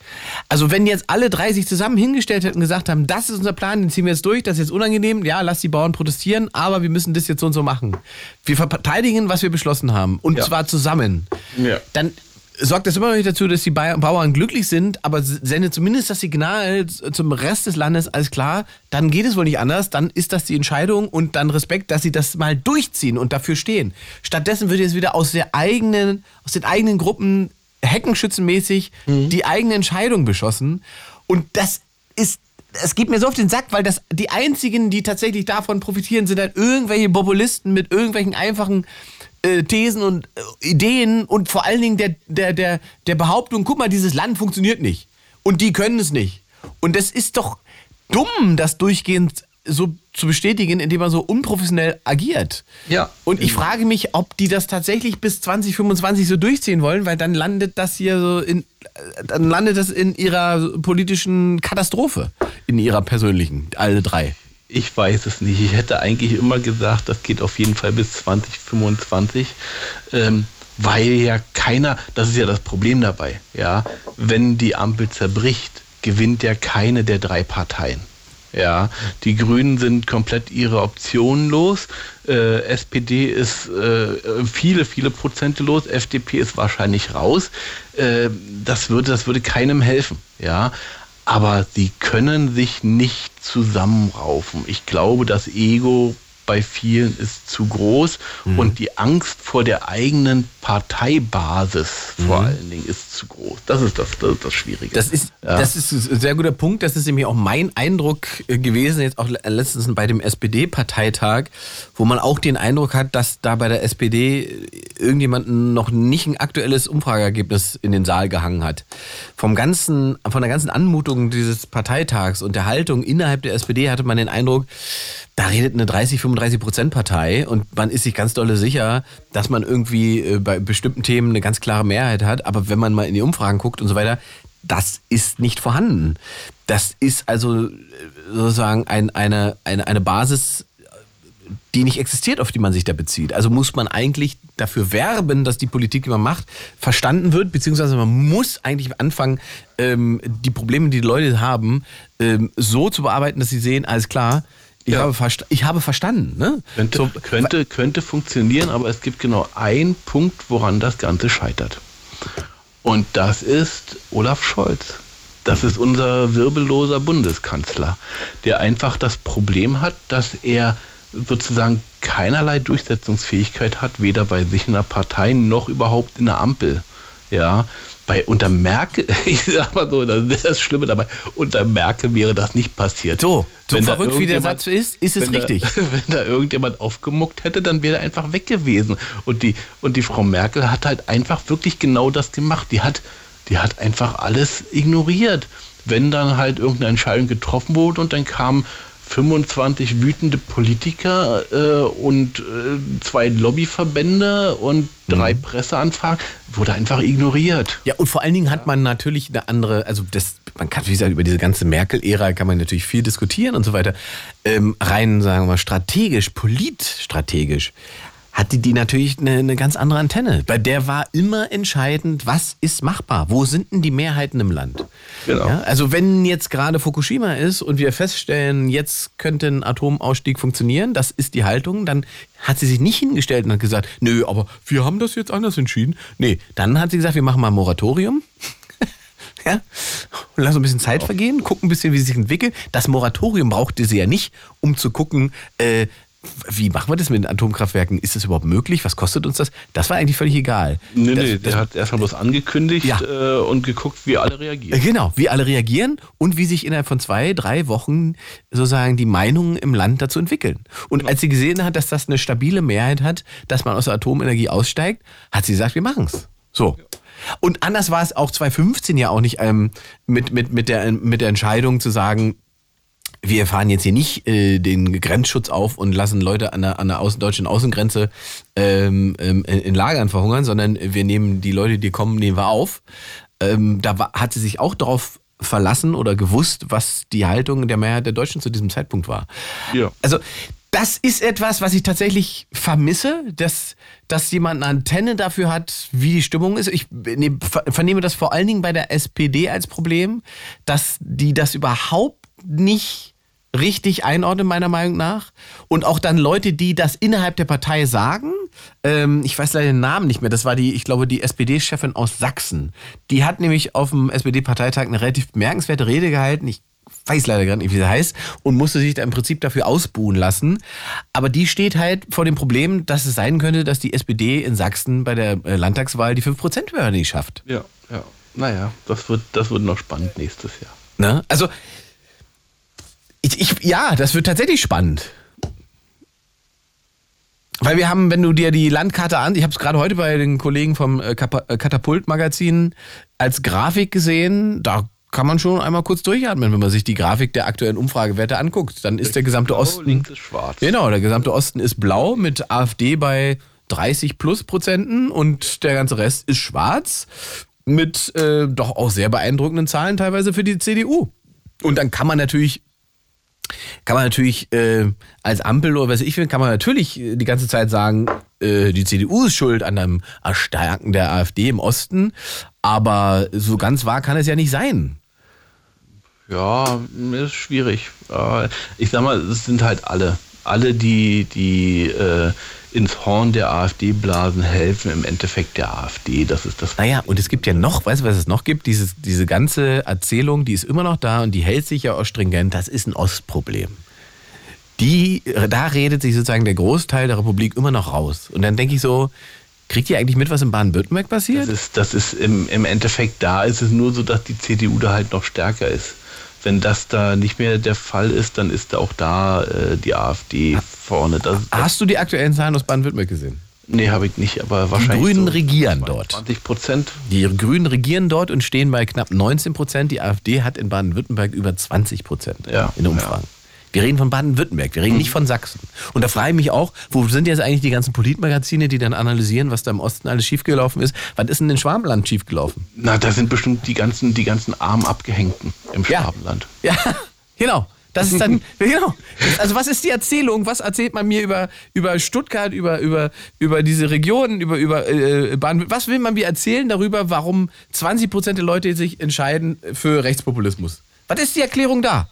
Also wenn jetzt alle drei sich zusammen hingestellt hätten und gesagt haben, das ist unser Plan, den ziehen wir jetzt durch, das ist jetzt unangenehm, ja, lass die Bauern protestieren, aber wir müssen das jetzt so und so machen. Wir verteidigen, was wir beschlossen haben und ja. zwar zusammen. Ja. Dann sorgt das immer noch nicht dazu, dass die Bauern glücklich sind, aber sendet zumindest das Signal zum Rest des Landes, alles klar, dann geht es wohl nicht anders, dann ist das die Entscheidung und dann Respekt, dass sie das mal durchziehen und dafür stehen. Stattdessen wird jetzt wieder aus der eigenen, aus den eigenen Gruppen heckenschützenmäßig mhm. die eigene Entscheidung beschossen und das ist es geht mir so auf den Sack, weil das die einzigen, die tatsächlich davon profitieren, sind halt irgendwelche Populisten mit irgendwelchen einfachen äh, Thesen und äh, Ideen und vor allen Dingen der, der, der, der Behauptung, guck mal, dieses Land funktioniert nicht. Und die können es nicht. Und das ist doch dumm, das durchgehend so zu bestätigen, indem man so unprofessionell agiert. Ja. Und ich frage mich, ob die das tatsächlich bis 2025 so durchziehen wollen, weil dann landet das hier so in, äh, dann landet das in ihrer politischen Katastrophe, in ihrer persönlichen, alle drei. Ich weiß es nicht. Ich hätte eigentlich immer gesagt, das geht auf jeden Fall bis 2025, ähm, weil ja keiner, das ist ja das Problem dabei, ja, wenn die Ampel zerbricht, gewinnt ja keine der drei Parteien. Ja, die Grünen sind komplett ihre Optionen los. Äh, SPD ist äh, viele, viele Prozente los. FDP ist wahrscheinlich raus. Äh, das würde, das würde keinem helfen. Ja, aber sie können sich nicht zusammenraufen. Ich glaube, das Ego bei vielen ist zu groß mhm. und die Angst vor der eigenen Parteibasis mhm. vor allen Dingen ist zu groß. Das ist das, das, ist das Schwierige. Das ist, ja. das ist ein sehr guter Punkt. Das ist nämlich auch mein Eindruck äh, gewesen, jetzt auch letztens bei dem SPD-Parteitag, wo man auch den Eindruck hat, dass da bei der SPD irgendjemand noch nicht ein aktuelles Umfrageergebnis in den Saal gehangen hat. Vom ganzen, von der ganzen Anmutung dieses Parteitags und der Haltung innerhalb der SPD hatte man den Eindruck, da redet eine 30, 35 Prozent Partei und man ist sich ganz dolle sicher, dass man irgendwie äh, bei bestimmten Themen eine ganz klare Mehrheit hat. Aber wenn man mal in die Umfragen guckt und so weiter, das ist nicht vorhanden. Das ist also äh, sozusagen ein, eine, eine, eine Basis, die nicht existiert, auf die man sich da bezieht. Also muss man eigentlich dafür werben, dass die Politik, die man macht, verstanden wird, beziehungsweise man muss eigentlich anfangen, ähm, die Probleme, die die Leute haben, ähm, so zu bearbeiten, dass sie sehen, alles klar, ich, ja. habe, ich habe verstanden. Ne? Könnte, so, könnte, könnte funktionieren, aber es gibt genau einen Punkt, woran das Ganze scheitert. Und das ist Olaf Scholz. Das ist unser wirbelloser Bundeskanzler, der einfach das Problem hat, dass er sozusagen keinerlei Durchsetzungsfähigkeit hat, weder bei sich in der Partei noch überhaupt in der Ampel. Ja, bei unter Merkel, <laughs> ich sag mal so, das ist das Schlimme dabei, unter Merkel wäre das nicht passiert. So, so verrückt wie der Satz ist, ist es richtig. Da, <laughs> wenn da irgendjemand aufgemuckt hätte, dann wäre er einfach weg gewesen. Und die, und die Frau Merkel hat halt einfach wirklich genau das gemacht. Die hat, die hat einfach alles ignoriert. Wenn dann halt irgendeine Entscheidung getroffen wurde und dann kam 25 wütende Politiker äh, und äh, zwei Lobbyverbände und drei mhm. Presseanfragen, wurde einfach ignoriert. Ja, und vor allen Dingen hat man natürlich eine andere, also das, man kann, wie gesagt, über diese ganze Merkel-Ära kann man natürlich viel diskutieren und so weiter. Ähm, rein, sagen wir mal, strategisch, politstrategisch hatte die natürlich eine, eine, ganz andere Antenne. Bei der war immer entscheidend, was ist machbar? Wo sind denn die Mehrheiten im Land? Genau. Ja, also wenn jetzt gerade Fukushima ist und wir feststellen, jetzt könnte ein Atomausstieg funktionieren, das ist die Haltung, dann hat sie sich nicht hingestellt und hat gesagt, nö, aber wir haben das jetzt anders entschieden. Nee, dann hat sie gesagt, wir machen mal ein Moratorium. <laughs> ja, und lassen ein bisschen Zeit vergehen, gucken ein bisschen, wie sie sich entwickelt. Das Moratorium brauchte sie ja nicht, um zu gucken, äh, wie machen wir das mit den Atomkraftwerken? Ist das überhaupt möglich? Was kostet uns das? Das war eigentlich völlig egal. Nee, das, nee, der hat erstmal bloß angekündigt ja. äh, und geguckt, wie alle reagieren. Genau, wie alle reagieren und wie sich innerhalb von zwei, drei Wochen sozusagen die Meinungen im Land dazu entwickeln. Und genau. als sie gesehen hat, dass das eine stabile Mehrheit hat, dass man aus der Atomenergie aussteigt, hat sie gesagt, wir machen es. So. Und anders war es auch 2015 ja auch nicht ähm, mit, mit, mit, der, mit der Entscheidung zu sagen, wir fahren jetzt hier nicht äh, den Grenzschutz auf und lassen Leute an der, an der außen, deutschen Außengrenze ähm, ähm, in Lagern verhungern, sondern wir nehmen die Leute, die kommen, nehmen wir auf. Ähm, da war, hat sie sich auch darauf verlassen oder gewusst, was die Haltung der Mehrheit der Deutschen zu diesem Zeitpunkt war. Ja. Also das ist etwas, was ich tatsächlich vermisse, dass, dass jemand eine Antenne dafür hat, wie die Stimmung ist. Ich ne, ver- vernehme das vor allen Dingen bei der SPD als Problem, dass die das überhaupt nicht richtig einordnen, meiner Meinung nach. Und auch dann Leute, die das innerhalb der Partei sagen, ähm, ich weiß leider den Namen nicht mehr, das war die, ich glaube, die SPD-Chefin aus Sachsen. Die hat nämlich auf dem SPD-Parteitag eine relativ bemerkenswerte Rede gehalten. Ich weiß leider gar nicht, wie sie heißt, und musste sich da im Prinzip dafür ausbuhen lassen. Aber die steht halt vor dem Problem, dass es sein könnte, dass die SPD in Sachsen bei der äh, Landtagswahl die 5%-Hürde nicht schafft. Ja, ja. Naja, das wird, das wird noch spannend nächstes Jahr. Ne? Also, ich, ich, ja, das wird tatsächlich spannend. Weil wir haben, wenn du dir die Landkarte an, ich habe es gerade heute bei den Kollegen vom äh, äh, Katapult-Magazin als Grafik gesehen, da kann man schon einmal kurz durchatmen, wenn man sich die Grafik der aktuellen Umfragewerte anguckt. Dann ist der gesamte Blau, Osten. Genau, der gesamte Osten ist blau mit AfD bei 30 plus Prozenten und der ganze Rest ist schwarz mit äh, doch auch sehr beeindruckenden Zahlen teilweise für die CDU. Und dann kann man natürlich kann man natürlich äh, als Ampel oder was ich will, kann man natürlich äh, die ganze Zeit sagen, äh, die CDU ist schuld an einem Erstarken der AfD im Osten, aber so ganz wahr kann es ja nicht sein. Ja, ist schwierig. Äh, Ich sag mal, es sind halt alle. Alle, die, die äh, ins Horn der AfD blasen, helfen im Endeffekt der AfD. Das ist das. Naja, und es gibt ja noch, weißt du, was es noch gibt? Dieses, diese ganze Erzählung, die ist immer noch da und die hält sich ja auch stringent. Das ist ein Ostproblem. Die, da redet sich sozusagen der Großteil der Republik immer noch raus. Und dann denke ich so, kriegt ihr eigentlich mit, was in Baden-Württemberg Das passiert? ist, das ist im, im Endeffekt da, ist es nur so, dass die CDU da halt noch stärker ist. Wenn das da nicht mehr der Fall ist, dann ist auch da äh, die AfD vorne. Das, das, Hast du die aktuellen Zahlen aus Baden-Württemberg gesehen? nee, habe ich nicht, aber wahrscheinlich. Grünen so regieren dort. 20 Prozent. Die Grünen regieren dort und stehen bei knapp 19 Prozent. Die AfD hat in Baden-Württemberg über 20 Prozent Ja, in Umfragen. Wir reden von Baden-Württemberg, wir reden nicht von Sachsen. Und da frage ich mich auch, wo sind jetzt eigentlich die ganzen Politmagazine, die dann analysieren, was da im Osten alles schiefgelaufen ist? Was ist denn in Schwabenland schiefgelaufen? Na, da sind bestimmt die ganzen, die ganzen armen Abgehängten im Ja. Schwabenland. Ja, <laughs> genau. Das ist dann, <laughs> genau. Also was ist die Erzählung? Was erzählt man mir über, über Stuttgart, über, über, über diese Regionen, über, über äh, Baden? Was will man mir erzählen darüber, warum 20 Prozent der Leute sich entscheiden für Rechtspopulismus? Was ist die Erklärung da?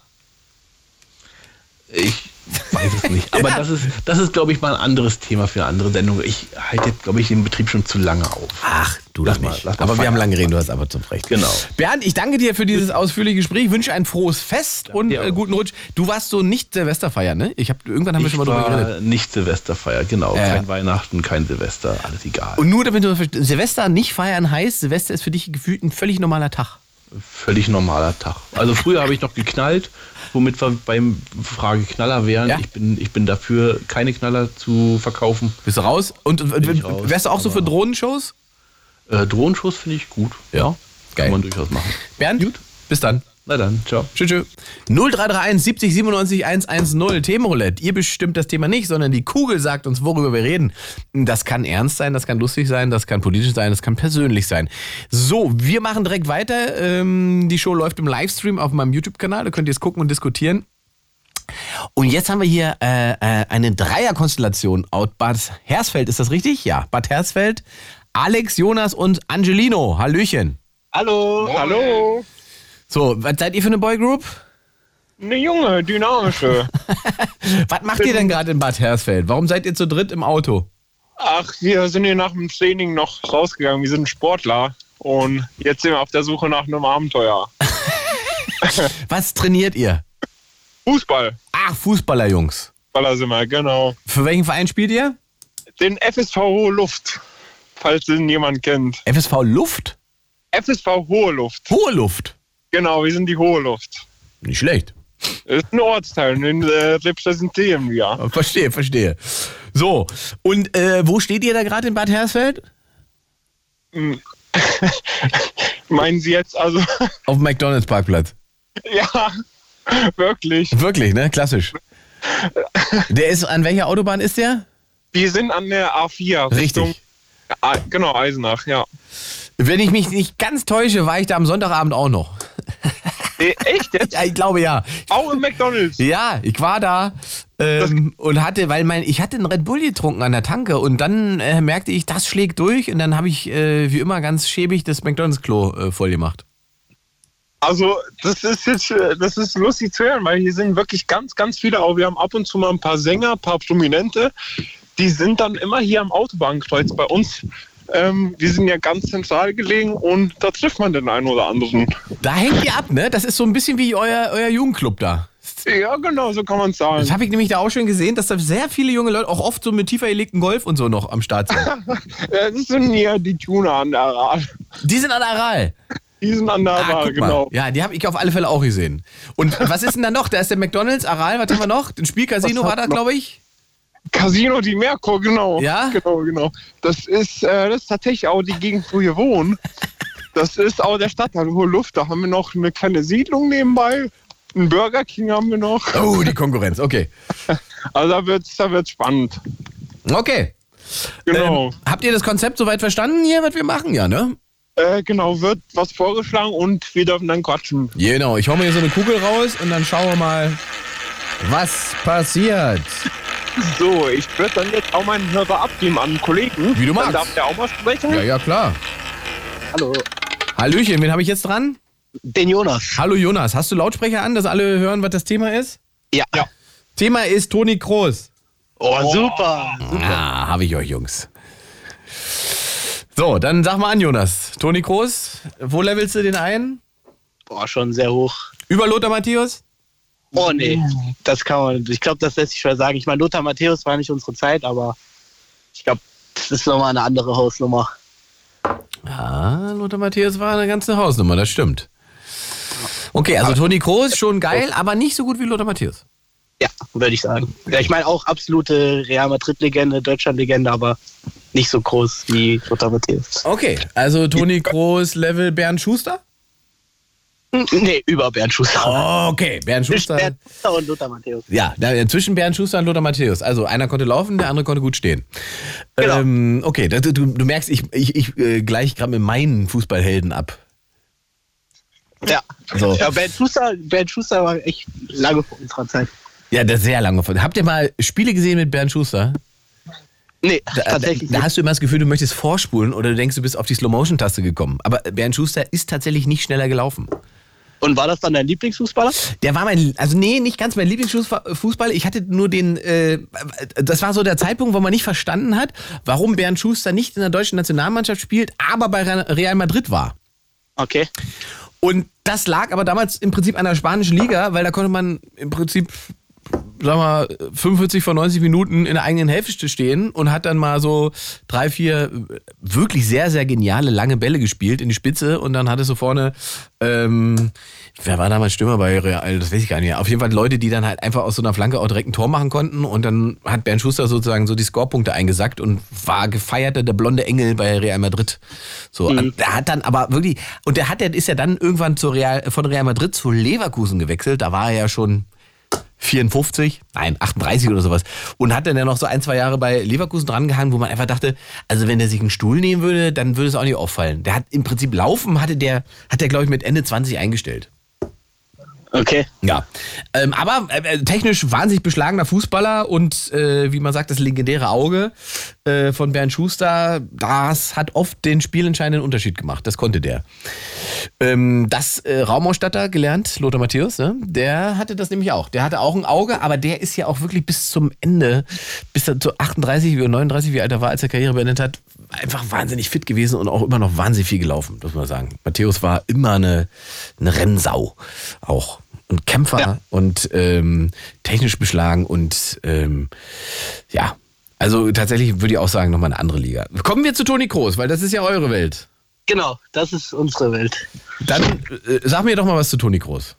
Ich weiß es nicht. Aber das ist, das ist glaube ich, mal ein anderes Thema für eine andere Sendung. Ich halte jetzt, glaube ich, den Betrieb schon zu lange auf. Ach, du Lass das mal, nicht. lass mal aber wir haben lange reden, du hast aber zum Recht. Genau. Bernd, ich danke dir für dieses ausführliche Gespräch, wünsche ein frohes Fest und dir äh, guten Rutsch. Du warst so nicht Silvesterfeier, ne? Ich hab, irgendwann haben wir Ich schon mal drüber geredet. nicht Silvesterfeier, genau. Ja, ja. Kein Weihnachten, kein Silvester, alles egal. Und nur damit du verstehst, Silvester nicht feiern heißt, Silvester ist für dich gefühlt ein völlig normaler Tag. Völlig normaler Tag. Also früher habe ich noch geknallt, womit wir beim Frage Knaller wären. Ja. Ich, bin, ich bin dafür, keine Knaller zu verkaufen. Bist du raus? Und raus, wärst du auch so für aber- Drohnenshows? Äh, Drohenschuss finde ich gut. Ja. Geil. Kann man durchaus machen. Bernd, Gut. bis dann. Na dann, ciao. Tschüss. tschüss. 0331 70 97 110 Themenroulette. Ihr bestimmt das Thema nicht, sondern die Kugel sagt uns, worüber wir reden. Das kann ernst sein, das kann lustig sein, das kann politisch sein, das kann persönlich sein. So, wir machen direkt weiter. Ähm, die Show läuft im Livestream auf meinem YouTube-Kanal. Da könnt ihr es gucken und diskutieren. Und jetzt haben wir hier äh, äh, eine Dreierkonstellation aus Bad Hersfeld. Ist das richtig? Ja, Bad Hersfeld. Alex, Jonas und Angelino. Hallöchen. Hallo, hallo. So, was seid ihr für eine Boygroup? Eine junge, dynamische. <laughs> Was macht ihr denn gerade in Bad Hersfeld? Warum seid ihr zu dritt im Auto? Ach, wir sind hier nach dem Training noch rausgegangen. Wir sind Sportler. Und jetzt sind wir auf der Suche nach einem Abenteuer. <laughs> Was trainiert ihr? Fußball. Ach, Fußballer, Jungs. Baller sind wir, genau. Für welchen Verein spielt ihr? Den FSV Hohe Luft. Falls den jemand kennt. FSV Luft? FSV Hohe Luft. Hohe Luft. Genau, wir sind die Hohe Luft. Nicht schlecht. Das ist ein Ortsteil, den äh, repräsentieren wir. Verstehe, verstehe. So, und äh, wo steht ihr da gerade in Bad Hersfeld? Hm, <laughs> Meinen Sie jetzt also, <laughs> Auf dem McDonalds-Parkplatz. ja, wirklich. Wirklich, ne? Klassisch. Der ist, an welcher Autobahn ist der? Wir sind an der A4. Richtung, Richtig. Genau, Eisenach, ja. Wenn ich mich nicht ganz täusche, war ich da am Sonntagabend auch noch. Eh, Echt jetzt? Ja, ich glaube ja. Auch im McDonalds? Ja, ich war da ähm, und hatte, weil mein, ich hatte einen Red Bull getrunken an der Tanke und dann äh, merkte ich, das schlägt durch und dann habe ich äh, wie immer ganz schäbig das McDonalds-Klo äh, voll gemacht. Also, das ist jetzt, äh, das ist lustig zu hören, weil hier sind wirklich ganz, ganz viele, auch wir haben ab und zu mal ein paar Sänger, ein paar Prominente, die sind dann immer hier am Autobahnkreuz bei uns. Ähm, wir sind ja ganz zentral gelegen und da trifft man den einen oder anderen. Da hängt ihr ab, ne? Das ist so ein bisschen wie euer, euer Jugendclub da. Ja, genau, so kann man es sagen. Das habe ich nämlich da auch schon gesehen, dass da sehr viele junge Leute, auch oft so mit tiefer gelegten Golf und so noch am Start sind. <laughs> Ja, das sind hier die Tuner an der Aral. Die sind an Aral. Die sind an der Ah, Aral, mal. genau. Ja, die habe ich auf alle Fälle auch gesehen. Und was ist denn da noch? Da ist der McDonalds, Aral, was haben wir noch? Den Spielcasino war da, glaube ich. Casino di Merco, genau. Ja? Genau, genau. Das ist, äh, das ist tatsächlich auch die Gegend, wo wir wohnen. Das ist auch der Stadtteil Hohe Luft. Da haben wir noch eine kleine Siedlung nebenbei. Ein Burger King haben wir noch. Oh, die Konkurrenz, okay. <laughs> Also da wird's, da wird's spannend. Okay. Genau. Ähm, habt ihr das Konzept soweit verstanden hier, was wir machen? Ja, ne? Äh, genau, wird was vorgeschlagen und wir dürfen dann quatschen. Genau, ich hau mir hier so eine Kugel raus und dann schauen wir mal, was passiert. <laughs> So, ich würde dann jetzt auch meinen Hörer abgeben an einen Kollegen. Wie du Dann magst. darf der auch mal sprechen. Ja, ja, klar. Hallo. Hallöchen, wen habe ich jetzt dran? Den Jonas. Hallo Jonas, hast du Lautsprecher an, dass alle hören, was das Thema ist? Ja. Ja. Thema ist Toni Kroos. Oh, super. Ah, habe ich euch, Jungs. So, dann sag mal an, Jonas. Toni Kroos, wo levelst du den ein? Boah, schon sehr hoch. Über Lothar Matthäus? Oh nee, das kann man, ich glaube, das lässt sich schwer sagen. Ich meine, Lothar Matthäus war nicht unsere Zeit, aber ich glaube, das ist nochmal eine andere Hausnummer. Ja, Lothar Matthäus war eine ganze Hausnummer, das stimmt. Okay, also Toni Kroos schon geil, aber nicht so gut wie Lothar Matthäus. Ja, würde ich sagen. Ja, ich meine auch absolute Real Madrid-Legende, Deutschland-Legende, aber nicht so groß wie Lothar Matthäus. Okay, also Toni Kroos Level Bernd Schuster? <laughs> Nee, über Bernd Schuster. Okay, Bernd Schuster. Bernd Schuster und Lothar Matthäus. Ja, da, zwischen Bernd Schuster und Lothar Matthäus. Also einer konnte laufen, der andere konnte gut stehen. Genau. Ähm, okay, da, du, du merkst, ich, ich, ich äh, gleich gerade mit meinen Fußballhelden ab. Ja. So. ja Bernd, Schuster, Bernd Schuster war echt lange vor unserer Zeit. Ja, das ist sehr lange von. Habt ihr mal Spiele gesehen mit Bernd Schuster? Nee, Da, tatsächlich da nicht. hast du immer das Gefühl, du möchtest vorspulen oder du denkst, du bist auf die Slow-Motion-Taste gekommen. Aber Bernd Schuster ist tatsächlich nicht schneller gelaufen. Und war das dann dein Lieblingsfußballer? Der war mein, also nee, nicht ganz mein Lieblingsfußball. Ich hatte nur den, äh, das war so der Zeitpunkt, wo man nicht verstanden hat, warum Bernd Schuster nicht in der deutschen Nationalmannschaft spielt, aber bei Real Madrid war. Okay. Und das lag aber damals im Prinzip an der spanischen Liga, weil da konnte man im Prinzip, sag mal, 45 von 90 Minuten in der eigenen Hälfte stehen und hat dann mal so drei, vier wirklich sehr, sehr geniale lange Bälle gespielt in die Spitze und dann hatte so vorne, ähm, wer war damals Stürmer bei Real? Das weiß ich gar nicht mehr. Auf jeden Fall Leute, die dann halt einfach aus so einer Flanke auch direkt ein Tor machen konnten und dann hat Bernd Schuster sozusagen so die Scorepunkte eingesackt und war gefeierter der blonde Engel bei Real Madrid. So, und der hat dann aber wirklich, und der hat, der ist ja dann irgendwann zu Real, von Real Madrid zu Leverkusen gewechselt. Da war er ja schon 54, nein, 38 oder sowas. Und hat dann ja noch so ein, zwei Jahre bei Leverkusen drangehangen, wo man einfach dachte, also wenn der sich einen Stuhl nehmen würde, dann würde es auch nicht auffallen. Der hat im Prinzip Laufen, hatte der, hat der glaube ich mit Ende 20 eingestellt. Okay. Ja, ähm, aber äh, technisch wahnsinnig beschlagener Fußballer und äh, wie man sagt, das legendäre Auge äh, von Bernd Schuster, das hat oft den spielentscheidenden Unterschied gemacht. Das konnte der. Ähm, das äh, Raumausstatter gelernt, Lothar Matthäus, ne? der hatte das nämlich auch. Der hatte auch ein Auge, aber der ist ja auch wirklich bis zum Ende, bis zu 38 oder 39, wie alt er war, als er Karriere beendet hat, einfach wahnsinnig fit gewesen und auch immer noch wahnsinnig viel gelaufen, muss man sagen. Matthäus war immer eine, eine Rennsau auch. Und Kämpfer und ähm, technisch beschlagen und ähm, ja, also tatsächlich würde ich auch sagen, nochmal eine andere Liga. Kommen wir zu Toni Kroos, weil das ist ja eure Welt. Genau, das ist unsere Welt. Dann äh, sag mir doch mal was zu Toni Kroos.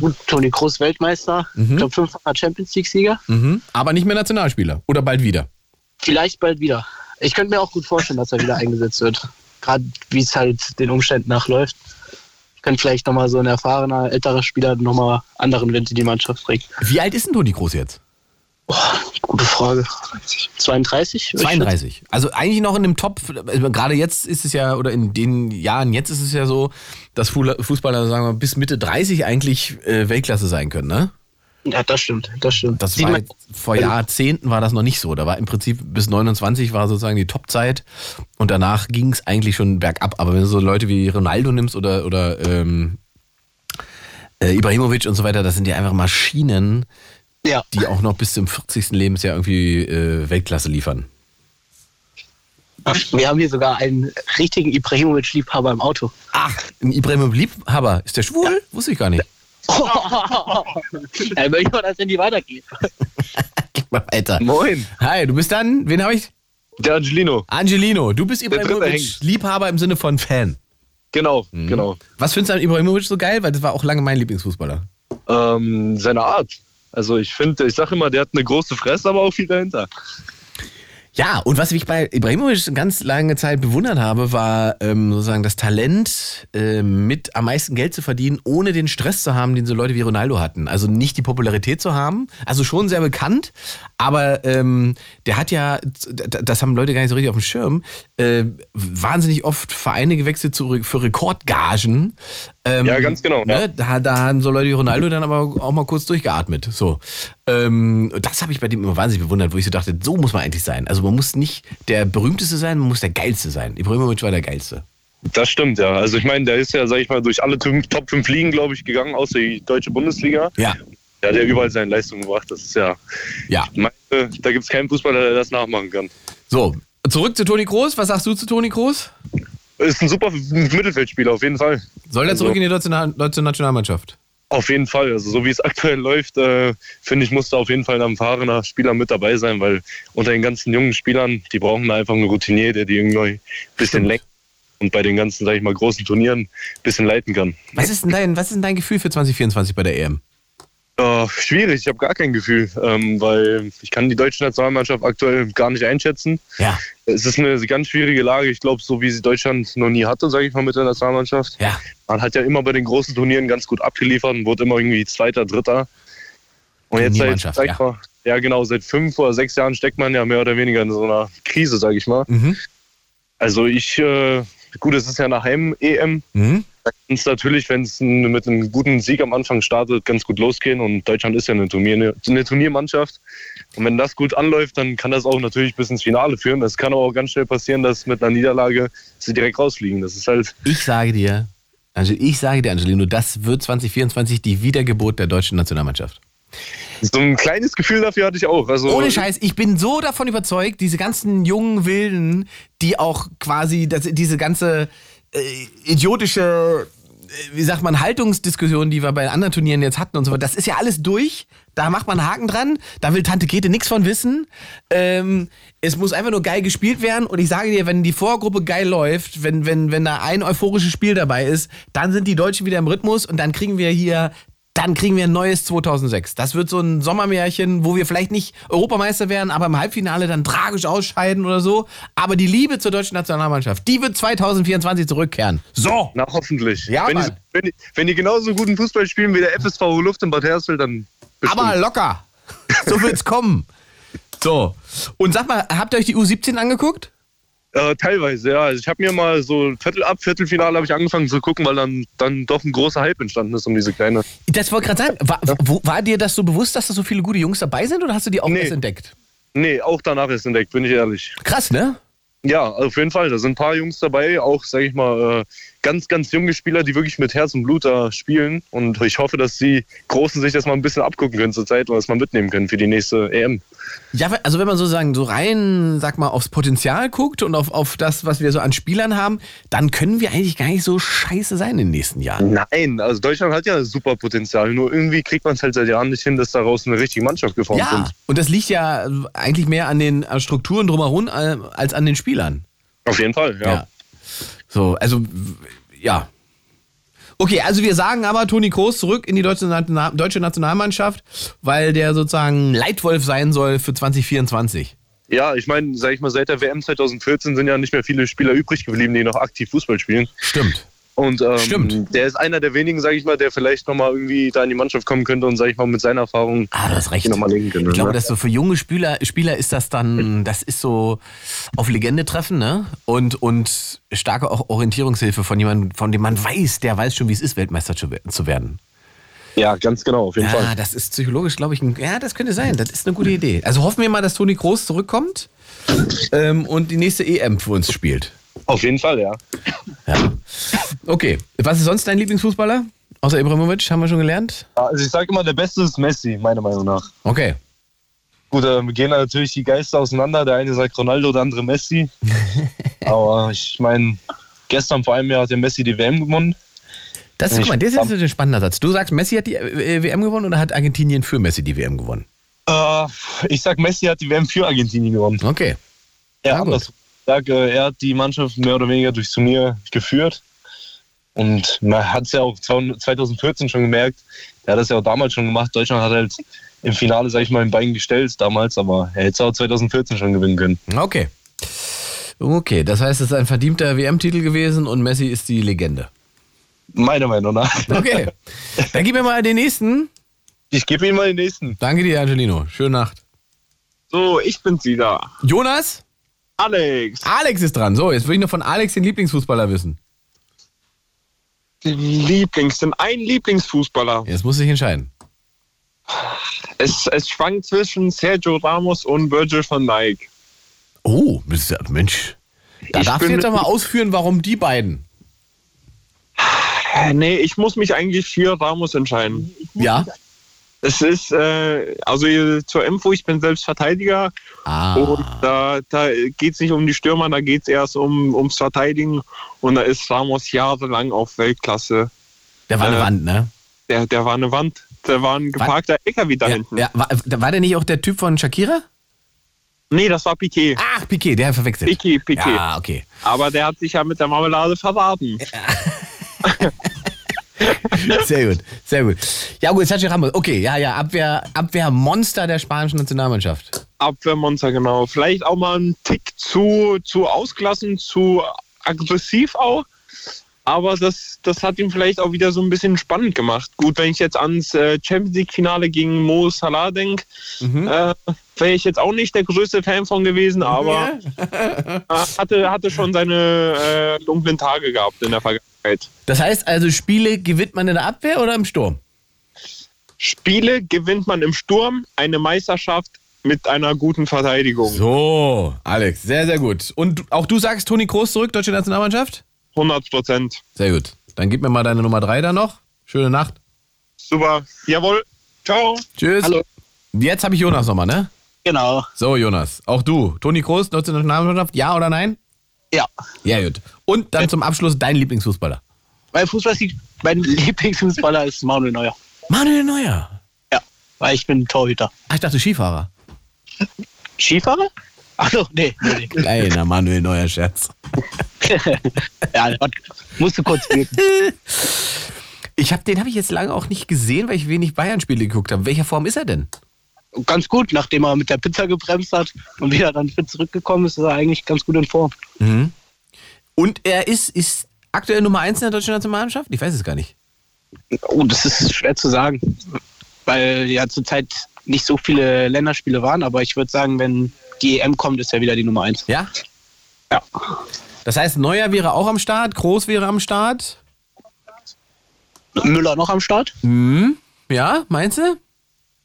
Gut, Toni Kroos Weltmeister, ich glaube fünffacher Champions League-Sieger. Mhm. Aber nicht mehr Nationalspieler. Oder bald wieder. Vielleicht bald wieder. Ich könnte mir auch gut vorstellen, dass er wieder eingesetzt wird. gerade wie es halt den Umständen nachläuft. Kann vielleicht nochmal so ein erfahrener, älterer Spieler nochmal anderen Wind in die Mannschaft bringen. Wie alt ist denn Toni Groß jetzt? Gute Frage. 32? 32. Also eigentlich noch in dem Top, also gerade jetzt ist es ja, oder in den Jahren jetzt ist es ja so, dass Fu- Fußballer, sagen wir, bis Mitte 30 eigentlich äh, Weltklasse sein können, ne? Ja, das stimmt, das stimmt. Das war jetzt, vor Jahrzehnten war das noch nicht so. Da war im Prinzip bis 29 war sozusagen die Topzeit und danach ging es eigentlich schon bergab. Aber wenn du so Leute wie Ronaldo nimmst oder, oder ähm, äh, Ibrahimovic und so weiter, das sind ja einfach Maschinen, ja. die auch noch bis zum 40. Lebensjahr irgendwie äh, Weltklasse liefern. Wir haben hier sogar einen richtigen Ibrahimovic-Liebhaber im Auto. Ach, ein Ibrahimovic-Liebhaber. Ist der schwul? Wusste ich gar nicht. Ja, möchte man das denn die weitergeht? <laughs> Gib mal weiter. Moin. Hi, du bist dann, wen habe ich? Der Angelino. Angelino. Du bist Ibrahimovic. Liebhaber im Sinne von Fan. Genau, genau. Was findest du an Ibrahimovic so geil? Weil das war auch lange mein Lieblingsfußballer. Ähm, seine Art. Also ich finde, ich sage immer, der hat eine große Fresse, aber auch viel dahinter. Ja, und was ich bei Ibrahimovic ganz lange Zeit bewundert habe, war ähm, sozusagen das Talent, ähm, mit am meisten Geld zu verdienen, ohne den Stress zu haben, den so Leute wie Ronaldo hatten. Also nicht die Popularität zu haben, also schon sehr bekannt, aber ähm, der hat ja, das haben Leute gar nicht so richtig auf dem Schirm, äh, wahnsinnig oft Vereine gewechselt zu, für Rekordgagen. Ähm, Ja, ganz genau, ja. Ne? Da, da haben so Leute wie Ronaldo dann aber auch mal kurz durchgeatmet. So. Ähm, das habe ich bei dem immer wahnsinnig bewundert, wo ich so dachte, so muss man eigentlich sein. Also man muss nicht der berühmteste sein, man muss der geilste sein. Ibrahimovic war der geilste. Das stimmt, ja. Also ich meine, der ist ja, sag ich mal, durch alle Top 5 Ligen, glaube ich, gegangen, außer die deutsche Bundesliga. Ja. Der hat ja überall seine Leistung gebracht. Das ist ja, Ja. ich meine, da gibt es keinen Fußballer, der das nachmachen kann. So, zurück zu Toni Kroos. Was sagst du zu Toni Kroos? Ist ein super Mittelfeldspieler, auf jeden Fall. Soll der Also- zurück in die deutsche, deutsche Nationalmannschaft? Auf jeden Fall. Also so wie es <laughs> aktuell läuft, äh, finde ich, muss da auf jeden Fall ein erfahrener Spieler mit dabei sein, weil unter den ganzen jungen Spielern, die brauchen da einfach einen Routinier, der die irgendwie ein bisschen lenkt und bei den ganzen, sag ich mal, großen Turnieren ein bisschen leiten kann. Was ist denn dein, was ist denn dein Gefühl für 2024 bei der EM? Äh, schwierig, ich habe gar kein Gefühl, ähm, weil ich kann die deutsche Nationalmannschaft aktuell gar nicht einschätzen. Ja. Es ist eine ganz schwierige Lage. Ich glaube, so wie sie Deutschland noch nie hatte, sage ich mal, mit der Nationalmannschaft. Ja. Man hat ja immer bei den großen Turnieren ganz gut abgeliefert und wurde immer irgendwie Zweiter, Dritter. Und jetzt seit, Turniermannschaft, sag ich ja. mal, ja genau, seit fünf oder sechs Jahren steckt man ja mehr oder weniger in so einer Krise, sage ich mal. Mhm. Also ich, äh, gut, es ist ja nach Heim-EM. Mhm. Da kann es natürlich, wenn es mit einem guten Sieg am Anfang startet, ganz gut losgehen. Und Deutschland ist ja eine, Turnier, eine Turniermannschaft. Und wenn das gut anläuft, dann kann das auch natürlich bis ins Finale führen. Das kann aber auch ganz schnell passieren, dass mit einer Niederlage sie direkt rausfliegen. Das ist halt, Ich sage dir, Angel, ich sage dir, Angelino, das wird 2024 die Wiedergeburt der deutschen Nationalmannschaft. so ein kleines Gefühl dafür hatte ich auch. Also, Ohne Scheiß, ich bin so davon überzeugt, diese ganzen jungen Wilden, die auch quasi das, diese ganze äh, idiotische, äh, wie sagt man, Haltungsdiskussion, die wir bei anderen Turnieren jetzt hatten und so weiter, das ist ja alles durch. Da macht man einen Haken dran, da will Tante Grete nichts von wissen. Ähm, es muss einfach nur geil gespielt werden und ich sage dir, wenn die Vorgruppe geil läuft, wenn, wenn, wenn da ein euphorisches Spiel dabei ist, dann sind die Deutschen wieder im Rhythmus und dann kriegen wir hier dann kriegen wir ein neues 2006. Das wird so ein Sommermärchen, wo wir vielleicht nicht Europameister werden, aber im Halbfinale dann tragisch ausscheiden oder so. Aber die Liebe zur deutschen Nationalmannschaft, die wird 2024 zurückkehren. So! Na, hoffentlich. Ja, wenn, die, wenn, die, wenn die genauso guten Fußball spielen wie der FSV Luft in Bad Hersfeld, dann bestimmt. Aber locker! So wird's kommen. <laughs> So. Und sag mal, habt ihr euch die U17 angeguckt? Äh, teilweise, ja. Also ich habe mir mal so Viertel ab Viertelfinale habe ich angefangen zu gucken, weil dann, dann doch ein großer Hype entstanden ist um diese kleine. Das wollte gerade sagen. War, wo, war dir das so bewusst, dass da so viele gute Jungs dabei sind oder hast du die auch Nee. erst entdeckt? Nee, auch danach ist entdeckt, bin ich ehrlich. Krass, ne? Ja, auf jeden Fall. Da sind ein paar Jungs dabei, auch, sag ich mal, äh, ganz, ganz junge Spieler, die wirklich mit Herz und Blut da spielen. Und ich hoffe, dass die Großen sich das mal ein bisschen abgucken können zur Zeit und das mal mitnehmen können für die nächste EM. Ja, also wenn man sozusagen so rein, sag mal, aufs Potenzial guckt und auf, auf das, was wir so an Spielern haben, dann können wir eigentlich gar nicht so scheiße sein in den nächsten Jahren. Nein, also Deutschland hat ja super Potenzial. Nur irgendwie kriegt man es halt seit Jahren nicht hin, dass daraus eine richtige Mannschaft geformt Ja, wird. und das liegt ja eigentlich mehr an den Strukturen drumherum äh, als an den Spielern. Auf jeden Fall, ja. So, also, ja. Okay, also wir sagen aber Toni Kroos zurück in die deutsche, Na- deutsche Nationalmannschaft, weil der sozusagen Leitwolf sein soll für 2024. Ja, ich meine, sag ich mal, seit der WM 2014 sind ja nicht mehr viele Spieler übrig geblieben, die noch aktiv Fußball spielen. Stimmt. Und ähm, Stimmt. der ist einer der wenigen, sag ich mal, der vielleicht nochmal irgendwie da in die Mannschaft kommen könnte und, sag ich mal, mit seiner Erfahrung Ah, du hast recht. nochmal lenken könnte. Ich glaube, ne? dass so für junge Spieler, Spieler ist das dann, das ist so auf Legende treffen, ne? Und, und starke auch Orientierungshilfe von jemandem, von dem man weiß, der weiß schon, wie es ist, Weltmeister zu we- zu werden. Ja, ganz genau, auf jeden Ja, Fall. das ist psychologisch, glaube ich, ein, ja, das könnte sein. Das ist eine gute Idee. Also hoffen wir mal, dass Toni Groß zurückkommt ähm, und die nächste EM für uns spielt. Auf jeden Fall, ja. Ja. Okay, was ist sonst dein Lieblingsfußballer? Außer Ibrahimovic, haben wir schon gelernt? Also ich sage immer, der Beste ist Messi, meiner Meinung nach. Okay. Gut, äh, gehen da natürlich die Geister auseinander. Der eine sagt Ronaldo, der andere Messi. <laughs> Aber ich meine, gestern vor einem Jahr hat der Messi die WM gewonnen. Das, guck mal, das ist jetzt ein spannender Satz. Du sagst, Messi hat die äh, WM gewonnen oder hat Argentinien für Messi die WM gewonnen? Äh, ich sag, Messi hat die WM für Argentinien gewonnen. Okay. Ja, Na gut. anders. Ich sag, äh, er hat die Mannschaft mehr oder weniger durchs Turnier geführt. Und man hat es ja auch 2014 schon gemerkt. Er hat das ja auch damals schon gemacht. Deutschland hat halt im Finale, sag ich mal, im Bein gestellt damals, aber er hätte es auch 2014 schon gewinnen können. Okay. Okay, das heißt, es ist ein verdienter WM-Titel gewesen und Messi ist die Legende. Meiner Meinung nach. Okay. Dann gib mir mal den nächsten. Ich gebe ihm mal den nächsten. Danke dir, Angelino. Schöne Nacht. So, ich bin's wieder. Jonas? Alex. Alex ist dran. So, jetzt will ich noch von Alex den Lieblingsfußballer wissen. Lieblings, denn ein Lieblingsfußballer. Jetzt muss ich entscheiden. Es, es schwankt zwischen Sergio Ramos und Virgil van Dijk. Oh, Mensch. Da Ich darfst du jetzt aber mal ausführen, warum die beiden. Äh, Nee, ich muss mich eigentlich für Ramos entscheiden. Ja? Es ist, äh, also zur Info, ich bin selbst Verteidiger Ah. und da, da geht es nicht um die Stürmer, da geht es erst um, ums Verteidigen und da ist Ramos jahrelang auf Weltklasse. Der war eine Äh, Wand, ne? Der, der war eine Wand, der war ein geparkter LKW da Ja, hinten. ja, war, war der nicht auch der Typ von Shakira? Nee, das war Piquet. Ach, Piquet, der verwechselt. Piquet, Piquet. Ja, okay. Aber der hat sich ja mit der Marmelade verraten. <laughs> <laughs> Sehr gut, sehr gut. Ja gut, Sergio Ramos. Okay, ja, ja, Abwehr, Abwehrmonster der spanischen Nationalmannschaft. Abwehrmonster, genau. Vielleicht auch mal ein Tick zu, zu ausgelassen, zu aggressiv auch. Aber das, das hat ihn vielleicht auch wieder so ein bisschen spannend gemacht. Gut, wenn ich jetzt ans äh, Champions League-Finale gegen Mo Salah denke, Mhm. äh, wäre ich jetzt auch nicht der größte Fan von gewesen, aber äh, <laughs> hatte, hatte schon seine äh, dunklen Tage gehabt in der Vergangenheit. Das heißt also, Spiele gewinnt man in der Abwehr oder im Sturm? Spiele gewinnt man im Sturm, eine Meisterschaft mit einer guten Verteidigung. So, Alex, sehr, sehr gut. Und auch du sagst Toni Kroos zurück, deutsche Nationalmannschaft? 100 Prozent. Sehr gut. Dann gib mir mal deine Nummer 3 da noch. Schöne Nacht. Super. Jawohl. Ciao. Tschüss. Hallo. Jetzt habe ich Jonas nochmal, ne? Genau. So, Jonas. Auch du. Toni Kroos, deutsche Nationalmannschaft, ja oder nein? Ja. Ja, gut. Und dann zum Abschluss dein Lieblingsfußballer. Mein Fußball mein <laughs> Lieblingsfußballer ist Manuel Neuer. Manuel Neuer. Ja, weil ich bin Torhüter. Ach, ich dachte Skifahrer. Skifahrer? Achso, nee, nee, nee. Kleiner Manuel Neuer Scherz. <laughs> ja, musst du kurz wirken. <laughs> Ich hab, den habe ich jetzt lange auch nicht gesehen, weil ich wenig Bayern-Spiele geguckt habe. In welcher Form ist er denn? Ganz gut, nachdem er mit der Pizza gebremst hat und wieder dann fit zurückgekommen ist, ist er eigentlich ganz gut in Form. Mhm. Und er ist, ist aktuell Nummer 1 in der deutschen Nationalmannschaft? Ich weiß es gar nicht. Oh, das ist schwer zu sagen, weil ja zurzeit nicht so viele Länderspiele waren, aber ich würde sagen, wenn die EM kommt, ist er wieder die Nummer 1. Ja? Ja. Das heißt, Neuer wäre auch am Start, Groß wäre am Start. Müller noch am Start? Mhm. Ja, meinst du?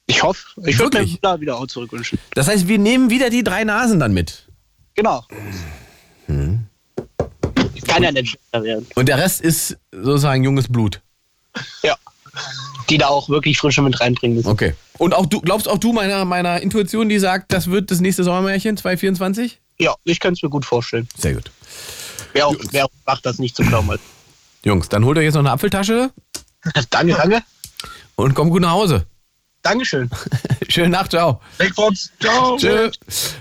Ich hoffe. Ich würde mir? Müller wieder auch zurückwünschen. Das heißt, wir nehmen wieder die drei Nasen dann mit. Genau. Mhm. Kann ja nicht schlechter werden. Und der Rest ist sozusagen junges Blut. Ja. Die da auch wirklich Frische mit reinbringen müssen. Okay. Und auch du, glaubst auch du meiner, meiner Intuition, die sagt, das wird das nächste Sommermärchen 2024? Ja, ich kann es mir gut vorstellen. Sehr gut. Wer auch, wer auch macht, das nicht zu glauben. Jungs, dann holt euch jetzt noch eine Apfeltasche <laughs> danke, danke. und kommt gut nach Hause. Dankeschön. <laughs> Schöne Nacht, ciao. Backbox. Ciao. Tschö.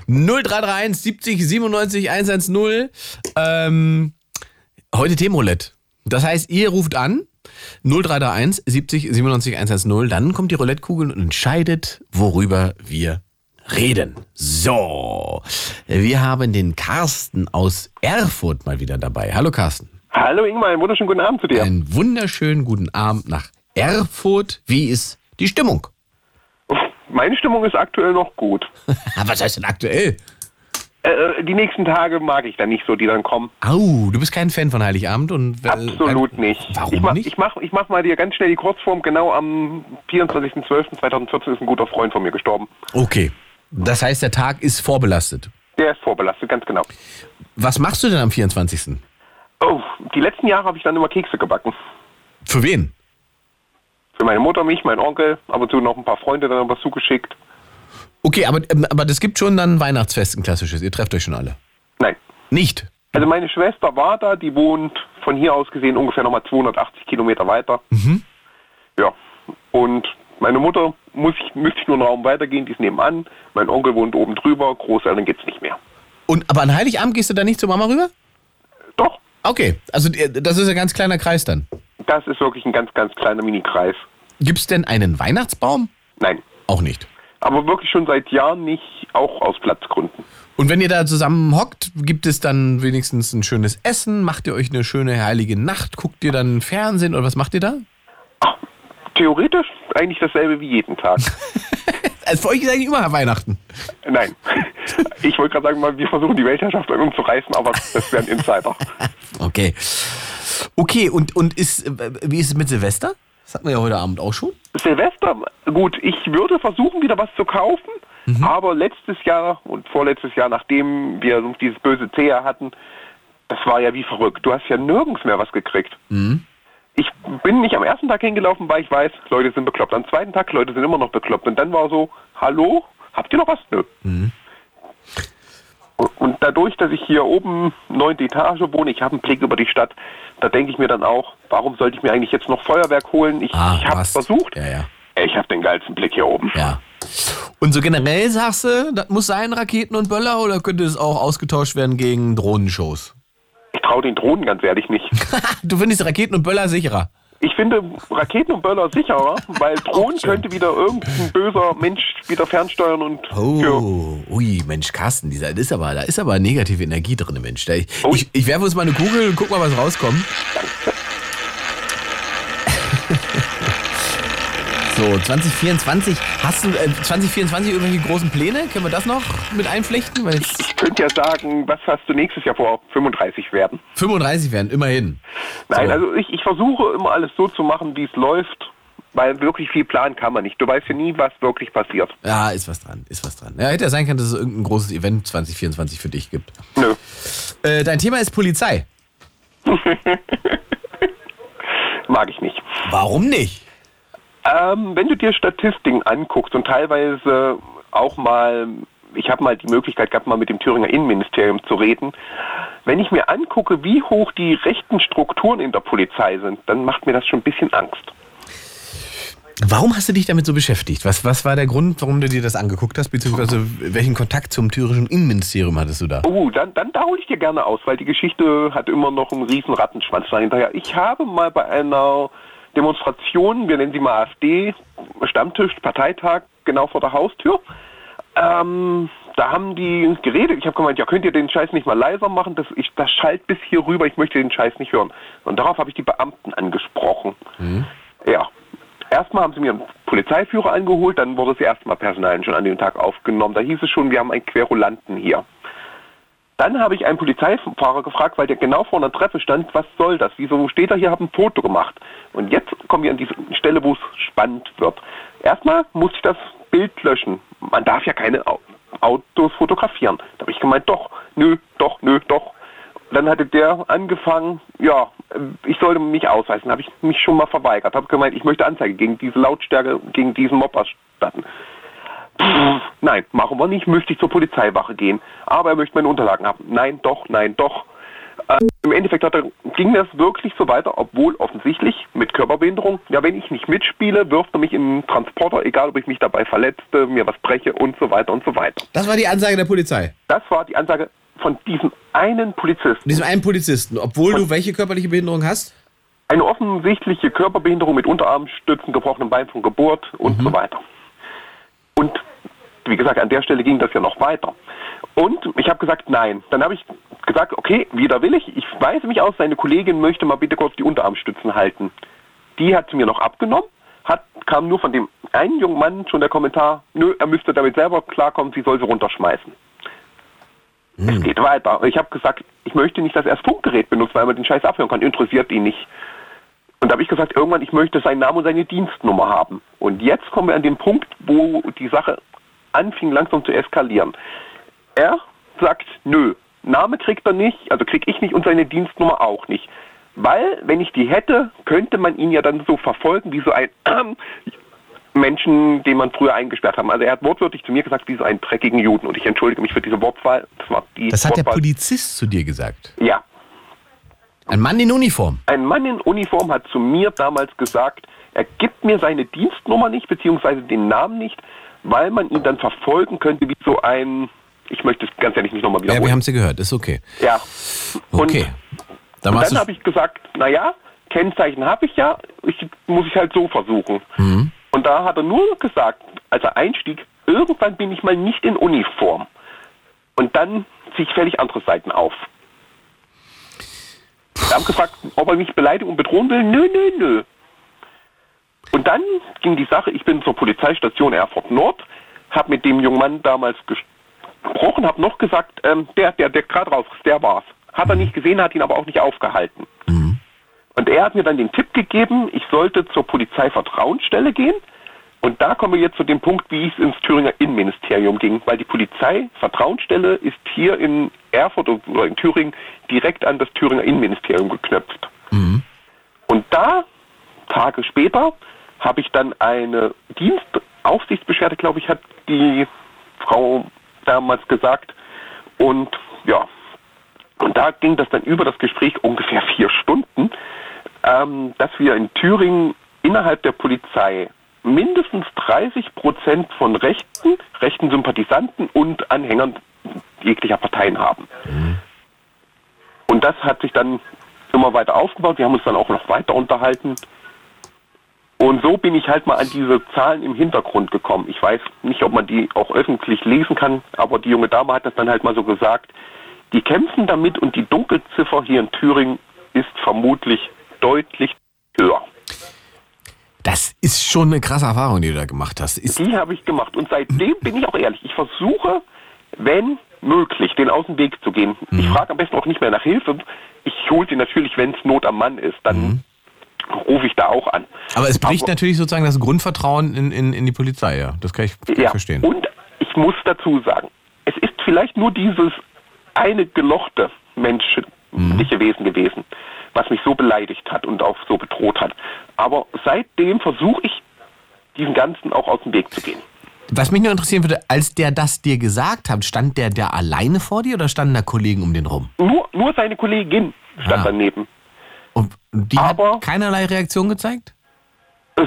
0331 70 97 110. Ähm, heute Themenroulette. Das heißt, ihr ruft an 0331 70 97 110. Dann kommt die Roulettekugel und entscheidet, worüber wir reden. So, wir haben den Carsten aus Erfurt mal wieder dabei. Hallo Carsten. Hallo Ingmar, einen wunderschönen guten Abend zu dir. Einen wunderschönen guten Abend nach Erfurt. Wie ist die Stimmung? Meine Stimmung ist aktuell noch gut. <laughs> Was heißt denn aktuell? Äh, die nächsten Tage mag ich dann nicht so, die dann kommen. Au, du bist kein Fan von Heiligabend und äh, Absolut nicht. Warum ich mach, nicht? Ich mach, ich mach mal dir ganz schnell die Kurzform. Genau am 24.12.2014 ist ein guter Freund von mir gestorben. Okay, das heißt, der Tag ist vorbelastet. Der ist vorbelastet, ganz genau. Was machst du denn am 24.? Oh, die letzten Jahre habe ich dann immer Kekse gebacken. Für wen? Für meine Mutter, mich, meinen Onkel, ab und zu noch ein paar Freunde dann was zugeschickt. Okay, aber, ähm, aber das gibt schon dann ein Weihnachtsfest, ein klassisches. Ihr trefft euch schon alle. Nein. Nicht? Also meine Schwester war da, die wohnt von hier aus gesehen ungefähr nochmal 280 Kilometer weiter. Mhm. Ja. Und meine Mutter muss ich, müsste ich nur einen Raum weitergehen, die ist nebenan. Mein Onkel wohnt oben drüber, Großeltern geht's nicht mehr. Und, aber an Heiligabend gehst du da nicht zur Mama rüber? Doch. Okay, also äh, das ist ein ganz kleiner Kreis dann. Das ist wirklich ein ganz, ganz kleiner Mini-Kreis. Gibt es denn einen Weihnachtsbaum? Nein. Auch nicht. Aber wirklich schon seit Jahren nicht, auch aus Platzgründen. Und wenn ihr da zusammen hockt, gibt es dann wenigstens ein schönes Essen? Macht ihr euch eine schöne heilige Nacht? Guckt ihr dann Fernsehen oder was macht ihr da? Theoretisch eigentlich dasselbe wie jeden Tag. <laughs> Also für euch ist eigentlich immer Weihnachten. Nein. <laughs> Ich wollte gerade sagen, wir versuchen die Weltherrschaft an uns zu reißen, aber das wäre ein Insider. <laughs> Okay. Okay, und, und ist, wie ist es mit Silvester? Das hatten wir ja heute Abend auch schon. Silvester, gut, ich würde versuchen, wieder was zu kaufen, Mhm. aber letztes Jahr und vorletztes Jahr, nachdem wir dieses böse Thea hatten, das war ja wie verrückt. Du hast ja nirgends mehr was gekriegt. Mhm. Ich bin nicht am ersten Tag hingelaufen, weil ich weiß, Leute sind bekloppt. Am zweiten Tag, Leute sind immer noch bekloppt. Und dann war so, hallo, habt ihr noch was? Nö. Mhm. Und- dadurch, dass ich hier oben neunte Etage wohne, ich habe einen Blick über die Stadt, da denke ich mir dann auch, warum sollte ich mir eigentlich jetzt noch Feuerwerk holen? Ich, Ah, ich habe hast- versucht. Ja, ja. Ich habe den geilsten Blick hier oben. Ja. Und so generell sagst du, das muss sein Raketen und Böller oder könnte es auch ausgetauscht werden gegen Drohnenshows? Ich traue den Drohnen ganz ehrlich nicht. <laughs> Du findest Raketen und Böller sicherer? Ich finde Raketen und Böller sicherer, weil Drohnen könnte wieder irgendein böser Mensch wieder fernsteuern und Oh, ui, Mensch, Carsten, dieser, das ist aber, da ist aber negative Energie drin, Mensch. Da, ich, ich, ich werfe uns mal eine Kugel und guck mal, was rauskommt. So, 2024, hast du äh, 2024 irgendwelche großen Pläne? Können wir das noch mit einflechten? Weil ich könnte ja sagen, was hast du nächstes Jahr vor? 35 werden. 35 werden, immerhin. Nein, So. also ich, ich versuche immer alles so zu machen, wie es läuft, weil wirklich viel planen kann man nicht. Du weißt ja nie, was wirklich passiert. Ja, ist was dran, ist was dran. Ja, hätte ja sein können, dass es irgendein großes Event 2024 für dich gibt. Nö. Äh, dein Thema ist Polizei. <laughs> Mag ich nicht. Warum nicht? Ähm, wenn du dir Statistiken anguckst und teilweise auch mal, ich habe mal die Möglichkeit gehabt, mal mit dem Thüringer Innenministerium zu reden, wenn ich mir angucke, wie hoch die rechten Strukturen in der Polizei sind, dann macht mir das schon ein bisschen Angst. Warum hast du dich damit so beschäftigt? Was, was war der Grund, warum du dir das angeguckt hast? Beziehungsweise welchen Kontakt zum thürischen Innenministerium hattest du da? Oh, dann, dann da hole ich dir gerne aus, weil die Geschichte hat immer noch einen riesen Rattenschwanz dahinter. Ich habe mal bei einer Demonstration, wir nennen sie mal AfD, Stammtisch, Parteitag, genau vor der Haustür, ähm, da haben die geredet. Ich habe gemeint, ja, könnt ihr den Scheiß nicht mal leiser machen? Das, ich, das schallt bis hier rüber, ich möchte den Scheiß nicht hören. Und darauf habe ich die Beamten angesprochen. Ja. Erstmal haben sie mir einen Polizeiführer angeholt, dann wurde das erste Mal Personal schon an dem Tag aufgenommen. Da hieß es schon, wir haben einen Querulanten hier. Dann habe ich einen Polizeifahrer gefragt, weil der genau vor einer Treppe stand, was soll das? Wieso steht er hier, habe ein Foto gemacht. Und jetzt kommen wir an diese Stelle, wo es spannend wird. Erstmal muss ich das Bild löschen. Man darf ja keine Au- Autos fotografieren. Da habe ich gemeint, doch, nö, doch, nö, doch. Dann hatte der angefangen, ja, ich sollte mich ausweisen. Habe ich mich schon mal verweigert. Habe gemeint, ich möchte Anzeige gegen diese Lautstärke, gegen diesen Mob erstatten. Pff, nein, machen wir nicht, müsste ich zur Polizeiwache gehen. Aber er möchte meine Unterlagen haben. Nein, doch, nein, doch. Äh, Im Endeffekt er, ging das wirklich so weiter, obwohl offensichtlich mit Körperbehinderung, ja, wenn ich nicht mitspiele, wirft er mich in einen Transporter, egal ob ich mich dabei verletzte, mir was breche und so weiter und so weiter. Das war die Ansage der Polizei. Das war die Ansage von diesem einen Polizisten. Diesem einen Polizisten, obwohl du welche körperliche Behinderung hast? Eine offensichtliche Körperbehinderung mit Unterarmstützen, gebrochenem Bein von Geburt und so weiter. Und wie gesagt, an der Stelle ging das ja noch weiter. Und ich habe gesagt, nein. Dann habe ich gesagt, okay, wieder will ich. Ich weise mich aus, seine Kollegin möchte mal bitte kurz die Unterarmstützen halten. Die hat sie mir noch abgenommen. Hat, kam nur von dem einen jungen Mann schon der Kommentar, nö, er müsste damit selber klarkommen, sie soll sie runterschmeißen. Es geht weiter. Ich habe gesagt, ich möchte nicht, dass er das Funkgerät benutzt, weil man den Scheiß abhören kann. Interessiert ihn nicht. Und da habe ich gesagt, irgendwann, ich möchte seinen Namen und seine Dienstnummer haben. Und jetzt kommen wir an den Punkt, wo die Sache anfing langsam zu eskalieren. Er sagt, nö, Name kriegt er nicht, also krieg ich nicht und seine Dienstnummer auch nicht. Weil, wenn ich die hätte, könnte man ihn ja dann so verfolgen wie so ein ähm, <clears throat> Menschen, den man früher eingesperrt haben. Also er hat wortwörtlich zu mir gesagt, wie so einen dreckigen Juden. Und ich entschuldige mich für diese Wortwahl. Das war die Das hat der Wortwahl. Polizist zu dir gesagt. Ja. Ein Mann in Uniform. Ein Mann in Uniform hat zu mir damals gesagt, er gibt mir seine Dienstnummer nicht, beziehungsweise den Namen nicht, weil man ihn dann verfolgen könnte wie so ein, ich möchte es ganz ehrlich nicht nochmal Ja, wir wiederholen. haben sie gehört, ist okay. Ja. Okay. Dann dann habe ich gesagt, naja, Kennzeichen habe ich ja, ich, muss ich halt so versuchen. Mhm. Und da hat er nur gesagt, als er einstieg, irgendwann bin ich mal nicht in Uniform. Und dann ziehe ich völlig andere Seiten auf. Wir haben gefragt, ob er mich beleidigen und bedrohen will. Nö, nö, nö. Und dann ging die Sache, ich bin zur Polizeistation Erfurt Nord, habe mit dem jungen Mann damals gesprochen, habe noch gesagt, ähm, der, der, der gerade raus ist, der war's. Hat er nicht gesehen, hat ihn aber auch nicht aufgehalten. Und er hat mir dann den Tipp gegeben, ich sollte zur Polizeivertrauensstelle gehen. Und da kommen wir jetzt zu dem Punkt, wie es ins Thüringer Innenministerium ging, weil die Polizeivertrauensstelle ist hier in Erfurt oder in Thüringen direkt an das Thüringer Innenministerium geknöpft. Und da, Tage später, habe ich dann eine Dienstaufsichtsbeschwerde, glaube ich, hat die Frau damals gesagt. Und ja, und da ging das dann über das Gespräch ungefähr <laughs> vier Stunden, ähm, dass wir in Thüringen innerhalb der Polizei mindestens 30 Prozent von Rechten, rechten Sympathisanten und Anhängern jeglicher Parteien haben. Und das hat sich dann immer weiter aufgebaut. Wir haben uns dann auch noch weiter unterhalten. Und so bin ich halt mal an diese Zahlen im Hintergrund gekommen. Ich weiß nicht, ob man die auch öffentlich lesen kann, aber die junge Dame hat das dann halt mal so gesagt. Die kämpfen damit und die Dunkelziffer hier in Thüringen ist vermutlich deutlich höher. Das ist schon eine krasse Erfahrung, die du da gemacht hast. Ist, Die habe ich gemacht. Und seitdem bin ich auch ehrlich. Ich versuche, wenn möglich, den aus dem Weg zu gehen. Ich frage am besten auch nicht mehr nach Hilfe. Ich hole sie natürlich, wenn es Not am Mann ist. Dann rufe ich da auch an. aber es bricht natürlich sozusagen das Grundvertrauen in, in, in die Polizei, ja. Das kann ich, kann ich Ja, verstehen. und ich muss dazu sagen, es ist vielleicht nur dieses eine gelochte menschliche Wesen gewesen, was mich so beleidigt hat und auch so bedroht hat. Aber seitdem versuche ich, diesen Ganzen auch aus dem Weg zu gehen. Was mich nur interessieren würde, als der das dir gesagt hat, stand der da alleine vor dir oder standen da Kollegen um den rum? Nur, nur seine Kollegin stand Ah. daneben. Und die hat keinerlei Reaktion gezeigt?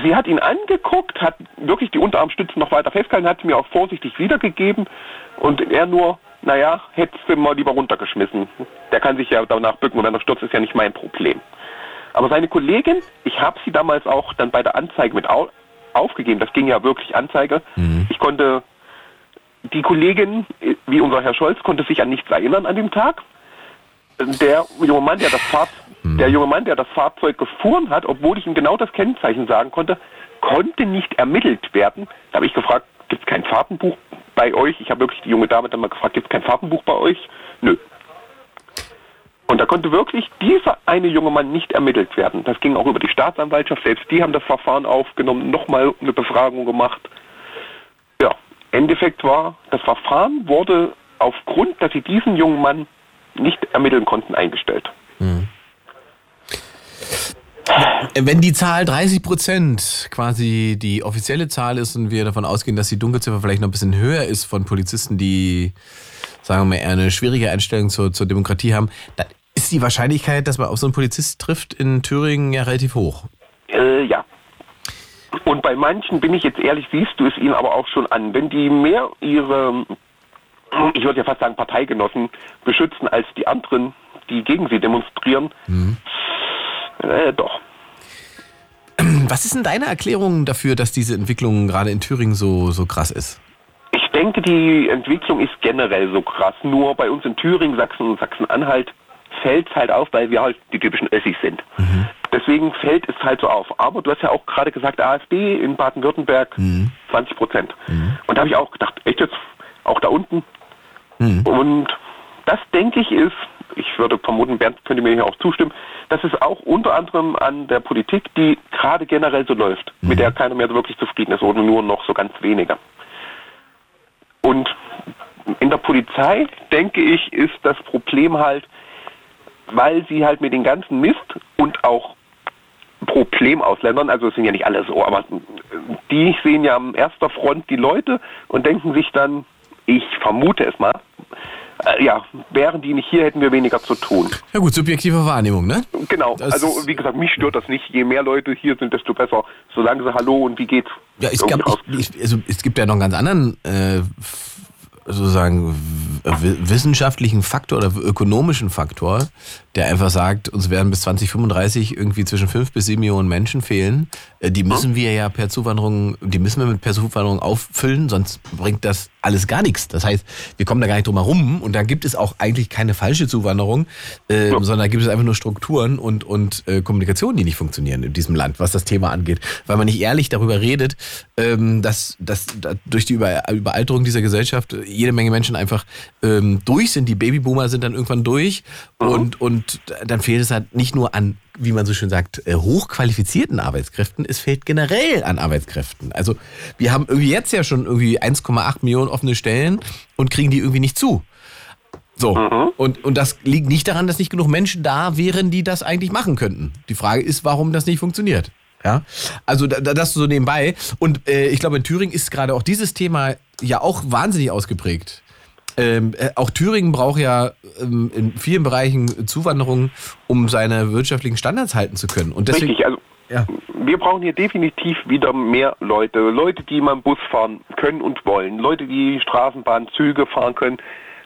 Sie hat ihn angeguckt, hat wirklich die Unterarmstützen noch weiter festgehalten, hat sie mir auch vorsichtig wiedergegeben und er nur, naja, hättest du mal lieber runtergeschmissen. Der kann sich ja danach bücken und wenn er stürzt, ist ja nicht mein Problem. Aber seine Kollegin, ich habe sie damals auch dann bei der Anzeige mit au aufgegeben, das ging ja wirklich Anzeige. Ich konnte, die Kollegin, wie unser Herr Scholz, konnte sich an nichts erinnern an dem Tag. Der junge Mann, der das Fahrzeug, der junge Mann, der das Fahrzeug gefahren hat, obwohl ich ihm genau das Kennzeichen sagen konnte, konnte nicht ermittelt werden. Da habe ich gefragt, gibt es kein Fahrtenbuch bei euch? Ich habe wirklich die junge Dame dann mal gefragt, gibt es kein Fahrtenbuch bei euch? Nö. Und da konnte wirklich dieser eine junge Mann nicht ermittelt werden. Das ging auch über die Staatsanwaltschaft. Selbst die haben das Verfahren aufgenommen, nochmal eine Befragung gemacht. Ja, Endeffekt war, das Verfahren wurde aufgrund, dass sie diesen jungen Mann nicht ermitteln konnten, eingestellt. Wenn die Zahl 30 Prozent quasi die offizielle Zahl ist und wir davon ausgehen, dass die Dunkelziffer vielleicht noch ein bisschen höher ist von Polizisten, die, sagen wir mal, eher eine schwierige Einstellung zur, zur Demokratie haben, dann ist die Wahrscheinlichkeit, dass man auf so einen Polizist trifft in Thüringen ja relativ hoch. Äh, ja. Und bei manchen, bin ich jetzt ehrlich, siehst du es ihnen aber auch schon an. Wenn die mehr ihre, ich würde ja fast sagen, Parteigenossen beschützen als die anderen, die gegen sie demonstrieren, äh, doch. Was ist denn deine Erklärung dafür, dass diese Entwicklung gerade in Thüringen so, so krass ist? Ich denke, die Entwicklung ist generell so krass. Nur bei uns in Thüringen, Sachsen und Sachsen-Anhalt fällt es halt auf, weil wir halt die typischen Össis sind. Deswegen fällt es halt so auf. Aber du hast ja auch gerade gesagt, AfD in Baden-Württemberg 20 Prozent. Und da habe ich auch gedacht, echt jetzt, auch da unten. Und das denke ich ist, ich würde vermuten, Bernd könnte mir hier auch zustimmen, das ist auch unter anderem an der Politik, die gerade generell so läuft, mit der keiner mehr so wirklich zufrieden ist oder nur noch so ganz wenige. Und in der Polizei, denke ich, ist das Problem halt, weil sie halt mit den ganzen Mist und auch Problemausländern, also es sind ja nicht alle so, aber die sehen ja am erster Front die Leute und denken sich dann, ich vermute es mal, äh, ja, wären die nicht hier, hätten wir weniger zu tun. Ja gut, subjektive Wahrnehmung, ne? Genau, Das- also wie gesagt, mich stört das nicht. Je mehr Leute hier sind, desto besser. Solange sie Hallo und wie geht's? Ja, es, gab, ich, ich, also, es gibt ja noch einen ganz anderen äh, sozusagen wissenschaftlichen Faktor oder ökonomischen Faktor, der einfach sagt, uns werden bis 2035 irgendwie zwischen fünf bis sieben Millionen Menschen fehlen. Äh, Die müssen wir ja per Zuwanderung, die müssen wir mit per Zuwanderung auffüllen, sonst bringt das alles gar nichts. Das heißt, wir kommen da gar nicht drum herum und da gibt es auch eigentlich keine falsche Zuwanderung, äh, sondern da gibt es einfach nur Strukturen und, und äh, Kommunikation, die nicht funktionieren in diesem Land, was das Thema angeht. Weil man nicht ehrlich darüber redet, ähm, dass, dass da durch die Über Überalterung dieser Gesellschaft äh, jede Menge Menschen einfach ähm, durch sind. Die Babyboomer sind dann irgendwann durch und, und dann fehlt es halt nicht nur an, wie man so schön sagt, äh, hochqualifizierten Arbeitskräften, es fehlt generell an Arbeitskräften. Also wir haben irgendwie jetzt ja schon irgendwie 1,8 Millionen offene Stellen und kriegen die irgendwie nicht zu. So, und, und das liegt nicht daran, dass nicht genug Menschen da wären, die das eigentlich machen könnten. Die Frage ist, warum das nicht funktioniert. Ja, also da- das so nebenbei. Und äh, ich glaube, in Thüringen ist gerade auch dieses Thema ja auch wahnsinnig ausgeprägt. Ähm, äh, auch Thüringen braucht ja ähm, in vielen Bereichen Zuwanderung, um seine wirtschaftlichen Standards halten zu können. Und deswegen, Richtig, also ja. wir brauchen hier definitiv wieder mehr Leute. Leute, die mal Bus fahren können und wollen. Leute, die Straßenbahn, Züge fahren können.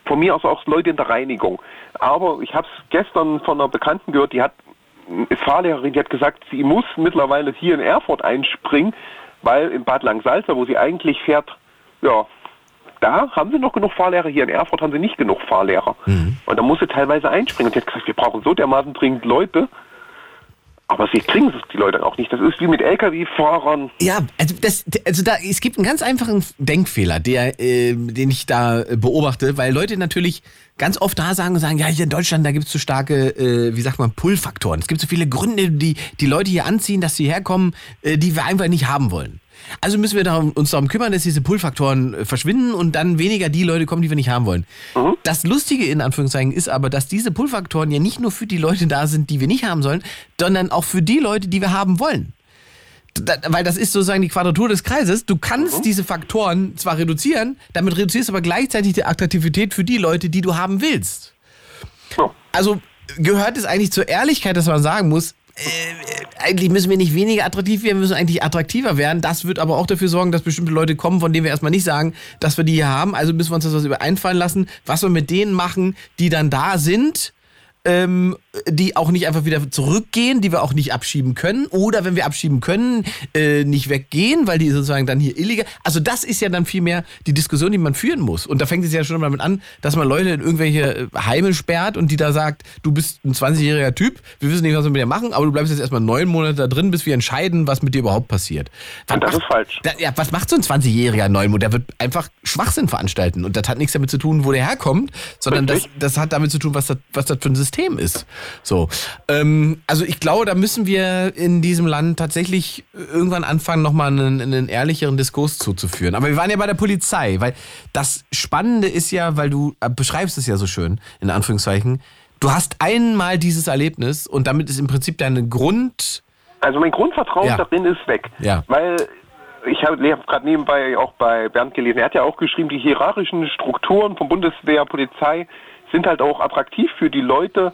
Von mir aus auch Leute in der Reinigung. Aber ich habe es gestern von einer Bekannten gehört, die hat, ist Fahrlehrerin, die hat gesagt, sie muss mittlerweile hier in Erfurt einspringen, weil in Bad Langsalza, wo sie eigentlich fährt, ja, da haben sie noch genug Fahrlehrer, hier in Erfurt haben sie nicht genug Fahrlehrer. Und da muss sie teilweise einspringen. Und sie hat gesagt, wir brauchen so dermaßen dringend Leute, aber sie kriegen es die Leute auch nicht. Das ist wie mit Lkw-Fahrern. Ja, also, das, also da, es gibt einen ganz einfachen Denkfehler, der, äh, den ich da äh, beobachte, weil Leute natürlich ganz oft da sagen und sagen, ja, hier in Deutschland, da gibt es so starke, äh, wie sagt man, Pull-Faktoren. Es gibt so viele Gründe, die die Leute hier anziehen, dass sie herkommen, äh, die wir einfach nicht haben wollen. Also müssen wir darum, uns darum kümmern, dass diese Pull-Faktoren äh, verschwinden und dann weniger die Leute kommen, die wir nicht haben wollen. Das Lustige in Anführungszeichen ist aber, dass diese Pull-Faktoren ja nicht nur für die Leute da sind, die wir nicht haben sollen, sondern auch für die Leute, die wir haben wollen. Da, weil das ist sozusagen die Quadratur des Kreises. Du kannst diese Faktoren zwar reduzieren, damit reduzierst du aber gleichzeitig die Attraktivität für die Leute, die du haben willst. Also gehört es eigentlich zur Ehrlichkeit, dass man sagen muss, äh, eigentlich müssen wir nicht weniger attraktiv werden, wir müssen eigentlich attraktiver werden. Das wird aber auch dafür sorgen, dass bestimmte Leute kommen, von denen wir erstmal nicht sagen, dass wir die hier haben. Also müssen wir uns das was über einfallen lassen, was wir mit denen machen, die dann da sind ähm, die auch nicht einfach wieder zurückgehen, die wir auch nicht abschieben können. Oder wenn wir abschieben können, äh, nicht weggehen, weil die sozusagen dann hier illegal. Also das ist ja dann vielmehr die Diskussion, die man führen muss. Und da fängt es ja schon damit an, dass man Leute in irgendwelche äh, Heime sperrt und die da sagt, du bist ein 20-jähriger Typ, wir wissen nicht, was wir mit dir machen, aber du bleibst jetzt erstmal neun Monate da drin, bis wir entscheiden, was mit dir überhaupt passiert. Was Und das macht- ist falsch. da, ja, was macht so ein 20-jähriger Neumond? Der wird einfach Schwachsinn veranstalten. Und das hat nichts damit zu tun, wo der herkommt, sondern das, das hat damit zu tun, was das, was das für ein System ist. So. Ähm, also ich glaube, da müssen wir in diesem Land tatsächlich irgendwann anfangen, nochmal einen, einen ehrlicheren Diskurs zuzuführen. Aber wir waren ja bei der Polizei, weil das Spannende ist ja, weil du äh, beschreibst es ja so schön, in Anführungszeichen, du hast einmal dieses Erlebnis und damit ist im Prinzip deine Grund... Also mein Grundvertrauen Ja. darin ist weg. Ja. Weil ich habe hab gerade nebenbei auch bei Bernd gelesen, er hat ja auch geschrieben, die hierarchischen Strukturen von Bundeswehr, Polizei sind halt auch attraktiv für die Leute,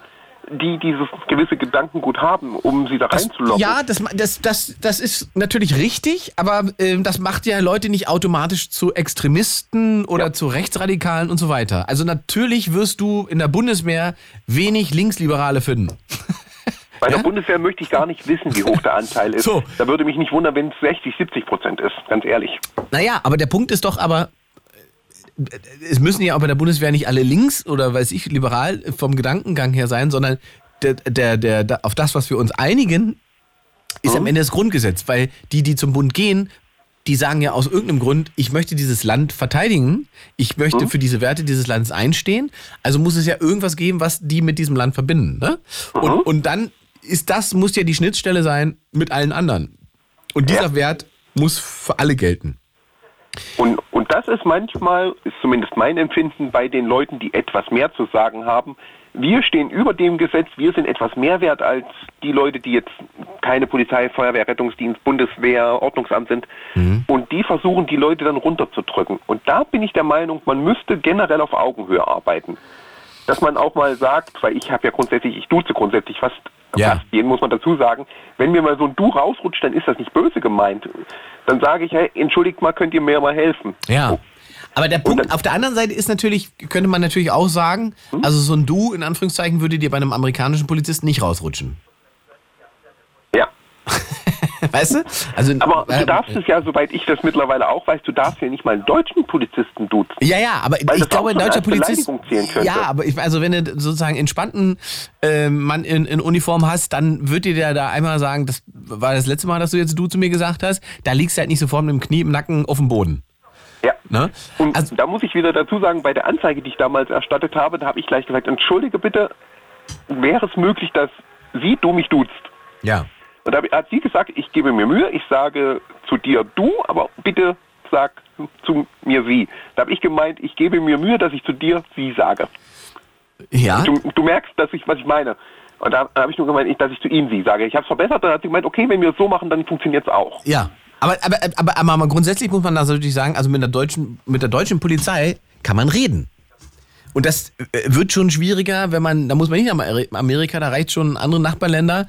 die dieses gewisse Gedankengut haben, um sie da reinzulocken. Ja, das, das, das, das ist natürlich richtig, aber ähm, das macht ja Leute nicht automatisch zu Extremisten oder zu Rechtsradikalen und so weiter. Also natürlich wirst du in der Bundeswehr wenig Linksliberale finden. Bei der Bundeswehr möchte ich gar nicht wissen, wie hoch der Anteil ist. So. Da würde mich nicht wundern, wenn es 60, 70 Prozent ist, ganz ehrlich. Naja, aber der Punkt ist doch aber, es müssen ja auch bei der Bundeswehr nicht alle links oder weiß ich, liberal vom Gedankengang her sein, sondern der, der, der, der, auf das, was wir uns einigen, ist am Ende das Grundgesetz. Weil die, die zum Bund gehen, die sagen ja aus irgendeinem Grund, ich möchte dieses Land verteidigen, ich möchte für diese Werte dieses Landes einstehen, also muss es ja irgendwas geben, was die mit diesem Land verbinden. Ne? Und, und dann ist das, muss ja die Schnittstelle sein mit allen anderen. Und dieser Wert muss für alle gelten. Und, und das ist manchmal, ist zumindest mein Empfinden, bei den Leuten, die etwas mehr zu sagen haben. Wir stehen über dem Gesetz, wir sind etwas mehr wert als die Leute, die jetzt keine Polizei, Feuerwehr, Rettungsdienst, Bundeswehr, Ordnungsamt sind. Und die versuchen, die Leute dann runterzudrücken. Und da bin ich der Meinung, man müsste generell auf Augenhöhe arbeiten. Dass man auch mal sagt, weil ich habe ja grundsätzlich, ich duze grundsätzlich fast, Ja. jeden, muss man dazu sagen, wenn mir mal so ein Du rausrutscht, dann ist das nicht böse gemeint. Dann sage ich, hey, entschuldigt mal, könnt ihr mir mal helfen? Ja. Aber der Punkt auf der anderen Seite ist natürlich, könnte man natürlich auch sagen, also so ein Du in Anführungszeichen würde dir bei einem amerikanischen Polizisten nicht rausrutschen. <laughs> Weißt du? Also, Aber du darfst es ja, soweit ich das mittlerweile auch weiß, du darfst ja nicht mal einen deutschen Polizisten duzen. Ja, ja, aber ich glaube, ein deutscher Polizist. Ja, aber ich, also wenn du sozusagen entspannten äh, Mann in, in Uniform hast, dann wird dir der da einmal sagen, das war das letzte Mal, dass du jetzt du zu mir gesagt hast, da liegst du halt nicht sofort mit dem Knie im Nacken auf dem Boden. Ja. Ne? Und da muss ich wieder dazu sagen, bei der Anzeige, die ich damals erstattet habe, da habe ich gleich gesagt, entschuldige bitte, wäre es möglich, dass Sie, du mich duzt? Ja. Und da hat sie gesagt, ich gebe mir Mühe, ich sage zu dir du, aber bitte sag zu mir sie. Da habe ich gemeint, ich gebe mir Mühe, dass ich zu dir sie sage. Ja. Du, du merkst, dass ich, was ich meine. Und da habe ich nur gemeint, ich- dass ich zu ihm sie sage. Ich habe es verbessert, dann hat sie gemeint, okay, wenn wir es so machen, dann funktioniert es auch. Ja. Aber, aber, aber, aber, grundsätzlich muss man da natürlich sagen, also mit der deutschen, mit der deutschen Polizei kann man reden. Und das äh, wird schon schwieriger, wenn man, da muss man nicht nach Ameri- Amerika, da reicht schon andere Nachbarländer,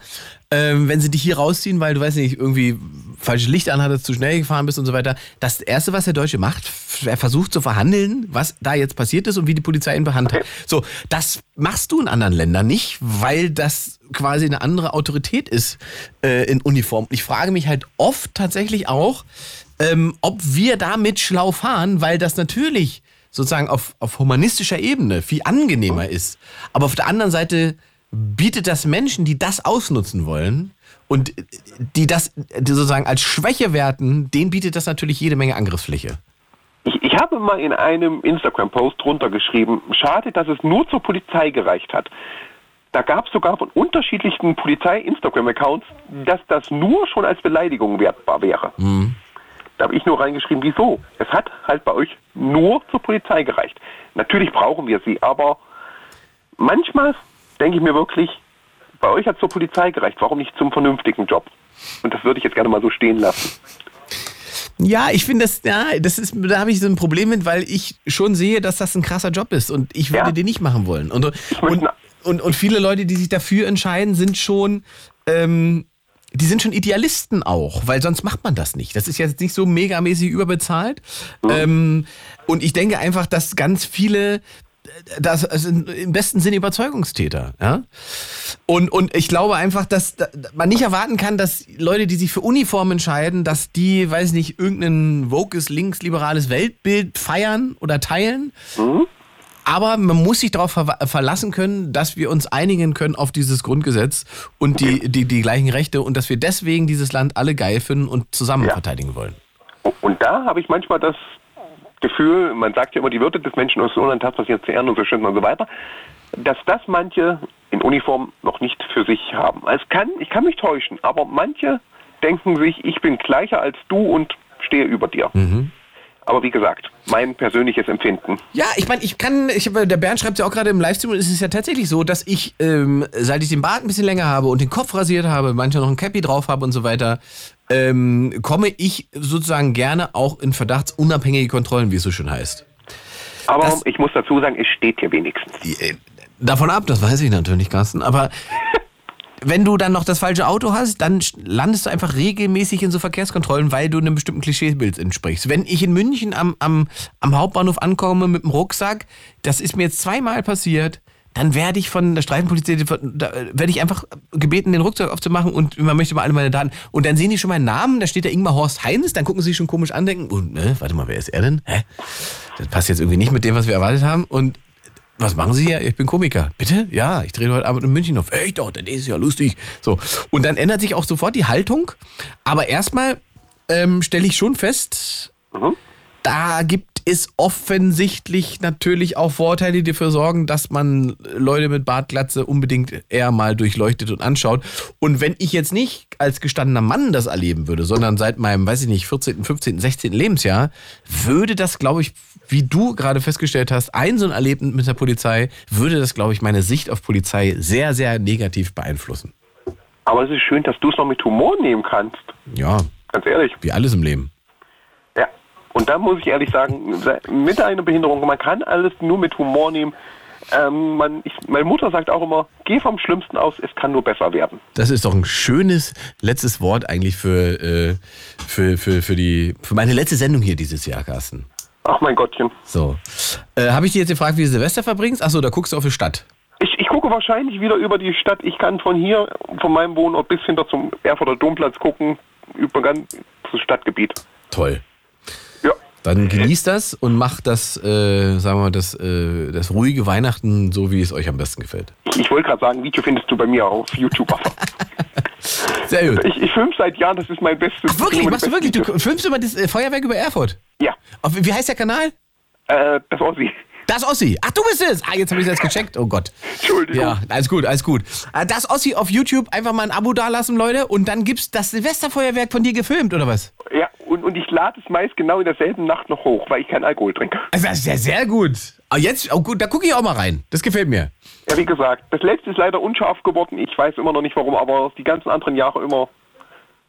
ähm, wenn sie dich hier rausziehen, weil du weißt nicht, irgendwie falsche Licht anhattest, zu schnell gefahren bist und so weiter. Das Erste, was der Deutsche macht, er versucht zu verhandeln, was da jetzt passiert ist und wie die Polizei ihn behandelt. So, das machst du in anderen Ländern nicht, weil das quasi eine andere Autorität ist äh, in Uniform. Ich frage mich halt oft tatsächlich auch, ähm, ob wir damit schlau fahren, weil das natürlich sozusagen auf, auf humanistischer Ebene viel angenehmer ist. Aber auf der anderen Seite bietet das Menschen, die das ausnutzen wollen und die das die sozusagen als Schwäche werten, denen bietet das natürlich jede Menge Angriffsfläche. Ich, ich habe mal in einem Instagram-Post runtergeschrieben, schade, dass es nur zur Polizei gereicht hat. Da gab es sogar von unterschiedlichsten Polizei-Instagram-Accounts, dass das nur schon als Beleidigung wertbar wäre. Da habe ich nur reingeschrieben, wieso? Es hat halt bei euch nur zur Polizei gereicht. Natürlich brauchen wir sie, aber manchmal denke ich mir wirklich, bei euch hat es zur Polizei gereicht. Warum nicht zum vernünftigen Job? Und das würde ich jetzt gerne mal so stehen lassen. Ja, ich finde das, ja, das ist, da habe ich so ein Problem mit, weil ich schon sehe, dass das ein krasser Job ist und ich würde den nicht machen wollen. Und, und, und, und viele Leute, die sich dafür entscheiden, sind schon, ähm, die sind schon Idealisten auch, weil sonst macht man das nicht. Das ist jetzt nicht so megamäßig überbezahlt. Ähm, und ich denke einfach, dass ganz viele das sind im besten Sinne Überzeugungstäter. Ja? Und, und ich glaube einfach, dass da- man nicht erwarten kann, dass Leute, die sich für Uniform entscheiden, dass die, weiß nicht, irgendein wokes, linksliberales Weltbild feiern oder teilen. Aber man muss sich darauf ver verlassen können, dass wir uns einigen können auf dieses Grundgesetz und die, die, die gleichen Rechte und dass wir deswegen dieses Land alle geil finden und zusammen verteidigen wollen. Und da habe ich manchmal das Gefühl, man sagt ja immer, die Würde des Menschen ist unantastbar zu ehren und so schön und so weiter, dass das manche in Uniform noch nicht für sich haben. Es kann, ich kann mich täuschen, aber manche denken sich, ich bin gleicher als du und stehe über dir. Aber wie gesagt, mein persönliches Empfinden. Ja, ich meine, ich kann, ich, der Bernd schreibt ja auch gerade im Livestream, und es ist ja tatsächlich so, dass ich, ähm, seit ich den Bart ein bisschen länger habe und den Kopf rasiert habe, manchmal noch ein Cappy drauf habe und so weiter, ähm, komme ich sozusagen gerne auch in verdachtsunabhängige Kontrollen, wie es so schön heißt. Aber ich muss dazu sagen, es steht hier wenigstens. Davon ab, das weiß ich natürlich, Carsten, aber <laughs> wenn du dann noch das falsche Auto hast, dann landest du einfach regelmäßig in so Verkehrskontrollen, weil du einem bestimmten Klischeebild entsprichst. Wenn ich in München am, am, am Hauptbahnhof ankomme mit dem Rucksack, das ist mir jetzt zweimal passiert, dann werde ich von der Streifenpolizei, da werde ich einfach gebeten, den Rucksack aufzumachen und man möchte mal alle meine Daten. Und dann sehen die schon meinen Namen, da steht da Ingmar Horst Heinz, dann gucken sie sich schon komisch an, denken, oh, ne, warte mal, wer ist er denn? Hä? das passt jetzt irgendwie nicht mit dem, was wir erwartet haben. Und was machen Sie hier? Ich bin Komiker. Bitte? Ja, ich drehe heute Abend in München auf. Echt doch, das ist ja lustig. So. Und dann ändert sich auch sofort die Haltung. Aber erstmal ähm, stelle ich schon fest, da gibt es offensichtlich natürlich auch Vorteile, die dafür sorgen, dass man Leute mit Bartglatze unbedingt eher mal durchleuchtet und anschaut. Und wenn ich jetzt nicht als gestandener Mann das erleben würde, sondern seit meinem, weiß ich nicht, 14., 15., 16. Lebensjahr, würde das, glaube ich, wie du gerade festgestellt hast, ein so ein Erlebnis mit der Polizei, würde das, glaube ich, meine Sicht auf Polizei sehr, sehr negativ beeinflussen. Aber es ist schön, dass du es noch mit Humor nehmen kannst. Ja, Ganz ehrlich. wie alles im Leben. Ja. Und da muss ich ehrlich sagen, mit einer Behinderung, man kann alles nur mit Humor nehmen. Ähm, man, ich, meine Mutter sagt auch immer, geh vom Schlimmsten aus, es kann nur besser werden. Das ist doch ein schönes letztes Wort eigentlich für, äh, für, für, für, die, für meine letzte Sendung hier dieses Jahr, Carsten. Ach mein Gottchen. So. Äh, Habe ich dich jetzt gefragt, wie du Silvester verbringst? Achso, da guckst du auf die Stadt. Ich, ich gucke wahrscheinlich wieder über die Stadt. Ich kann von hier, von meinem Wohnort bis hinter zum Erfurter Domplatz gucken, über ganz das Stadtgebiet. Toll. Dann genießt das und macht das, äh, sagen wir mal, das, äh, das ruhige Weihnachten so, wie es euch am besten gefällt. Ich, ich wollte gerade sagen, Video findest du bei mir auf YouTube. <laughs> Sehr gut. ich ich filme seit Jahren, das ist mein bestes. Wirklich, meine machst du wirklich? Du Videos. filmst über das äh, Feuerwerk über Erfurt? Ja. Auf, wie heißt der Kanal? Äh, das Ossi. Das Ossi. Ach, du bist es. Ah, jetzt habe ich das gecheckt. Oh Gott. Entschuldigung. Ja, alles gut, alles gut. Äh, Das Ossi auf YouTube, einfach mal ein Abo dalassen, Leute. Und dann gibt's das Silvesterfeuerwerk von dir gefilmt, oder was? Ja, und, und ich lade es meist genau in derselben Nacht noch hoch, weil ich keinen Alkohol trinke. Also, das ist ja sehr gut. Ah, jetzt, oh gut, da gucke ich auch mal rein. Das gefällt mir. Ja, wie gesagt, das letzte ist leider unscharf geworden. Ich weiß immer noch nicht warum, aber die ganzen anderen Jahre immer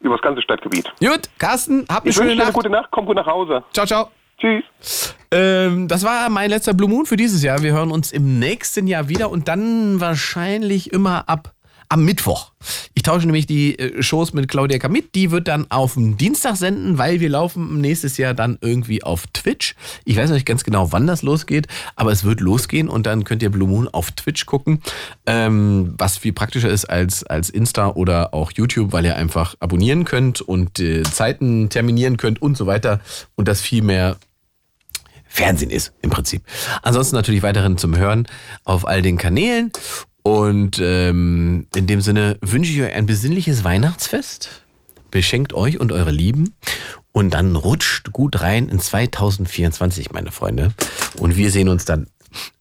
über das ganze Stadtgebiet. Gut, Carsten, hab eine Ich schöne dir eine Nacht. gute Nacht, komm gut nach Hause. Ciao, ciao. Tschüss. Ähm, das war mein letzter Blue Moon für dieses Jahr. Wir hören uns im nächsten Jahr wieder und dann wahrscheinlich immer ab am Mittwoch. Ich tausche nämlich die äh, Shows mit Claudia Kamit. Die wird dann auf dem Dienstag senden, weil wir laufen nächstes Jahr dann irgendwie auf Twitch. Ich weiß noch nicht ganz genau, wann das losgeht, aber es wird losgehen und dann könnt ihr Blue Moon auf Twitch gucken, ähm, was viel praktischer ist als, als Insta oder auch YouTube, weil ihr einfach abonnieren könnt und äh, Zeiten terminieren könnt und so weiter und das viel mehr Fernsehen ist im Prinzip. Ansonsten natürlich weiterhin zum Hören auf all den Kanälen. Und ähm, in dem Sinne wünsche ich euch ein besinnliches Weihnachtsfest. Beschenkt euch und eure Lieben. Und dann rutscht gut rein in 2024, meine Freunde. Und wir sehen uns dann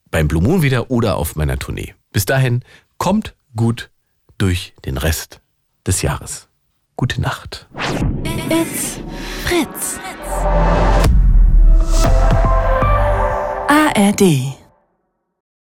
beim Blue Moon wieder oder auf meiner Tournee. Bis dahin, kommt gut durch den Rest des Jahres. Gute Nacht. It's Fritz. ARD.